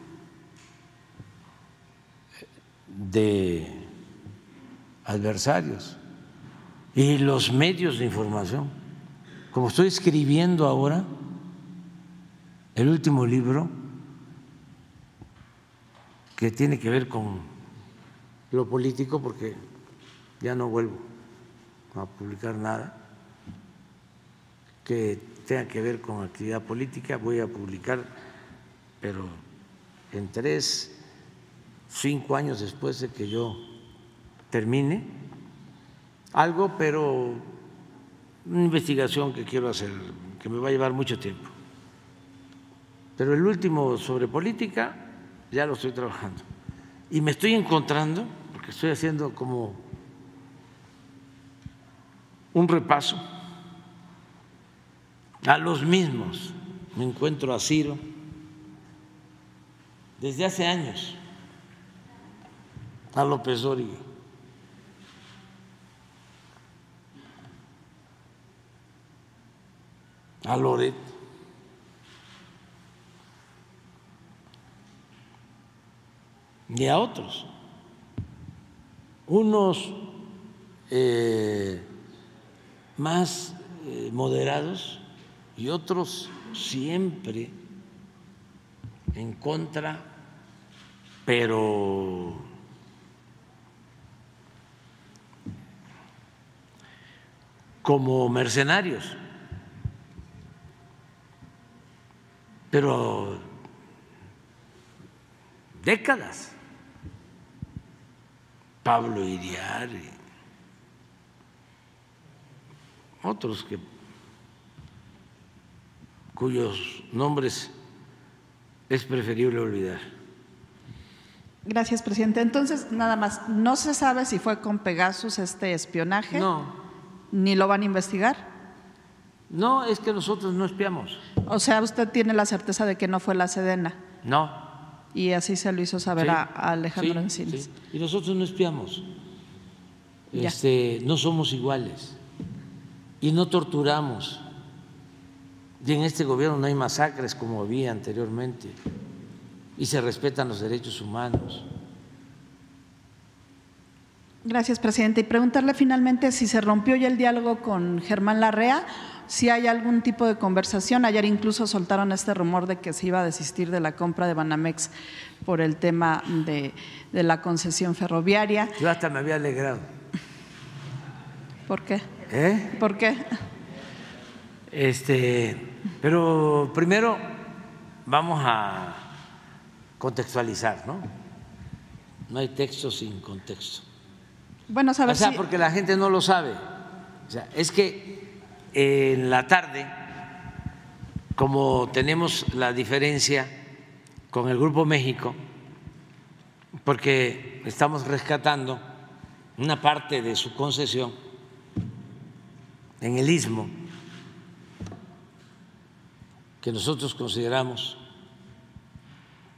de adversarios y los medios de información. Como estoy escribiendo ahora el último libro que tiene que ver con lo político, porque ya no vuelvo a publicar nada que tenga que ver con actividad política, voy a publicar, pero en tres, cinco años después de que yo termine, algo, pero una investigación que quiero hacer, que me va a llevar mucho tiempo. Pero el último sobre política ya lo estoy trabajando. Y me estoy encontrando, estoy haciendo como un repaso a los mismos. Me encuentro a Ciro desde hace años, a López Dóriga a Loret. Y a otros. Unos eh, más eh, moderados y otros siempre en contra, pero como mercenarios. Pero décadas. Pablo Iriari, otros que cuyos nombres es preferible olvidar. Gracias, presidente. Entonces, nada más, ¿no se sabe si fue con Pegasus este espionaje? No. ¿Ni lo van a investigar? No, es que nosotros no espiamos. O sea, usted tiene la certeza de que no fue la Sedena. No. Y así se lo hizo saber Sí, a, Alejandro sí, Encinas. sí. Y nosotros no espiamos. Este, no somos iguales. Y no torturamos. Y en este gobierno no hay masacres como había anteriormente. Y se respetan los derechos humanos. Gracias, presidente. Y preguntarle finalmente si se rompió ya el diálogo con Germán Larrea, si hay algún tipo de conversación. Ayer incluso soltaron este rumor de que se iba a desistir de la compra de Banamex por el tema de, de la concesión ferroviaria. Yo hasta me había alegrado. ¿Por qué? ¿Eh? ¿Por qué? Este, pero primero vamos a contextualizar, ¿no? No hay texto sin contexto. Bueno, saber O sea, si- porque la gente no lo sabe. O sea, es que en la tarde, como tenemos la diferencia con el Grupo México, porque estamos rescatando una parte de su concesión en el istmo, que nosotros consideramos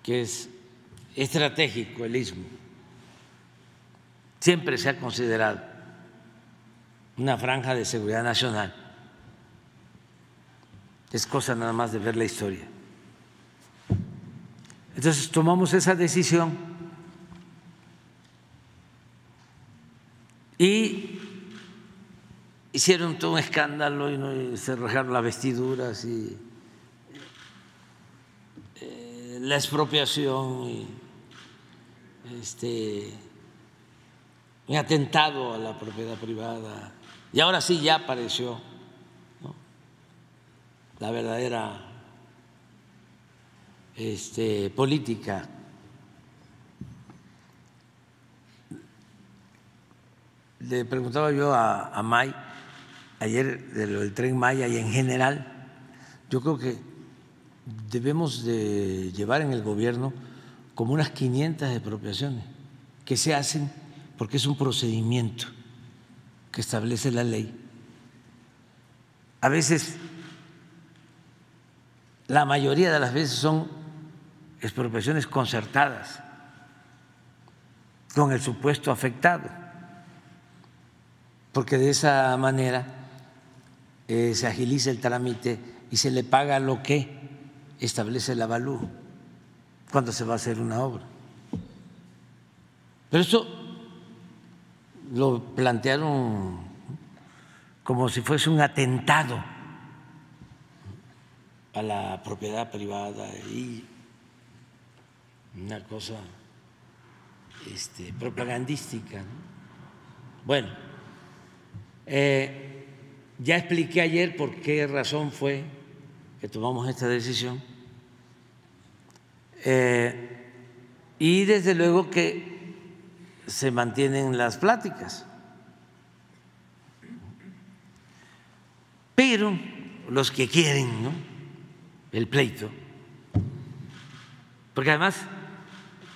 que es estratégico el istmo siempre se ha considerado una franja de seguridad nacional. Es cosa nada más de ver la historia. Entonces tomamos esa decisión y hicieron todo un escándalo y, se rajaron las vestiduras y eh, la expropiación y este un atentado a la propiedad privada. Y ahora sí ya apareció la verdadera este, política. Le preguntaba yo a, a May ayer de lo del tren Maya y en general, yo creo que debemos de llevar en el gobierno como unas 500 expropiaciones que se hacen porque es un procedimiento que establece la ley. A veces, la mayoría de las veces son expropiaciones concertadas con el supuesto afectado, porque de esa manera eh, se agiliza el trámite y se le paga lo que establece el avalúo cuando se va a hacer una obra. Pero eso lo plantearon como si fuese un atentado a la propiedad privada y una cosa este, propagandística. Bueno, eh, ya expliqué ayer por qué razón fue que tomamos esta decisión. Eh, y desde luego que se mantienen las pláticas. Pero los que quieren ¿no? el pleito, porque además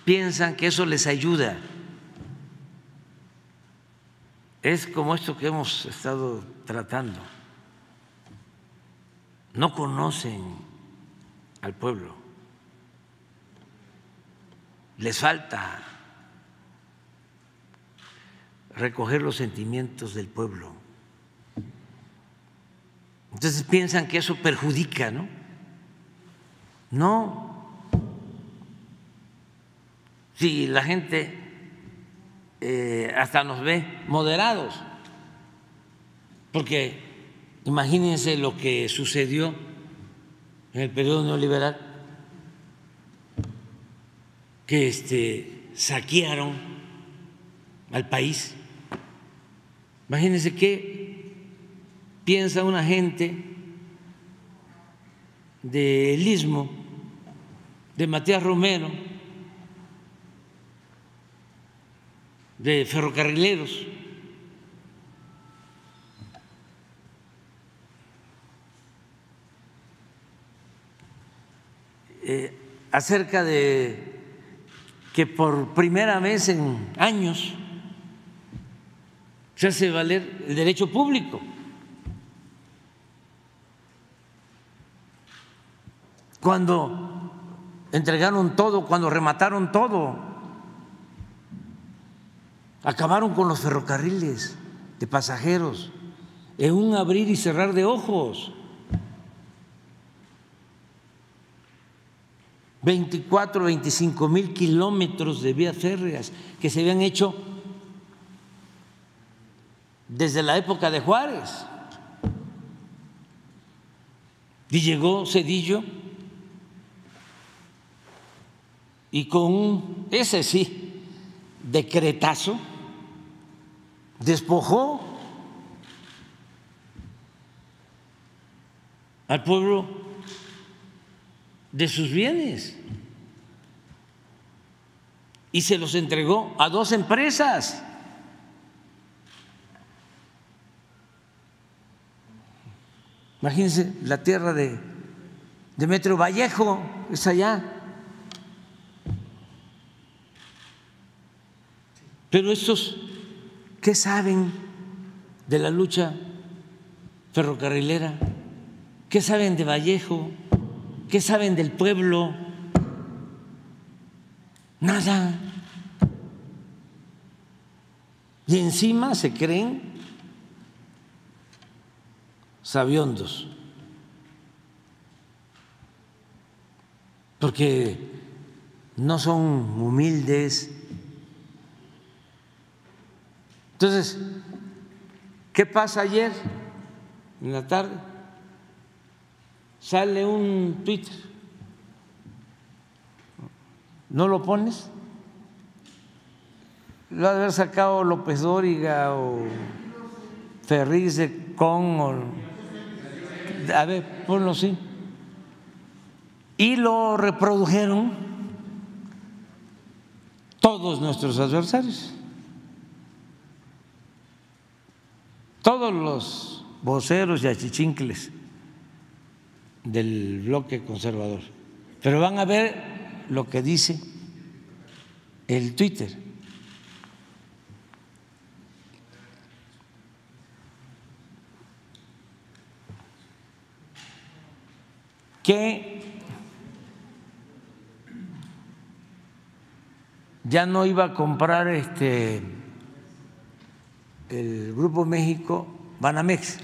piensan que eso les ayuda es como esto que hemos estado tratando. No conocen al pueblo. Les falta recoger los sentimientos del pueblo. Entonces piensan que eso perjudica, ¿no? No. Si la gente eh, hasta nos ve moderados, porque imagínense lo que sucedió en el periodo neoliberal, que este, saquearon al país. Imagínense qué piensa una gente del Istmo, de Matías Romero, de ferrocarrileros. Eh, acerca de que por primera vez en años se hace valer el derecho público. Cuando entregaron todo, cuando remataron todo, acabaron con los ferrocarriles de pasajeros en un abrir y cerrar de ojos. 24, 25 mil kilómetros de vías férreas que se habían hecho desde la época de Juárez. Y llegó Cedillo y con ese sí, decretazo, despojó al pueblo de sus bienes y se los entregó a dos empresas. Imagínense la tierra de, de Metro Vallejo, es allá. Pero estos ¿Qué saben de la lucha ferrocarrilera? ¿Qué saben de Vallejo? ¿Qué saben del pueblo? Nada. Y encima se creen sabiondos. Porque no son humildes, Entonces, ¿Qué pasa ayer en la tarde? Sale un Twitter. ¿No lo pones? Lo ha de haber sacado López Dóriga o Ferriz de Con. O, a ver, ponlo así. Y lo reprodujeron todos nuestros adversarios. Todos los voceros y achichincles del bloque conservador. Pero van a ver lo que dice el Twitter. Que ya no iba a comprar este el Grupo México Banamex.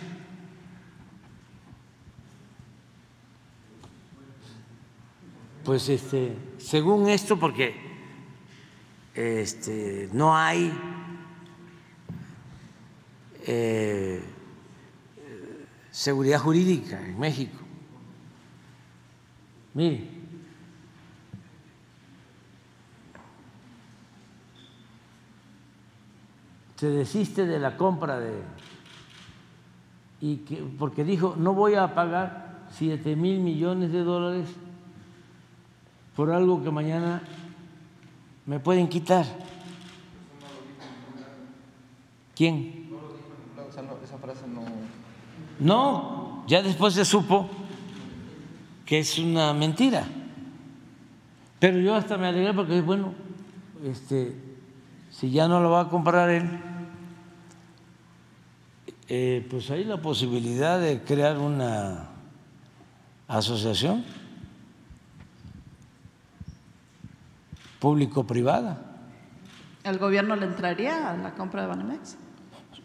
Pues este, según esto, porque este, no hay eh, seguridad jurídica en México. Mire, se desiste de la compra de y que, porque dijo no voy a pagar siete mil millones de dólares por algo que mañana me pueden quitar. ¿Quién? Esa frase no. No, ya después se supo que es una mentira. Pero yo hasta me alegré porque, bueno, este, si ya no lo va a comprar él, eh, pues hay la posibilidad de crear una asociación público-privada. ¿El gobierno le entraría a la compra de Banamex?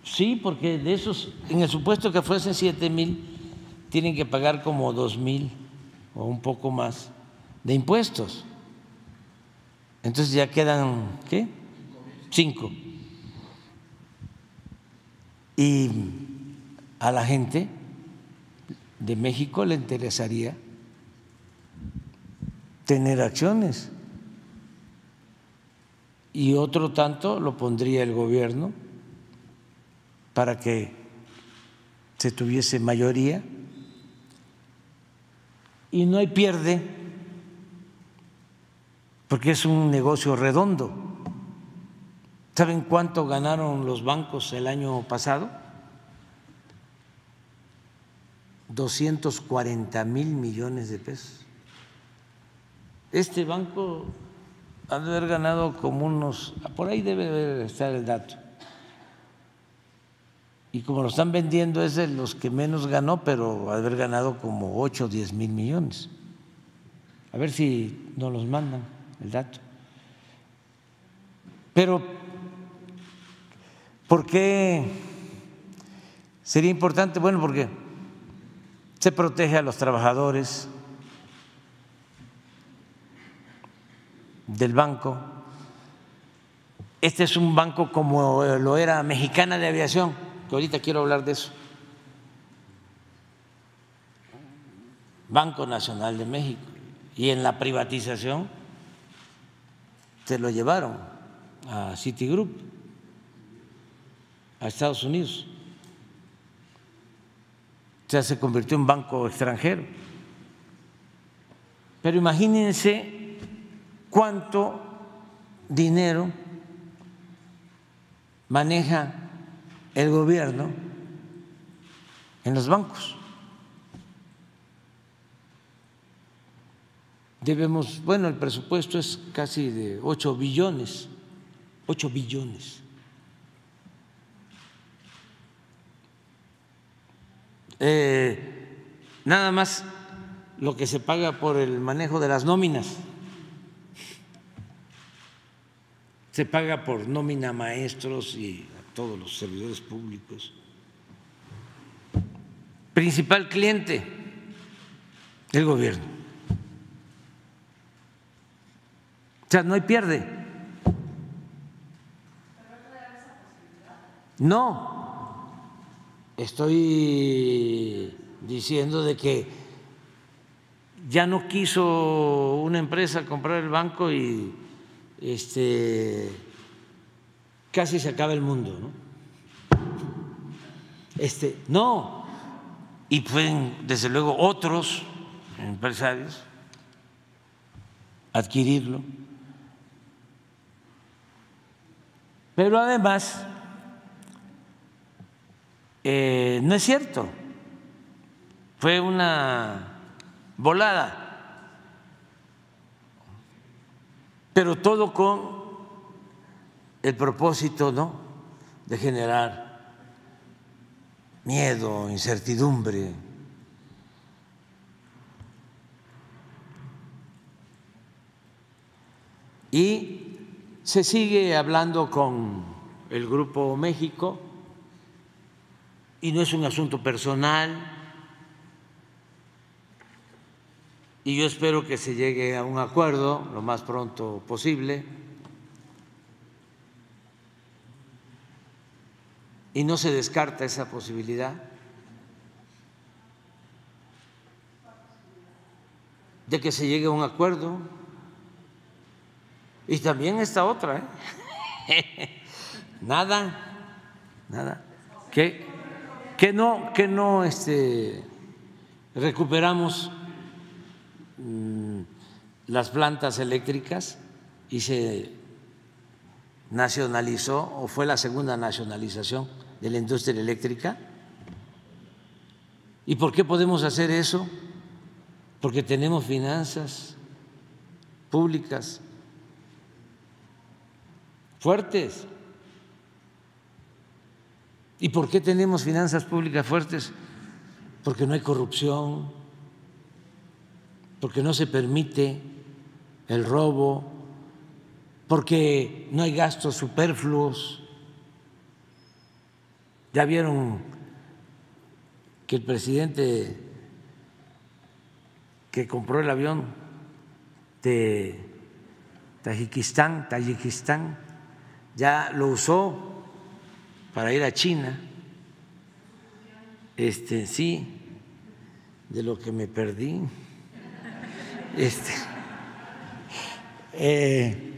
Sí, porque de esos, en el supuesto que fuesen siete mil, tienen que pagar como dos mil o un poco más de impuestos. Entonces ya quedan, ¿qué? Cinco. Y a la gente de México le interesaría tener acciones. Y otro tanto lo pondría el gobierno para que se tuviese mayoría y no hay pierde porque es un negocio redondo. ¿Saben cuánto ganaron los bancos el año pasado? 240 mil millones de pesos. Este banco ha de haber ganado como unos, por ahí debe estar el dato. Y como lo están vendiendo es de los que menos ganó, pero haber ganado como 8 o 10 mil millones. A ver si nos los mandan el dato. Pero, ¿por qué sería importante? Bueno, porque se protege a los trabajadores del banco. Este es un banco como lo era Mexicana de Aviación, que ahorita quiero hablar de eso. Banco Nacional de México. Y en la privatización se lo llevaron a Citigroup, a Estados Unidos. O sea, se convirtió en banco extranjero. Pero imagínense cuánto dinero maneja el gobierno en los bancos. Debemos, bueno, el presupuesto es casi de 8 billones, 8 billones. Eh, nada más lo que se paga por el manejo de las nóminas. Se paga por nómina maestros y todos los servidores públicos. Principal cliente, el gobierno. O sea, no hay pierde. No, estoy diciendo de que ya no quiso una empresa comprar el banco y este casi se acaba el mundo, ¿no? Este, no, y pueden desde luego otros empresarios adquirirlo. Pero además, eh, no es cierto, fue una volada, pero todo con el propósito ¿no? de generar miedo, incertidumbre. Y se sigue hablando con el Grupo México y no es un asunto personal. Y yo espero que se llegue a un acuerdo lo más pronto posible. Y no se descarta esa posibilidad. de que se llegue a un acuerdo y también esta otra, ¿eh? nada, nada. Que, no, que no este, recuperamos mm, las plantas eléctricas y se nacionalizó o fue la segunda nacionalización de la industria eléctrica. ¿Y por qué podemos hacer eso? Porque tenemos finanzas públicas fuertes. ¿Y por qué tenemos finanzas públicas fuertes? Porque no hay corrupción, porque no se permite el robo, porque no hay gastos superfluos. Ya vieron que el presidente que compró el avión de Tajikistán, Tayikistán, ya lo usó para ir a China. Este, sí, de lo que me perdí. Este, eh,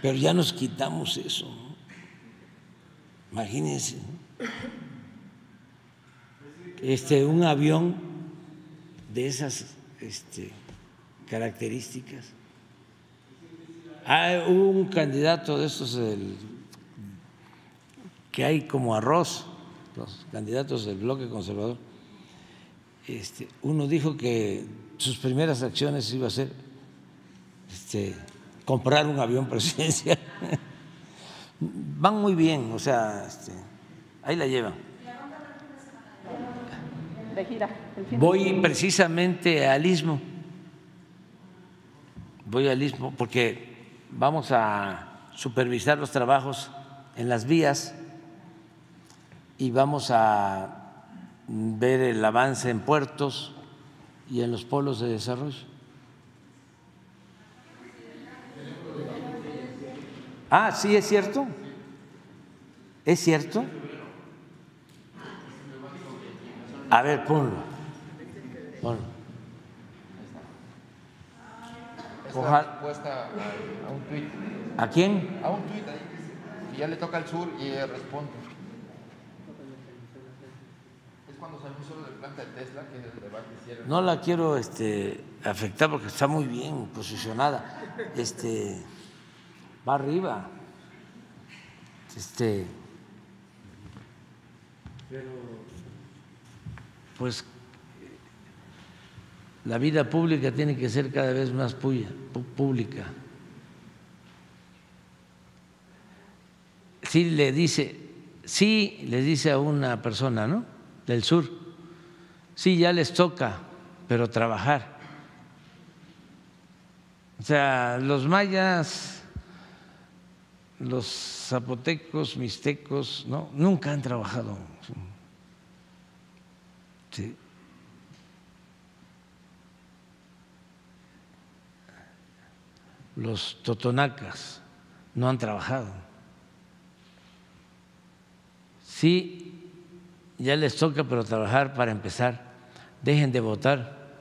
pero ya nos quitamos eso. Imagínense. Este, un avión de esas este, características hay un candidato de estos que hay como arroz, los candidatos del bloque conservador. Este, uno dijo que sus primeras acciones iba a ser este, comprar un avión presidencial. Van muy bien, o sea, este, ahí la llevan. Voy precisamente al istmo. Voy al istmo porque vamos a supervisar los trabajos en las vías y vamos a ver el avance en puertos y en los polos de desarrollo. Ah, sí, es cierto. ¿Es cierto? A ver, ponlo. Ponlo. respuesta a, un tuit. ¿A quién? A un tuit ahí que ya le toca al sur y responde. Es cuando se anunció del planta de Tesla que el debate hicieron. No la quiero este, afectar porque está muy bien posicionada. Este, va arriba. Este, pero, pues la vida pública tiene que ser cada vez más pública. Sí le dice, sí le dice a una persona, ¿no? Del sur, sí ya les toca, pero trabajar. O sea, los mayas, los zapotecos, mixtecos, ¿no? Nunca han trabajado. Los totonacas no han trabajado. sí, ya les toca, pero trabajar para empezar. Dejen de votar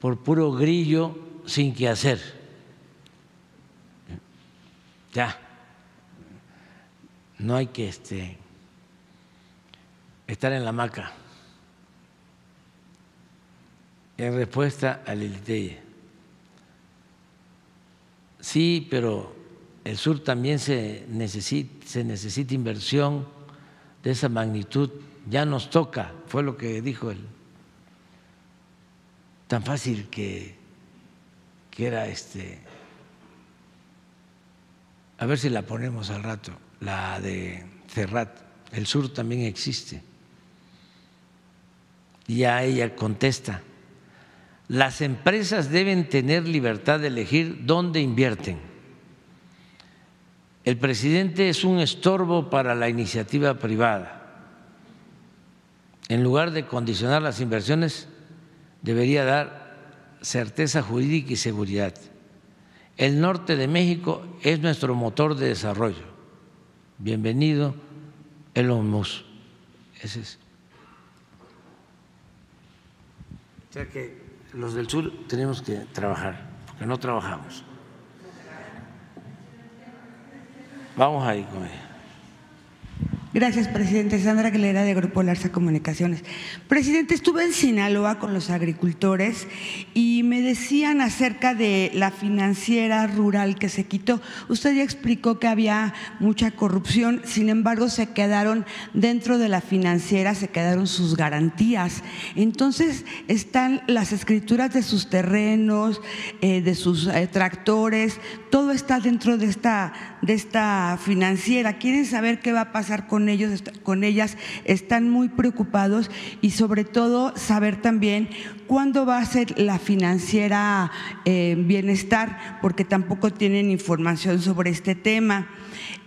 por puro grillo sin que hacer. Ya. No hay que este, estar en la maca. En respuesta al Liliteye. Sí, pero el sur también se necesita, se necesita inversión de esa magnitud. Ya nos toca, fue lo que dijo él. Tan fácil que, que era este. A ver si la ponemos al rato, la de Cerrat. El sur también existe. Y ya ella contesta las empresas deben tener libertad de elegir dónde invierten. El presidente es un estorbo para la iniciativa privada. En lugar de condicionar las inversiones, debería dar certeza jurídica y seguridad. El norte de México es nuestro motor de desarrollo. Bienvenido, Elon Musk. Ese es. O sea que los del sur tenemos que trabajar, porque no trabajamos. Vamos ahí con. Gracias, presidente. Sandra Aguilera, de Grupo Larsa Comunicaciones. Presidente, estuve en Sinaloa con los agricultores y me decían acerca de la financiera rural que se quitó. Usted ya explicó que había mucha corrupción, sin embargo, se quedaron dentro de la financiera, se quedaron sus garantías. Entonces, están las escrituras de sus terrenos, eh, de sus eh, tractores, todo está dentro de esta, de esta financiera. Quieren saber qué va a pasar con ellos, con ellas, están muy preocupados y sobre todo saber también cuándo va a ser la financiera eh, bienestar, porque tampoco tienen información sobre este tema.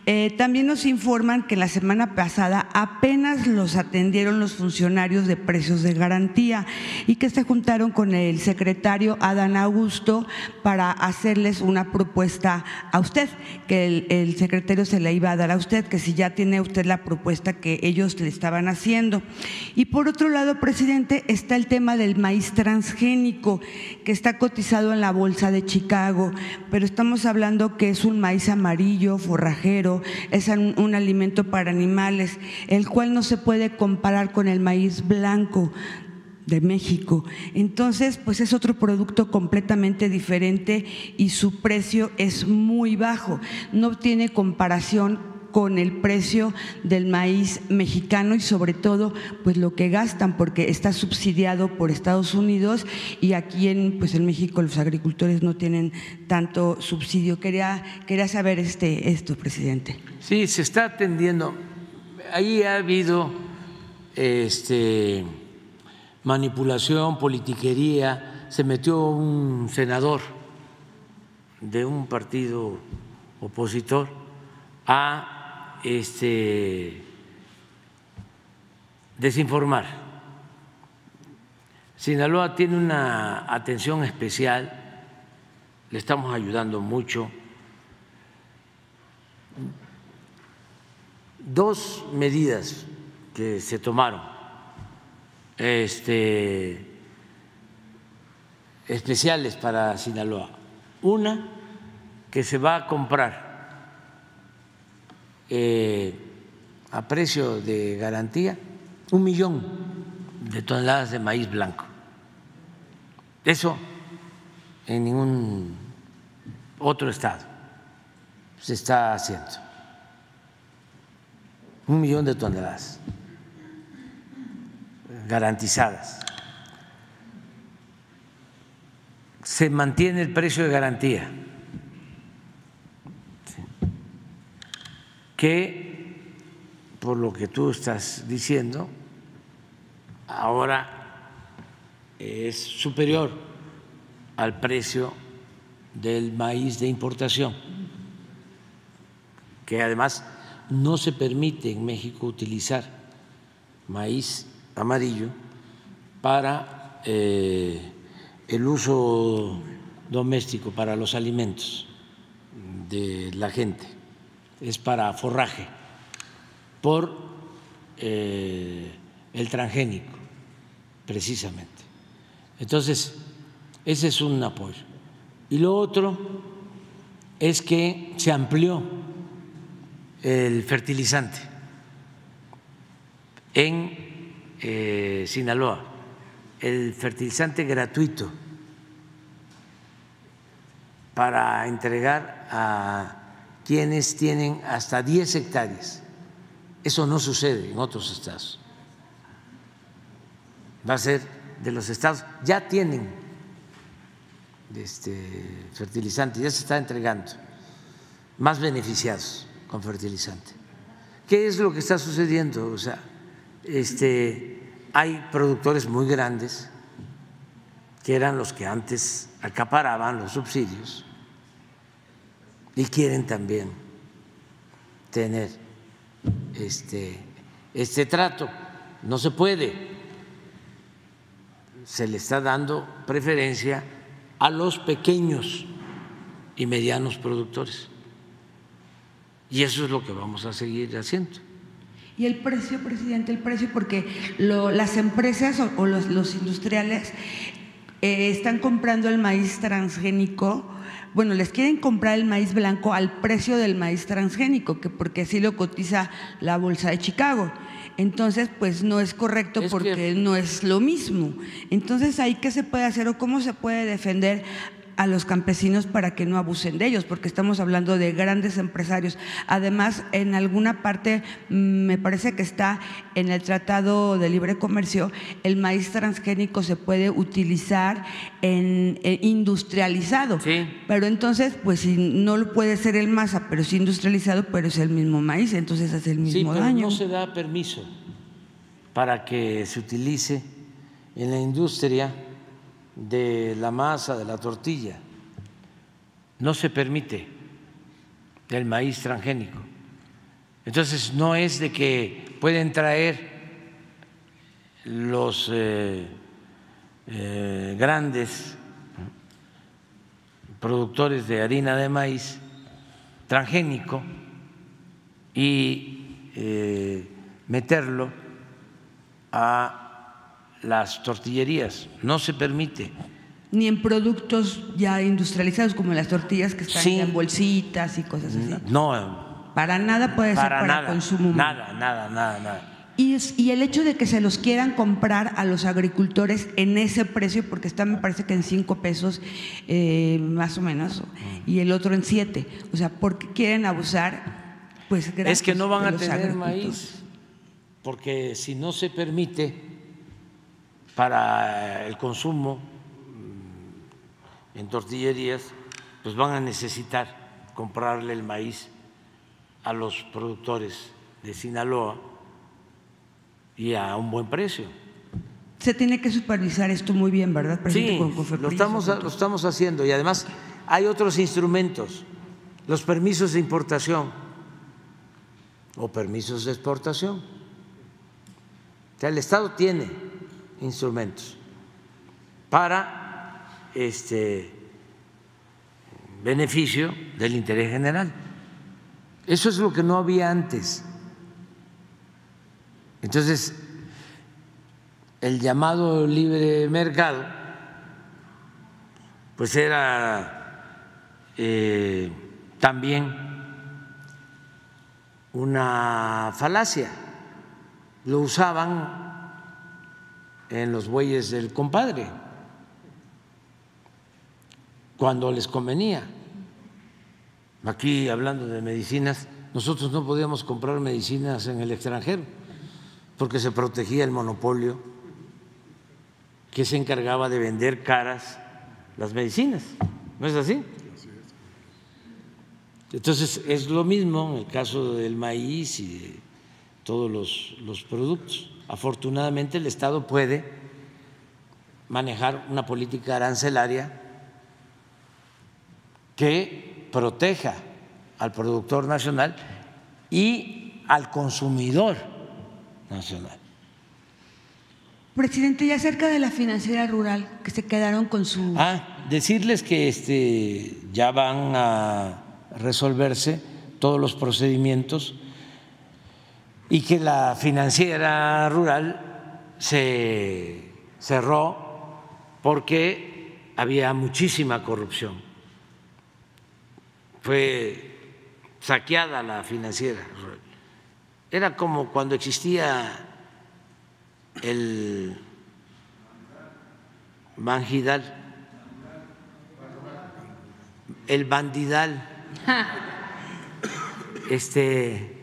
Eh, también nos informan que la semana pasada apenas los atendieron los funcionarios de precios de garantía y que se juntaron con el secretario Adán Augusto para hacerles una propuesta a usted, que el, el secretario se le iba a dar a usted, que si ya tiene usted la propuesta que ellos le estaban haciendo. Y por otro lado, presidente, está el tema del maíz transgénico, que está cotizado en la bolsa de Chicago, pero estamos hablando que es un maíz amarillo, forrajero, es un, alimento para animales, el cual no se puede comparar con el maíz blanco de México. Entonces, pues es otro producto completamente diferente y su precio es muy bajo. No tiene comparación con el precio del maíz mexicano y sobre todo pues lo que gastan porque está subsidiado por Estados Unidos y aquí en pues en México los agricultores no tienen tanto subsidio. Quería quería saber este esto, presidente. Sí, se está atendiendo. Ahí ha habido este manipulación, politiquería, se metió un senador de un partido opositor a este, desinformar. Sinaloa tiene una atención especial, le estamos ayudando mucho. Dos medidas que se tomaron este, especiales para Sinaloa. Una, que se va a comprar eh, a precio de garantía un millón de toneladas de maíz blanco. Eso en ningún otro estado se está haciendo. Un millón de toneladas garantizadas. Se mantiene el precio de garantía que, por lo que tú estás diciendo, ahora es superior al precio del maíz de importación, que además no se permite en México utilizar maíz amarillo para eh, el uso doméstico, para los alimentos de la gente es para forraje, por eh, el transgénico, precisamente. Entonces, ese es un apoyo. Y lo otro es que se amplió el fertilizante en eh, Sinaloa, el fertilizante gratuito para entregar a quienes tienen hasta 10 hectáreas. Eso no sucede en otros estados. Va a ser de los estados, ya tienen este fertilizante, ya se está entregando, más beneficiados con fertilizante. ¿Qué es lo que está sucediendo? O sea, este, hay productores muy grandes que eran los que antes acaparaban los subsidios y quieren también tener este, este trato. No se puede. Se le está dando preferencia a los pequeños y medianos productores. Y eso es lo que vamos a seguir haciendo. Y el precio, presidente, el precio, porque las empresas o, los, industriales eh, están comprando el maíz transgénico, bueno, les quieren comprar el maíz blanco al precio del maíz transgénico, que porque así lo cotiza la Bolsa de Chicago. Entonces, pues no es correcto porque no es lo mismo. Entonces, ¿ahí qué se puede hacer o cómo se puede defender a los campesinos para que no abusen de ellos, porque estamos hablando de grandes empresarios. Además, en alguna parte mm, me parece que está en el Tratado de Libre Comercio, el maíz transgénico se puede utilizar en, industrializado. Pero entonces, pues si no lo puede ser el masa, pero sí industrializado, pero es el mismo maíz, entonces hace el mismo sí, pero No se da permiso para que se utilice en la industria de la masa, de la tortilla. No se permite el maíz transgénico. Entonces no es de que pueden traer los eh, eh, grandes productores de harina de maíz transgénico y eh, meterlo a las tortillerías, no se permite. Ni en productos ya industrializados como las tortillas que están en bolsitas y cosas así. No. Para nada puede ser para consumo Nada, nada, nada, nada. Y, y, el hecho de que se los quieran comprar a los agricultores en ese precio, porque está me parece que en cinco pesos eh, más o menos, y el otro en siete. O sea, porque quieren abusar, pues Es que no van a tener maíz, porque si no se permite para el consumo en tortillerías, pues van a necesitar comprarle el maíz a los productores de Sinaloa y a un buen precio. Se tiene que supervisar esto muy bien, ¿verdad, presidente? Sí, lo estamos, lo estamos haciendo y además hay otros instrumentos, los permisos de importación o permisos de exportación. O sea, el Estado tiene instrumentos para este beneficio del interés general. Eso es lo que no había antes. Entonces, el llamado libre mercado, pues era eh, también una falacia. Lo usaban en los bueyes del compadre, cuando les convenía. Aquí hablando de medicinas, nosotros no podíamos comprar medicinas en el extranjero porque se protegía el monopolio que se encargaba de vender caras las medicinas. ¿No es así? Entonces es lo mismo en el caso del maíz y de todos los, los productos. Afortunadamente el Estado puede manejar una política arancelaria que proteja al productor nacional y al consumidor nacional. Presidente, y acerca de la financiera rural, que se quedaron con su... Ah, decirles que este, ya van a resolverse todos los procedimientos y que la financiera rural se cerró porque había muchísima corrupción. Fue saqueada la financiera rural. Era como cuando existía el Banjidal, el Bandidal. Este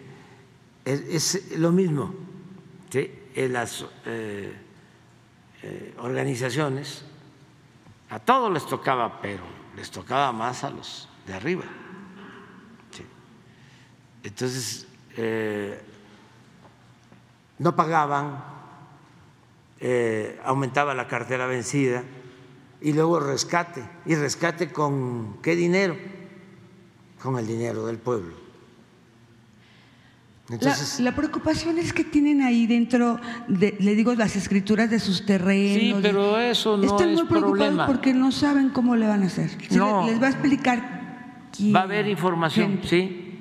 es, lo mismo en las eh, eh, organizaciones, a todos les tocaba, pero les tocaba más a los de arriba. Entonces, eh, no pagaban, aumentaba la cartera vencida y luego rescate. ¿Y rescate con qué dinero? Con el dinero del pueblo la, preocupación es que tienen ahí dentro, de, le digo, las escrituras de sus terrenos. Sí, pero eso no Están es muy preocupados porque no saben cómo le van a hacer. no. Les va a explicar quién. Va a haber información, sí,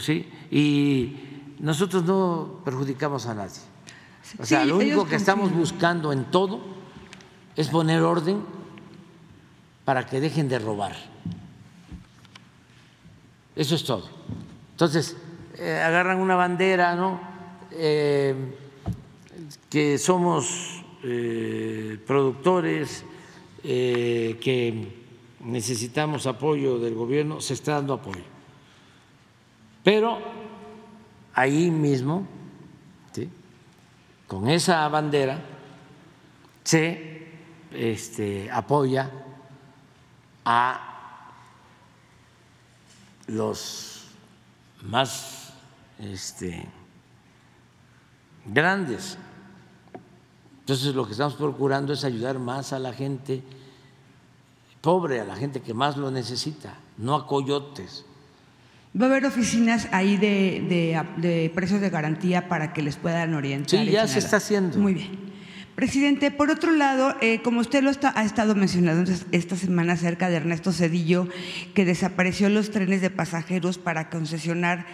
sí. Y nosotros no perjudicamos a nadie. O sea, lo único que estamos buscando en todo es poner orden para que dejen de robar. Eso es todo. Entonces, eh, agarran una bandera, ¿no? Eh, que somos eh, productores, que necesitamos apoyo del gobierno, se está dando apoyo. Pero ahí mismo, con esa bandera, se este, apoya a los más este, grandes. Entonces lo que estamos procurando es ayudar más a la gente pobre, a la gente que más lo necesita, no a coyotes. ¿Va a haber oficinas ahí de, de, precios de garantía para que les puedan orientar? Sí, ya se está haciendo. Muy bien. Presidente, por otro lado, eh, como usted lo ha estado mencionando esta semana acerca de Ernesto Cedillo, que desapareció los trenes de pasajeros para concesionar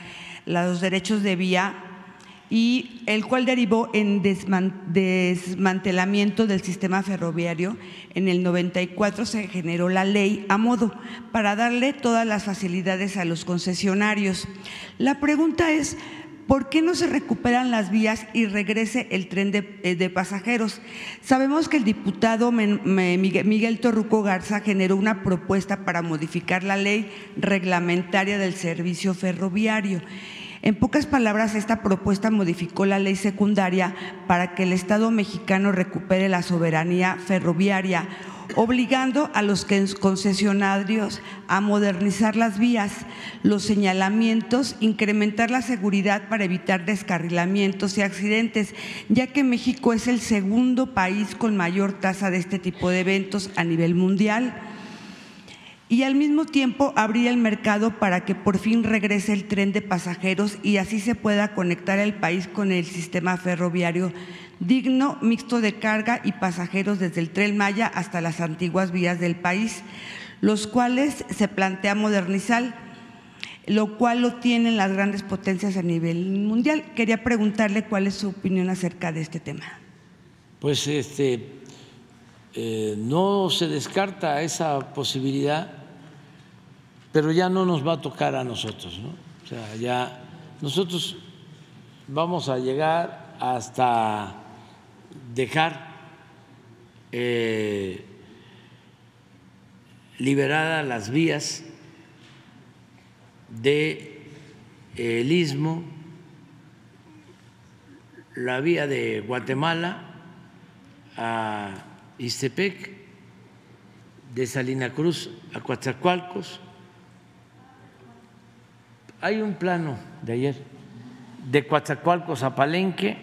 los derechos de vía y el cual derivó en desmantelamiento del sistema ferroviario. En el 94 se generó la ley a modo para darle todas las facilidades a los concesionarios. La pregunta es, ¿por qué no se recuperan las vías y regrese el tren de, eh, pasajeros? Sabemos que el diputado Miguel Torruco Garza generó una propuesta para modificar la ley reglamentaria del servicio ferroviario. En pocas palabras, esta propuesta modificó la ley secundaria para que el Estado mexicano recupere la soberanía ferroviaria, obligando a los concesionarios a modernizar las vías, los señalamientos, incrementar la seguridad para evitar descarrilamientos y accidentes, ya que México es el segundo país con mayor tasa de este tipo de eventos a nivel mundial y al mismo tiempo abrir el mercado para que por fin regrese el tren de pasajeros y así se pueda conectar el país con el sistema ferroviario digno, mixto de carga y pasajeros desde el tren Maya hasta las antiguas vías del país, los cuales se plantea modernizar, lo cual lo tienen las grandes potencias a nivel mundial. Quería preguntarle cuál es su opinión acerca de este tema. Pues este, eh, no se descarta esa posibilidad pero ya no nos va a tocar a nosotros, ¿no? O sea, ya nosotros vamos a llegar hasta dejar eh, liberadas las vías de eh, istmo, la vía de Guatemala a Istepec, de Salina Cruz a Coatzacoalcos, hay un plano de ayer de Coatzacoalcos a Palenque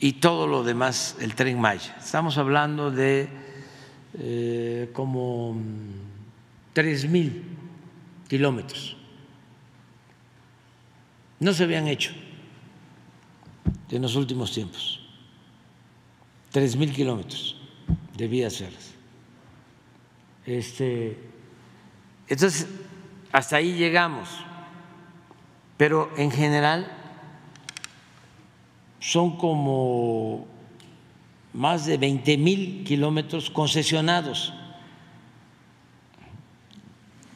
y todo lo demás, el tren Maya. Estamos hablando de eh, como tres mil kilómetros. No se habían hecho en los últimos tiempos. Tres mil kilómetros de vías. Este, entonces, hasta ahí llegamos pero en general son como más de 20 mil kilómetros concesionados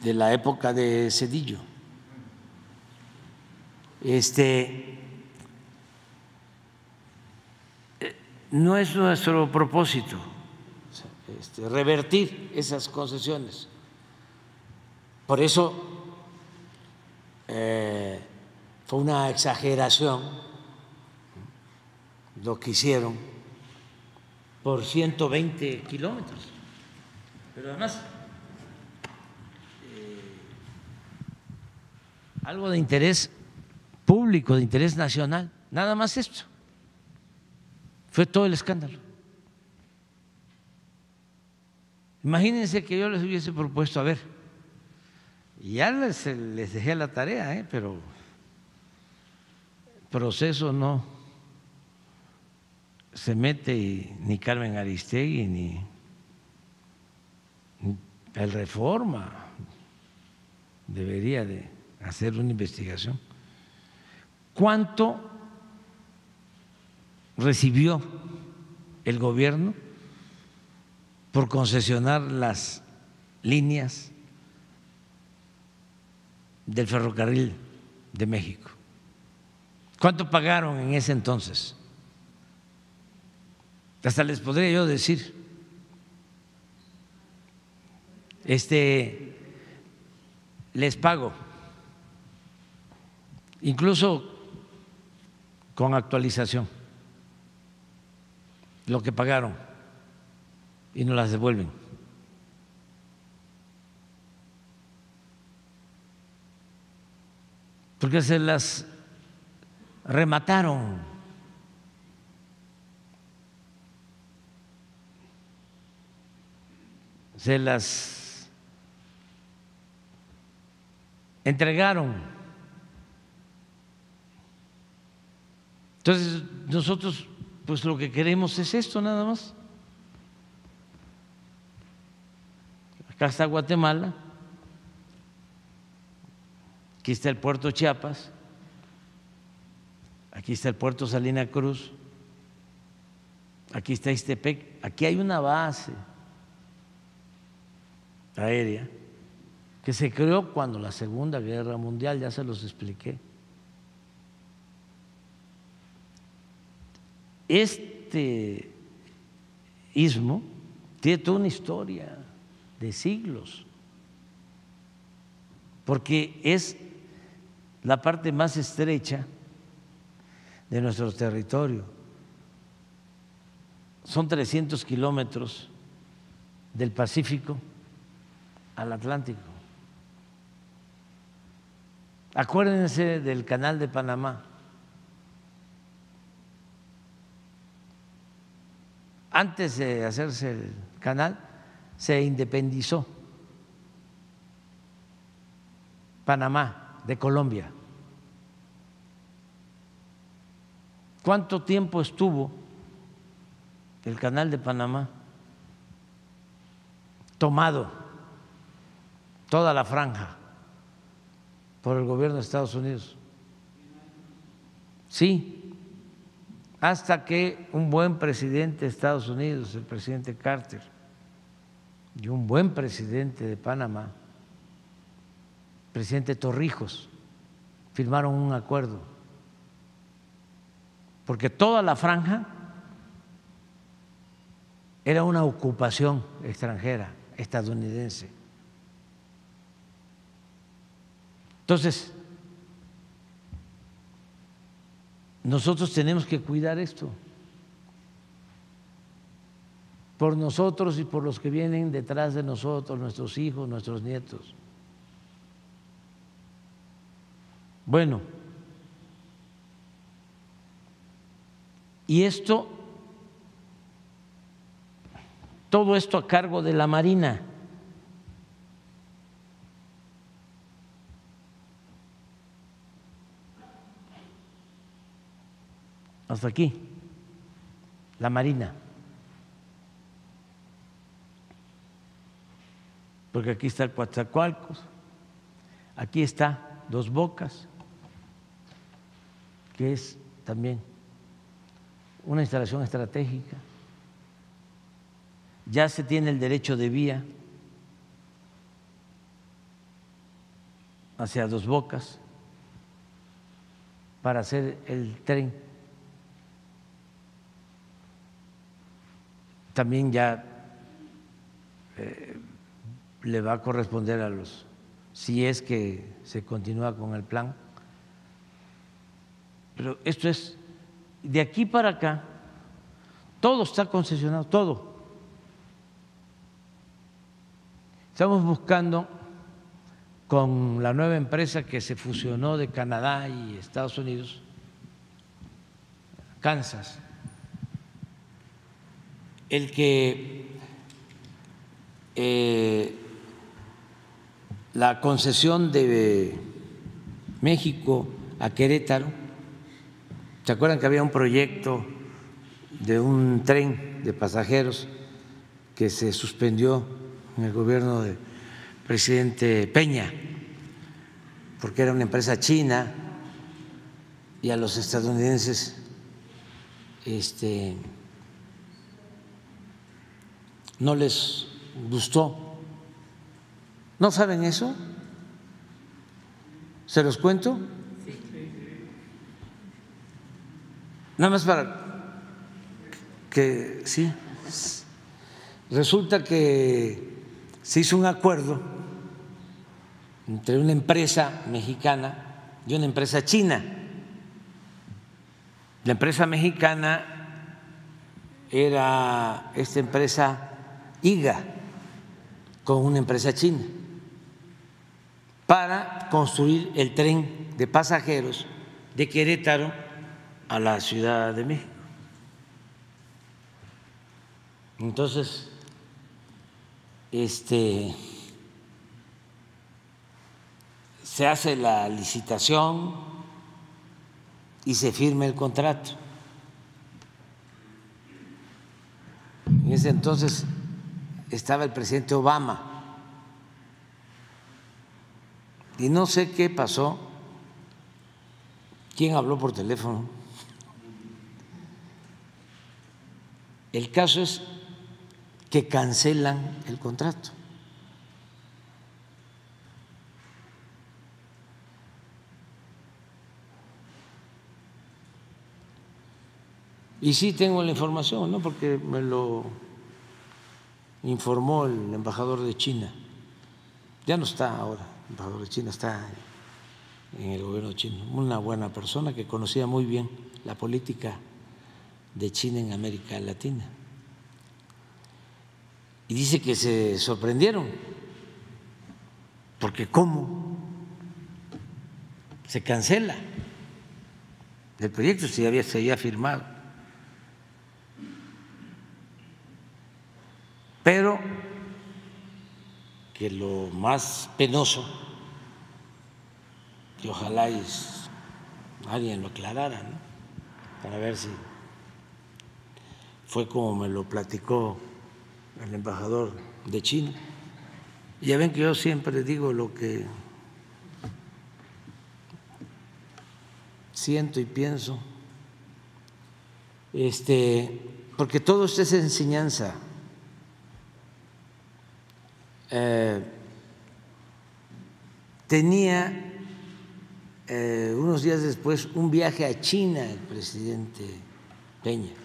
de la época de Cedillo. Este eh, no es nuestro propósito este, revertir esas concesiones. Por eso eh, una exageración lo que hicieron por 120 kilómetros. Pero además, eh, algo de interés público, de interés nacional, nada más esto. Fue todo el escándalo. Imagínense que yo les hubiese propuesto, a ver, ya les, les dejé la tarea, ¿eh? pero proceso no se mete ni Carmen Aristegui ni, el Reforma debería de hacer una investigación. ¿Cuánto recibió el gobierno por concesionar las líneas del ferrocarril de México. ¿Cuánto pagaron en ese entonces? Hasta les podría yo decir, este, les pago, incluso con actualización, lo que pagaron y no las devuelven. Porque se las remataron. Se las entregaron. Entonces, nosotros, pues lo que queremos es esto nada más. Acá está Guatemala, aquí está el puerto Chiapas, aquí está el puerto Salina Cruz, aquí está Istepec, aquí hay una base aérea que se creó cuando la Segunda Guerra Mundial, ya se los expliqué. Este istmo tiene toda una historia de siglos, porque es la parte más estrecha de nuestro territorio. Son 300 kilómetros del Pacífico al Atlántico. Acuérdense del canal de Panamá. Antes de hacerse el canal, se independizó Panamá de Colombia. ¿Cuánto tiempo estuvo el canal de Panamá tomado, toda la franja, por el gobierno de Estados Unidos? Sí, hasta que un buen presidente de Estados Unidos, el presidente Carter, y un buen presidente de Panamá, presidente Torrijos, firmaron un acuerdo, porque toda la franja era una ocupación extranjera, estadounidense. Entonces, nosotros tenemos que cuidar esto por nosotros y por los que vienen detrás de nosotros, nuestros hijos, nuestros nietos. Bueno, y esto, todo esto a cargo de la Marina. Hasta aquí, la Marina. porque aquí está el Coatzacoalcos, aquí está Dos Bocas, que es también una instalación estratégica, ya se tiene el derecho de vía hacia dos bocas para hacer el tren. También ya eh, le va a corresponder a los, si es que se continúa con el plan. Pero esto es, de aquí para acá, todo está concesionado, todo. Estamos buscando con la nueva empresa que se fusionó de Canadá y Estados Unidos, Kansas, el que eh, la concesión de México a Querétaro, ¿se acuerdan que había un proyecto de un tren de pasajeros que se suspendió en el gobierno del presidente Peña, porque era una empresa china y a los estadounidenses este, no les gustó. ¿No saben eso? ¿Se los cuento? Nada más para que sí. Resulta que se hizo un acuerdo entre una empresa mexicana y una empresa china. La empresa mexicana era esta empresa IGA con una empresa china para construir el tren de pasajeros de Querétaro a la Ciudad de México. Entonces, este se hace la licitación y se firma el contrato. En ese entonces estaba el presidente Obama y no sé qué pasó, quién habló por teléfono. El caso es que cancelan el contrato. Y sí tengo la información, ¿no? Porque me lo informó el embajador de China. Ya no está ahora, el embajador de China está en el gobierno chino. Una buena persona que conocía muy bien la política de China en América Latina. Y dice que se sorprendieron, porque ¿cómo se cancela el proyecto si había, se había firmado? Pero que lo más penoso, que ojalá alguien lo aclarara, ¿no? para ver si fue como me lo platicó el embajador de China. ya ven que yo siempre digo lo que siento y pienso, este, porque todo esto es enseñanza. Eh, tenía eh, unos días después un viaje a China el presidente Peña.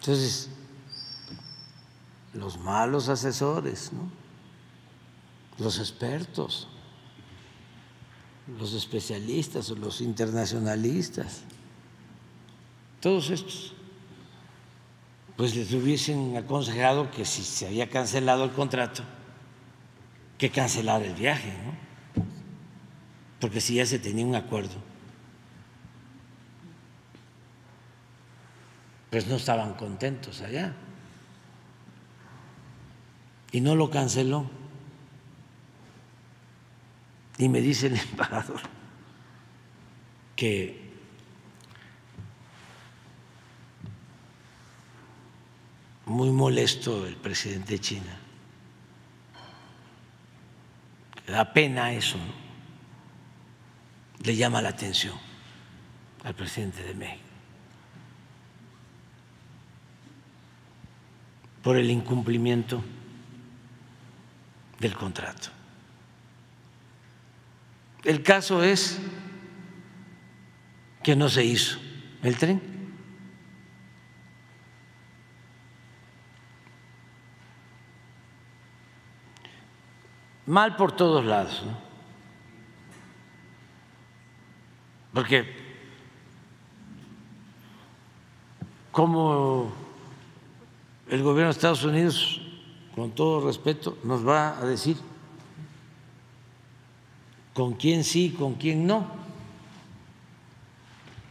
Entonces, los malos asesores, los expertos, los especialistas o los internacionalistas, todos estos pues les hubiesen aconsejado que si se había cancelado el contrato, que cancelar el viaje, ¿no? Porque si ya se tenía un acuerdo, pues no estaban contentos allá. Y no lo canceló. Y me dice el embajador que muy molesto el presidente de China. Da pena eso, le llama la atención al presidente de México. Por el incumplimiento del contrato. El caso es que no se hizo el tren. Mal por todos lados, ¿no? porque como el gobierno de Estados Unidos, con todo respeto, nos va a decir con quién sí, con quién no,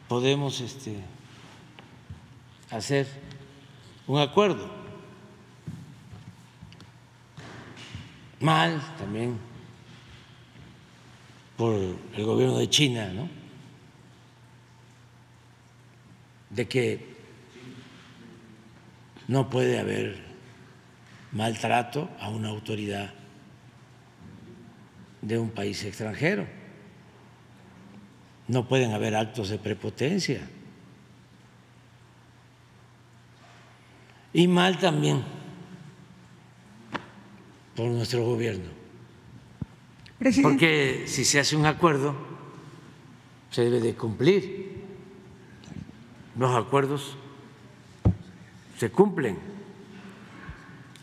podemos este, hacer un acuerdo. Mal también por el gobierno de China, ¿no? De que no puede haber maltrato a una autoridad de un país extranjero. No pueden haber actos de prepotencia. Y mal también por nuestro gobierno. Porque si se hace un acuerdo, se debe de cumplir. Los acuerdos se cumplen.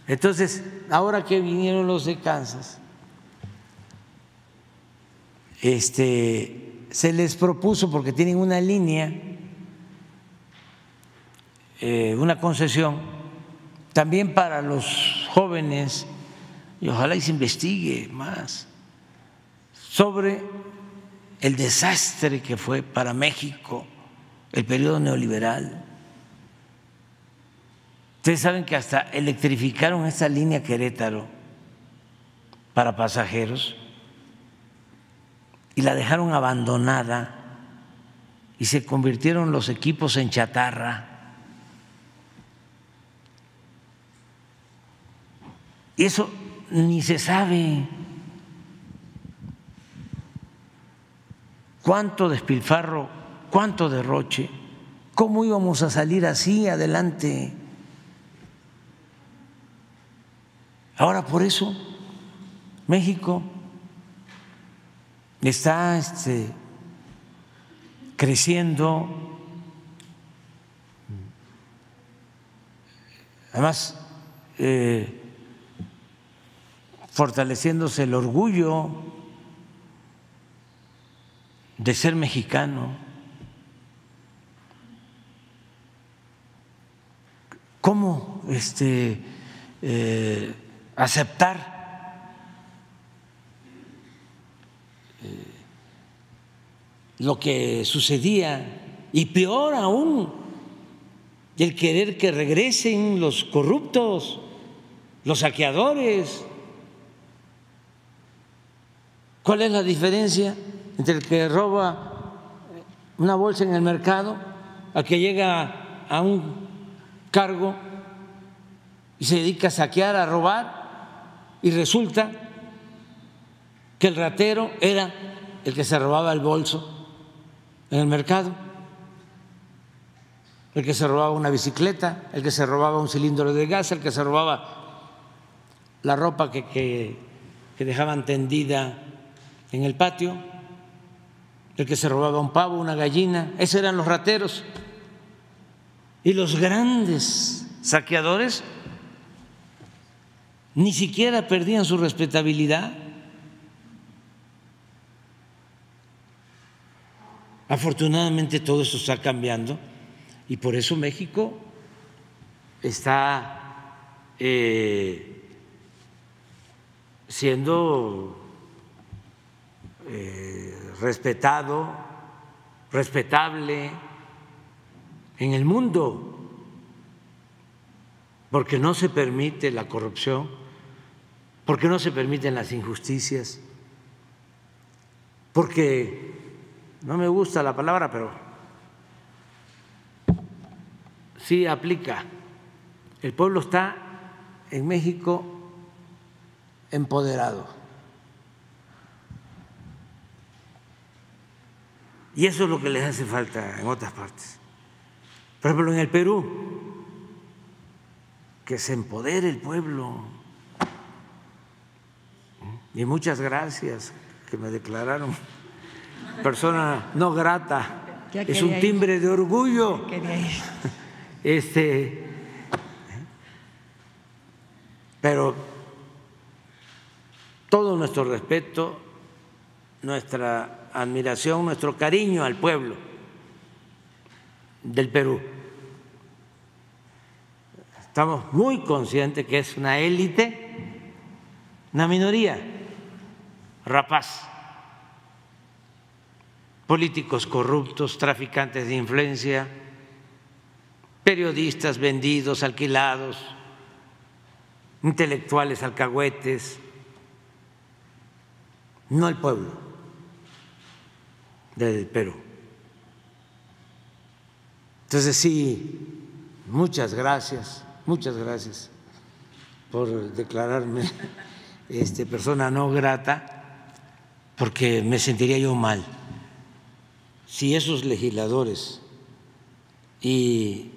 Entonces, ahora que vinieron los de Kansas, este, se les propuso, porque tienen una línea, eh, una concesión, también para los jóvenes y ojalá y se investigue más sobre el desastre que fue para México el periodo neoliberal. Ustedes saben que hasta electrificaron esa línea Querétaro para pasajeros y la dejaron abandonada y se convirtieron los equipos en chatarra. Y eso ni se sabe cuánto despilfarro, cuánto derroche, cómo íbamos a salir así adelante. Ahora por eso México está este, creciendo, además eh, fortaleciéndose el orgullo de ser mexicano. ¿Cómo este, eh, aceptar eh, lo que sucedía y peor aún, el querer que regresen los corruptos, los saqueadores? ¿Cuál es la diferencia entre el que roba una bolsa en el mercado al que llega a un cargo y se dedica a saquear, a robar y resulta que el ratero era el que se robaba el bolso en el mercado, el que se robaba una bicicleta, el que se robaba un cilindro de gas, el que se robaba la ropa que, que, que dejaban tendida en el patio, el que se robaba un pavo, una gallina, esos eran los rateros. Y los grandes saqueadores ni siquiera perdían su respetabilidad. Afortunadamente todo esto está cambiando y por eso México está eh, siendo eh, respetado, respetable en el mundo, porque no se permite la corrupción, porque no se permiten las injusticias, porque no me gusta la palabra, pero sí aplica. El pueblo está en México empoderado Y eso es lo que les hace falta en otras partes. Por ejemplo, en el Perú, que se empodere el pueblo. Y muchas gracias que me declararon persona no grata. Es un timbre de orgullo. Este, pero todo nuestro respeto, nuestra admiración, nuestro cariño al pueblo del Perú. Estamos muy conscientes que es una élite, una minoría rapaz, políticos corruptos, traficantes de influencia, periodistas vendidos, alquilados, intelectuales alcahuetes, no el pueblo del Perú. Entonces sí, muchas gracias, muchas gracias por declararme este, persona no grata, porque me sentiría yo mal si esos legisladores y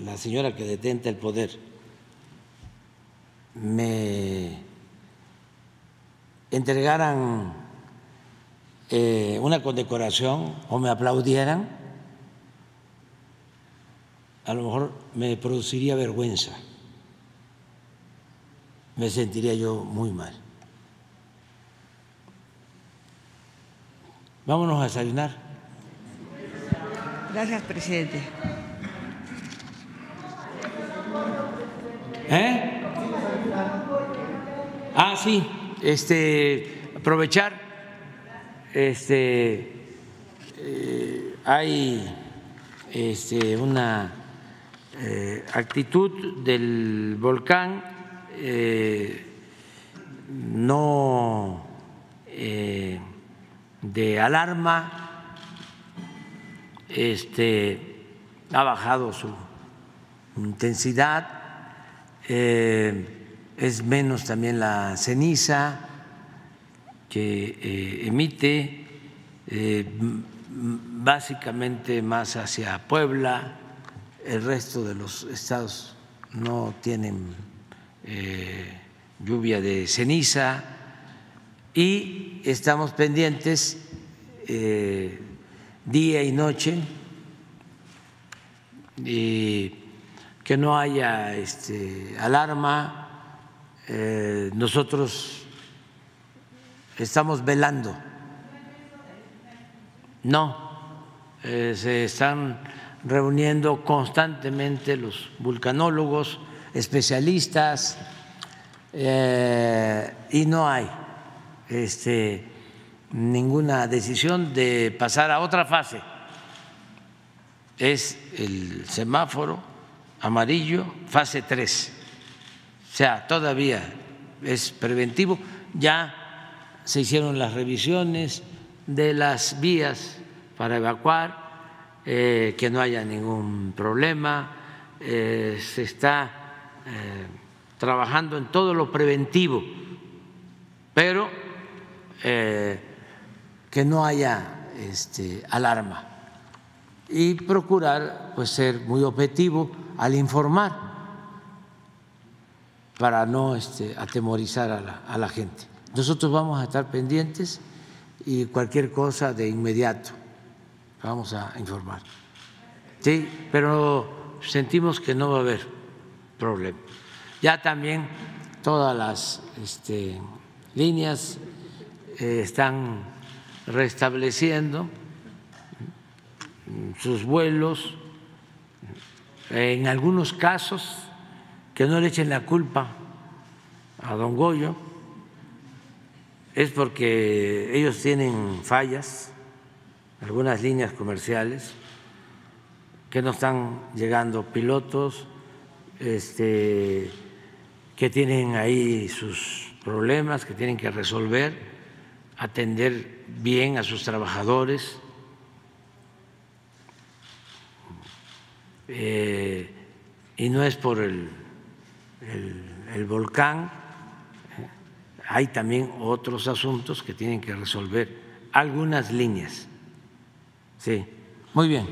la señora que detenta el poder me entregaran eh, una condecoración o me aplaudieran, a lo mejor me produciría vergüenza, me sentiría yo muy mal. Vámonos a desayunar. Gracias, presidente. ¿Eh? Ah, sí, este, aprovechar, este, eh, hay este, una eh, actitud del volcán eh, no de alarma, este, ha bajado su intensidad, es menos también la ceniza que emite, básicamente más hacia Puebla, el resto de los estados no tienen eh, lluvia de ceniza y estamos pendientes eh, día y noche y que no haya este, alarma. Eh, nosotros estamos velando. No, se están reuniendo constantemente los vulcanólogos, especialistas, eh, y no hay este, ninguna decisión de pasar a otra fase. Es el semáforo amarillo, fase 3. O sea, todavía es preventivo. Ya se hicieron las revisiones de las vías para evacuar eh, que no haya ningún problema, eh, se está eh, trabajando en todo lo preventivo, pero que no haya este, alarma y procurar pues, ser muy objetivo al informar para no este, atemorizar a la, gente. Nosotros vamos a estar pendientes y cualquier cosa de inmediato vamos a informar. Sí, pero sentimos que no va a haber problema. Ya también todas las este, líneas eh, están restableciendo sus vuelos. En algunos casos, que no le echen la culpa a don Goyo, es porque ellos tienen fallas algunas líneas comerciales que no están llegando pilotos, este, que tienen ahí sus problemas, que tienen que resolver, atender bien a sus trabajadores. Eh, y no es por el, el volcán, hay también otros asuntos que tienen que resolver algunas líneas. Sí, muy bien.